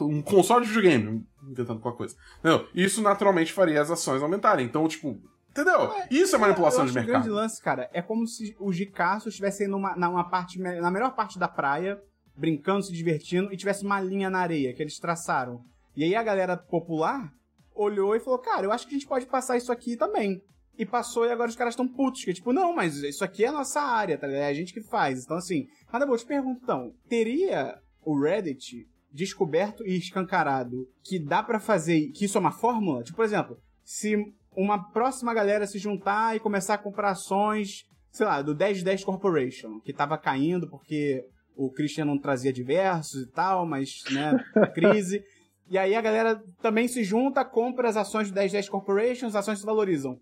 Speaker 3: um console de videogame. Tentando qualquer coisa. Entendeu? Isso naturalmente faria as ações aumentarem. Então, tipo, entendeu? Isso é manipulação
Speaker 1: eu
Speaker 3: de
Speaker 1: que O grande
Speaker 3: mercado.
Speaker 1: lance, cara, é como se os ricaços estivessem numa, numa parte, na melhor parte da praia, brincando, se divertindo, e tivesse uma linha na areia que eles traçaram. E aí a galera popular olhou e falou, cara, eu acho que a gente pode passar isso aqui também. E passou e agora os caras estão putos, que tipo, não, mas isso aqui é a nossa área, tá ligado? É a gente que faz. Então, assim, Cada eu te pergunto, então, teria o Reddit descoberto e escancarado que dá pra fazer, que isso é uma fórmula? Tipo, por exemplo, se uma próxima galera se juntar e começar a comprar ações, sei lá, do 1010 Corporation, que tava caindo porque o Christian não trazia diversos e tal, mas, né, crise. E aí a galera também se junta, compra as ações do 1010 Corporation, as ações se valorizam.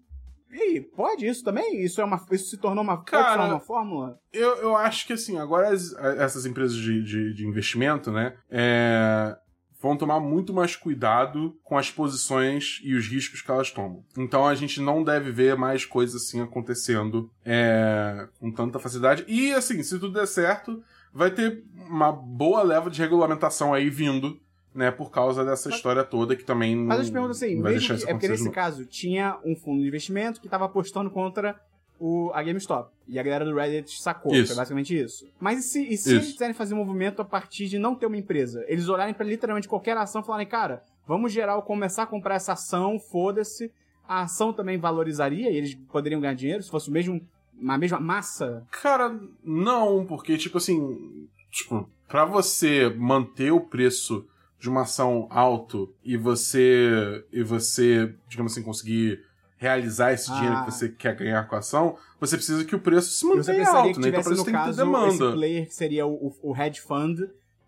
Speaker 1: E aí, pode isso também? Isso, é uma, isso se tornou uma,
Speaker 3: Cara,
Speaker 1: uma fórmula?
Speaker 3: Eu, eu acho que, assim, agora as- essas empresas de, de, de investimento, né, é, vão tomar muito mais cuidado com as posições e os riscos que elas tomam. Então a gente não deve ver mais coisas assim acontecendo é, com tanta facilidade. E, assim, se tudo der certo, vai ter uma boa leva de regulamentação aí vindo, né, por causa dessa história toda que também não,
Speaker 1: Mas eu te pergunto assim,
Speaker 3: não
Speaker 1: mesmo que, é porque nesse
Speaker 3: novo.
Speaker 1: caso tinha um fundo de investimento que estava apostando contra o, a GameStop. E a galera do Reddit sacou.
Speaker 3: Isso.
Speaker 1: Foi basicamente isso. Mas e se, e se
Speaker 3: Isso.
Speaker 1: eles quiserem fazer um movimento a partir de não ter uma empresa? Eles olharem pra literalmente qualquer ação e falarem, cara, vamos geral começar a comprar essa ação, foda-se. A ação também valorizaria e eles poderiam ganhar dinheiro se fosse o mesmo, a mesma massa.
Speaker 3: Cara, não, porque, tipo assim, tipo, pra você manter o preço de uma ação alto e você, e você, digamos assim, conseguir realizar esse dinheiro
Speaker 1: Ah.
Speaker 3: que você quer ganhar com a ação, você precisa que o preço se mantenha alto,
Speaker 1: que
Speaker 3: né? Então por isso tem que ter
Speaker 1: caso,
Speaker 3: demanda.
Speaker 1: esse player que seria o, o, o hedge fund,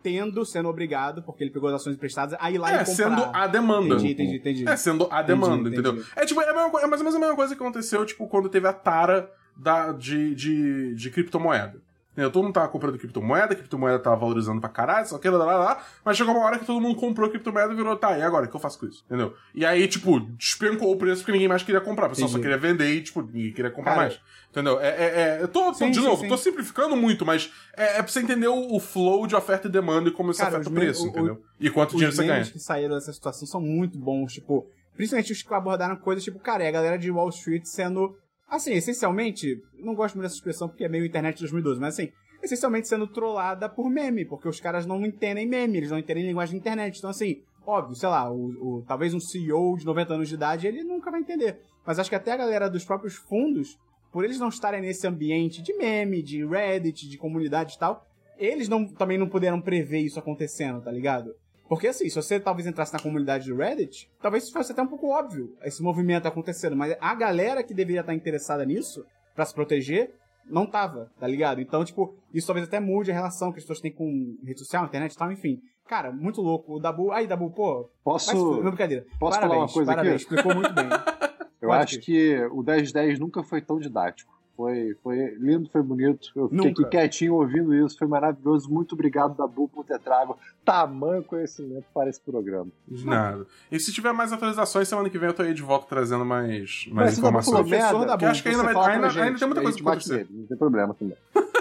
Speaker 1: tendo, sendo obrigado, porque ele pegou as ações emprestadas, a ir lá
Speaker 3: É,
Speaker 1: e comprar.
Speaker 3: sendo a demanda.
Speaker 1: Entendi, entendi, entendi.
Speaker 3: É, sendo a demanda,
Speaker 1: Entendi,
Speaker 3: entendeu?
Speaker 1: entendi.
Speaker 3: É tipo, é, mesma, é mais ou menos a mesma coisa que aconteceu, tipo, quando teve a tara da, de, de, de criptomoeda. Entendeu? Todo mundo tava comprando criptomoeda, a criptomoeda tava valorizando pra caralho, só que lá, lá, lá, mas chegou uma hora que todo mundo comprou criptomoeda e virou, tá, e agora, o que eu faço com isso? Entendeu? E aí, tipo, despencou o preço porque ninguém mais queria comprar, o pessoal só queria vender e, tipo, ninguém queria comprar
Speaker 1: Cara,
Speaker 3: mais. Entendeu? É, é, é, eu tô,
Speaker 1: Sim,
Speaker 3: de
Speaker 1: sim,
Speaker 3: novo,
Speaker 1: sim.
Speaker 3: tô simplificando muito, mas é, é pra você entender o, o flow de oferta e demanda e como isso
Speaker 1: Cara,
Speaker 3: afeta o
Speaker 1: os
Speaker 3: preço,
Speaker 1: o-
Speaker 3: entendeu? E quanto
Speaker 1: Os
Speaker 3: dinheiro você ganha.
Speaker 1: memes que saíram dessa situação são muito bons, tipo, principalmente os que abordaram coisas tipo, cara, é a galera de Wall Street sendo, assim, essencialmente, não gosto muito dessa expressão porque é meio internet de 2012, mas assim, essencialmente sendo trollada por meme, porque os caras não entendem meme, eles não entendem linguagem de internet. Então, assim, óbvio, sei lá, o, o- talvez um CEO de 90 anos de idade, ele nunca vai entender. Mas acho que até a galera dos próprios fundos, por eles não estarem nesse ambiente de meme, de Reddit, de comunidade e tal, eles não, também não puderam prever isso acontecendo, tá ligado? Porque assim, se você talvez entrasse na comunidade do Reddit, talvez fosse até um pouco óbvio esse movimento acontecendo, mas a galera que deveria estar interessada nisso, pra se proteger, não tava, tá ligado? Então, tipo, isso talvez até mude a relação que as pessoas têm com rede social, internet e tal, enfim. Cara, muito louco. O Dabu. Aí, Dabu, pô.
Speaker 2: Posso.
Speaker 1: Não, brincadeira.
Speaker 2: posso
Speaker 1: parabéns,
Speaker 2: falar uma coisa aqui?
Speaker 1: parabéns. Explicou muito bem.
Speaker 2: Eu
Speaker 1: Pode,
Speaker 2: acho
Speaker 1: Cris.
Speaker 2: que o 1010 nunca foi tão didático. Foi, foi lindo, foi bonito. Eu fiquei
Speaker 1: Nunca.
Speaker 2: aqui quietinho ouvindo isso, foi maravilhoso. Muito obrigado, Dabu, por ter trago tamanho conhecimento para esse programa.
Speaker 3: De nada. E se tiver mais atualizações, semana que vem eu tô aí de volta trazendo mais, mais
Speaker 2: Mas falou
Speaker 3: informações.
Speaker 1: Professor
Speaker 2: merda,
Speaker 1: Dabu,
Speaker 3: Que acho que ainda vai- ainda-
Speaker 2: gente,
Speaker 3: ainda tem muita coisa pra acontecer.
Speaker 2: nele, Não tem problema também.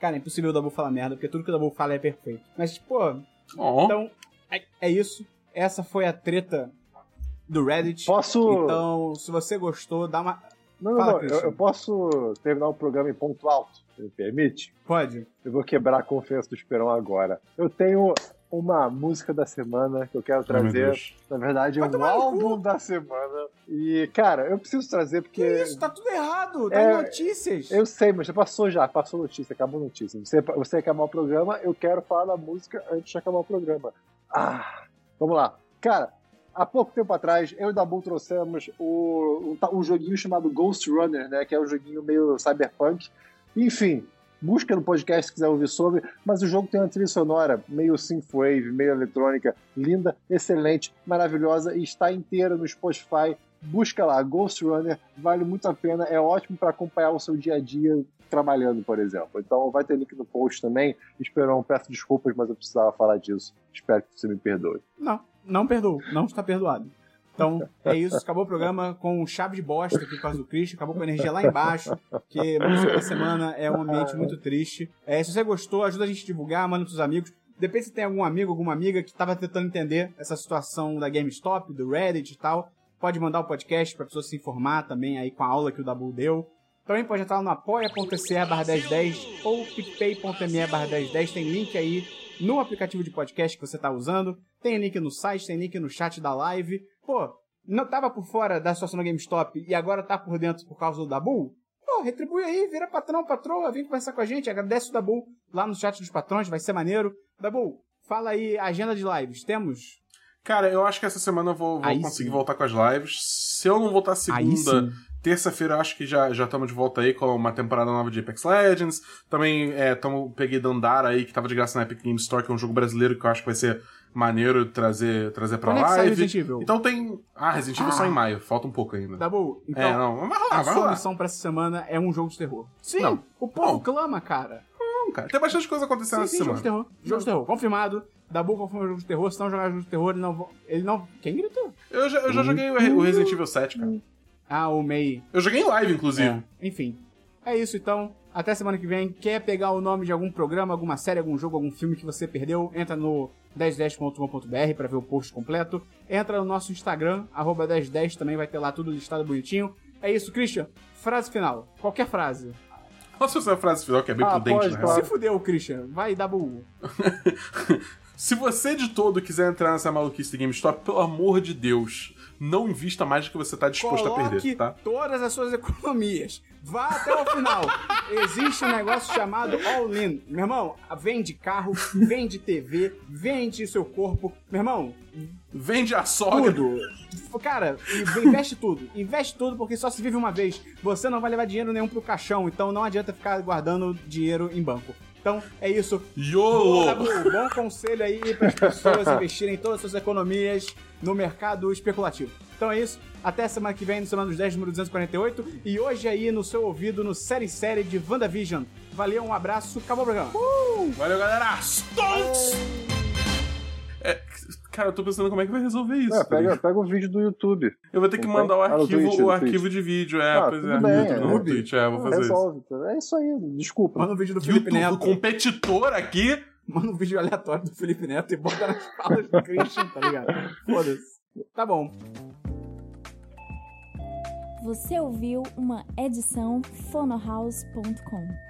Speaker 1: Cara, é impossível o Dabu falar merda, porque tudo que o Dabu fala é perfeito. Mas, pô,
Speaker 3: Ó,
Speaker 1: então, é, é isso. Essa foi a treta do Reddit.
Speaker 2: Posso.
Speaker 1: Então, se você gostou, dá uma.
Speaker 2: Não, não,
Speaker 1: fala,
Speaker 2: não. Eu, eu posso terminar o programa em ponto alto, se me permite?
Speaker 1: Pode?
Speaker 2: Eu vou quebrar a confiança do Esperão agora. Eu tenho uma música da semana que eu quero trazer.
Speaker 3: Deus.
Speaker 2: Na verdade, é um álbum da semana. E, cara, eu preciso trazer porque.
Speaker 1: Que isso? Tá tudo errado. Tá
Speaker 2: É,
Speaker 1: em notícias.
Speaker 2: Eu sei, mas já passou já, passou notícia, acabou notícia. Você, você acabar o programa, eu quero falar da música antes de acabar o programa. Ah, vamos lá. Cara, há pouco tempo atrás, eu e o Dabu trouxemos o, um, um joguinho chamado Ghost Runner, né? Que é um joguinho meio cyberpunk. Enfim, busca no podcast se quiser ouvir sobre, mas o jogo tem uma trilha sonora meio synthwave, meio eletrônica, linda, excelente, maravilhosa e está inteira no Spotify. Busca lá, Ghost Runner, vale muito a pena, é ótimo para acompanhar o seu dia a dia trabalhando, por exemplo. Então vai ter link no post também. Esperão, peço desculpas, mas eu precisava falar disso. Espero que você me perdoe.
Speaker 1: Não, não perdoo. Não está perdoado. Então, é isso. Acabou o programa com chave de bosta aqui por causa do Christian. Acabou com a energia lá embaixo. Porque música da semana é um ambiente muito triste. É, se você gostou, ajuda a gente a divulgar, manda pros amigos. Depende se tem algum amigo, alguma amiga que estava tentando entender essa situação da GameStop, do Reddit e tal. Pode mandar o podcast pra pessoa se informar também aí com a aula que o Dabu deu. Também pode entrar no apoia.se barra 1010 ou picpay.me barra 1010. Tem link aí no aplicativo de podcast que você está usando. Tem link no site, tem link no chat da live. Pô, não tava por fora da situação da GameStop e agora tá por dentro por causa do Dabu? Pô, retribui aí, vira patrão, patroa, vem conversar com a gente, agradece o Dabu lá no chat dos patrões, vai ser maneiro. Dabu, fala aí, agenda de lives, temos?
Speaker 3: Cara, eu acho que essa semana eu vou, vou conseguir
Speaker 1: sim.
Speaker 3: voltar com as lives. Se eu não voltar segunda. Terça-feira, acho que já já estamos de volta aí com uma temporada nova de Apex Legends. Também é, tamo, peguei Dandara aí, que tava de graça na Epic Game Store, que é um jogo brasileiro que eu acho que vai ser maneiro trazer, trazer pra
Speaker 1: Quando é
Speaker 3: live.
Speaker 1: Evil?
Speaker 3: Então tem. Ah, Resident Evil
Speaker 1: Ah.
Speaker 3: só em maio, falta um pouco ainda.
Speaker 1: Dabu, então,
Speaker 3: é, não, vai rolar,
Speaker 1: a
Speaker 3: vai
Speaker 1: sua
Speaker 3: rolar.
Speaker 1: missão pra essa semana é um jogo de terror. Sim,
Speaker 3: Não.
Speaker 1: o povo
Speaker 3: Não.
Speaker 1: clama, cara.
Speaker 3: Não, cara. Tem bastante coisa acontecendo
Speaker 1: Sim,
Speaker 3: essa
Speaker 1: sim, jogo
Speaker 3: semana.
Speaker 1: de terror. Jogo de terror, confirmado. Dabu confirma jogo de terror, se não jogar jogo de terror, ele não... Ele não... Quem gritou?
Speaker 3: Eu já, eu já joguei o Re- o Resident Evil 7, cara.
Speaker 1: Ah, o Mei.
Speaker 3: Eu joguei em live, inclusive.
Speaker 1: É, enfim. É isso então. Até semana que vem. Quer pegar o nome de algum programa, alguma série, algum jogo, algum filme que você perdeu? Entra no 1010.com.br para ver o post completo. Entra no nosso Instagram, arroba 1010, também vai ter lá tudo listado bonitinho. É isso, Christian. Frase final. Qualquer frase.
Speaker 3: Nossa, essa frase final que é bem
Speaker 2: Ah,
Speaker 3: prudente,
Speaker 2: pode,
Speaker 3: né?
Speaker 2: claro.
Speaker 1: Se fudeu, Christian. Vai dar burro.
Speaker 3: Se você de todo quiser entrar nessa maluquice de GameStop, pelo amor de Deus, não invista mais do que você tá disposto a
Speaker 1: Coloque
Speaker 3: perder, tá?
Speaker 1: todas as suas economias. Vá até o final. Existe um negócio chamado all-in. Meu irmão, vende carro, vende TV, vende seu corpo. Meu irmão,
Speaker 3: Vende a sogra.
Speaker 1: tudo. Cara, investe tudo. Investe tudo porque só se vive uma vez. Você não vai levar dinheiro nenhum pro caixão, então não adianta ficar guardando dinheiro em banco. Então é isso.
Speaker 3: YOLO!
Speaker 1: Dabu, bom conselho aí para as pessoas investirem todas as suas economias no mercado especulativo. Então é isso. Até semana que vem, no Semana dos 10, número 248. E hoje aí no seu ouvido, no Série Série de WandaVision. Valeu, um abraço, acabou o programa.
Speaker 3: Valeu, galera! Stonks! É, cara, eu tô pensando como é que vai resolver isso.
Speaker 2: É,
Speaker 3: tá
Speaker 2: pega, pega o vídeo do YouTube.
Speaker 3: Eu vou ter que
Speaker 2: Não
Speaker 3: mandar o?
Speaker 2: Ah, no
Speaker 3: arquivo,
Speaker 2: Twitch,
Speaker 3: o arquivo
Speaker 2: Twitch.
Speaker 3: de vídeo, é,
Speaker 2: Ah,
Speaker 3: pois é.
Speaker 2: bem,
Speaker 3: no,
Speaker 2: é.
Speaker 3: no Twitch, é, vou fazer isso.
Speaker 2: Resolve. É isso aí, desculpa.
Speaker 1: Manda um vídeo do Felipe
Speaker 3: YouTube, o
Speaker 1: Neto.
Speaker 3: competidor aqui.
Speaker 1: Manda um vídeo aleatório do Felipe Neto e bota nas falas do Christian, tá ligado? Foda-se. Tá bom.
Speaker 5: Você ouviu uma edição fonohouse.com.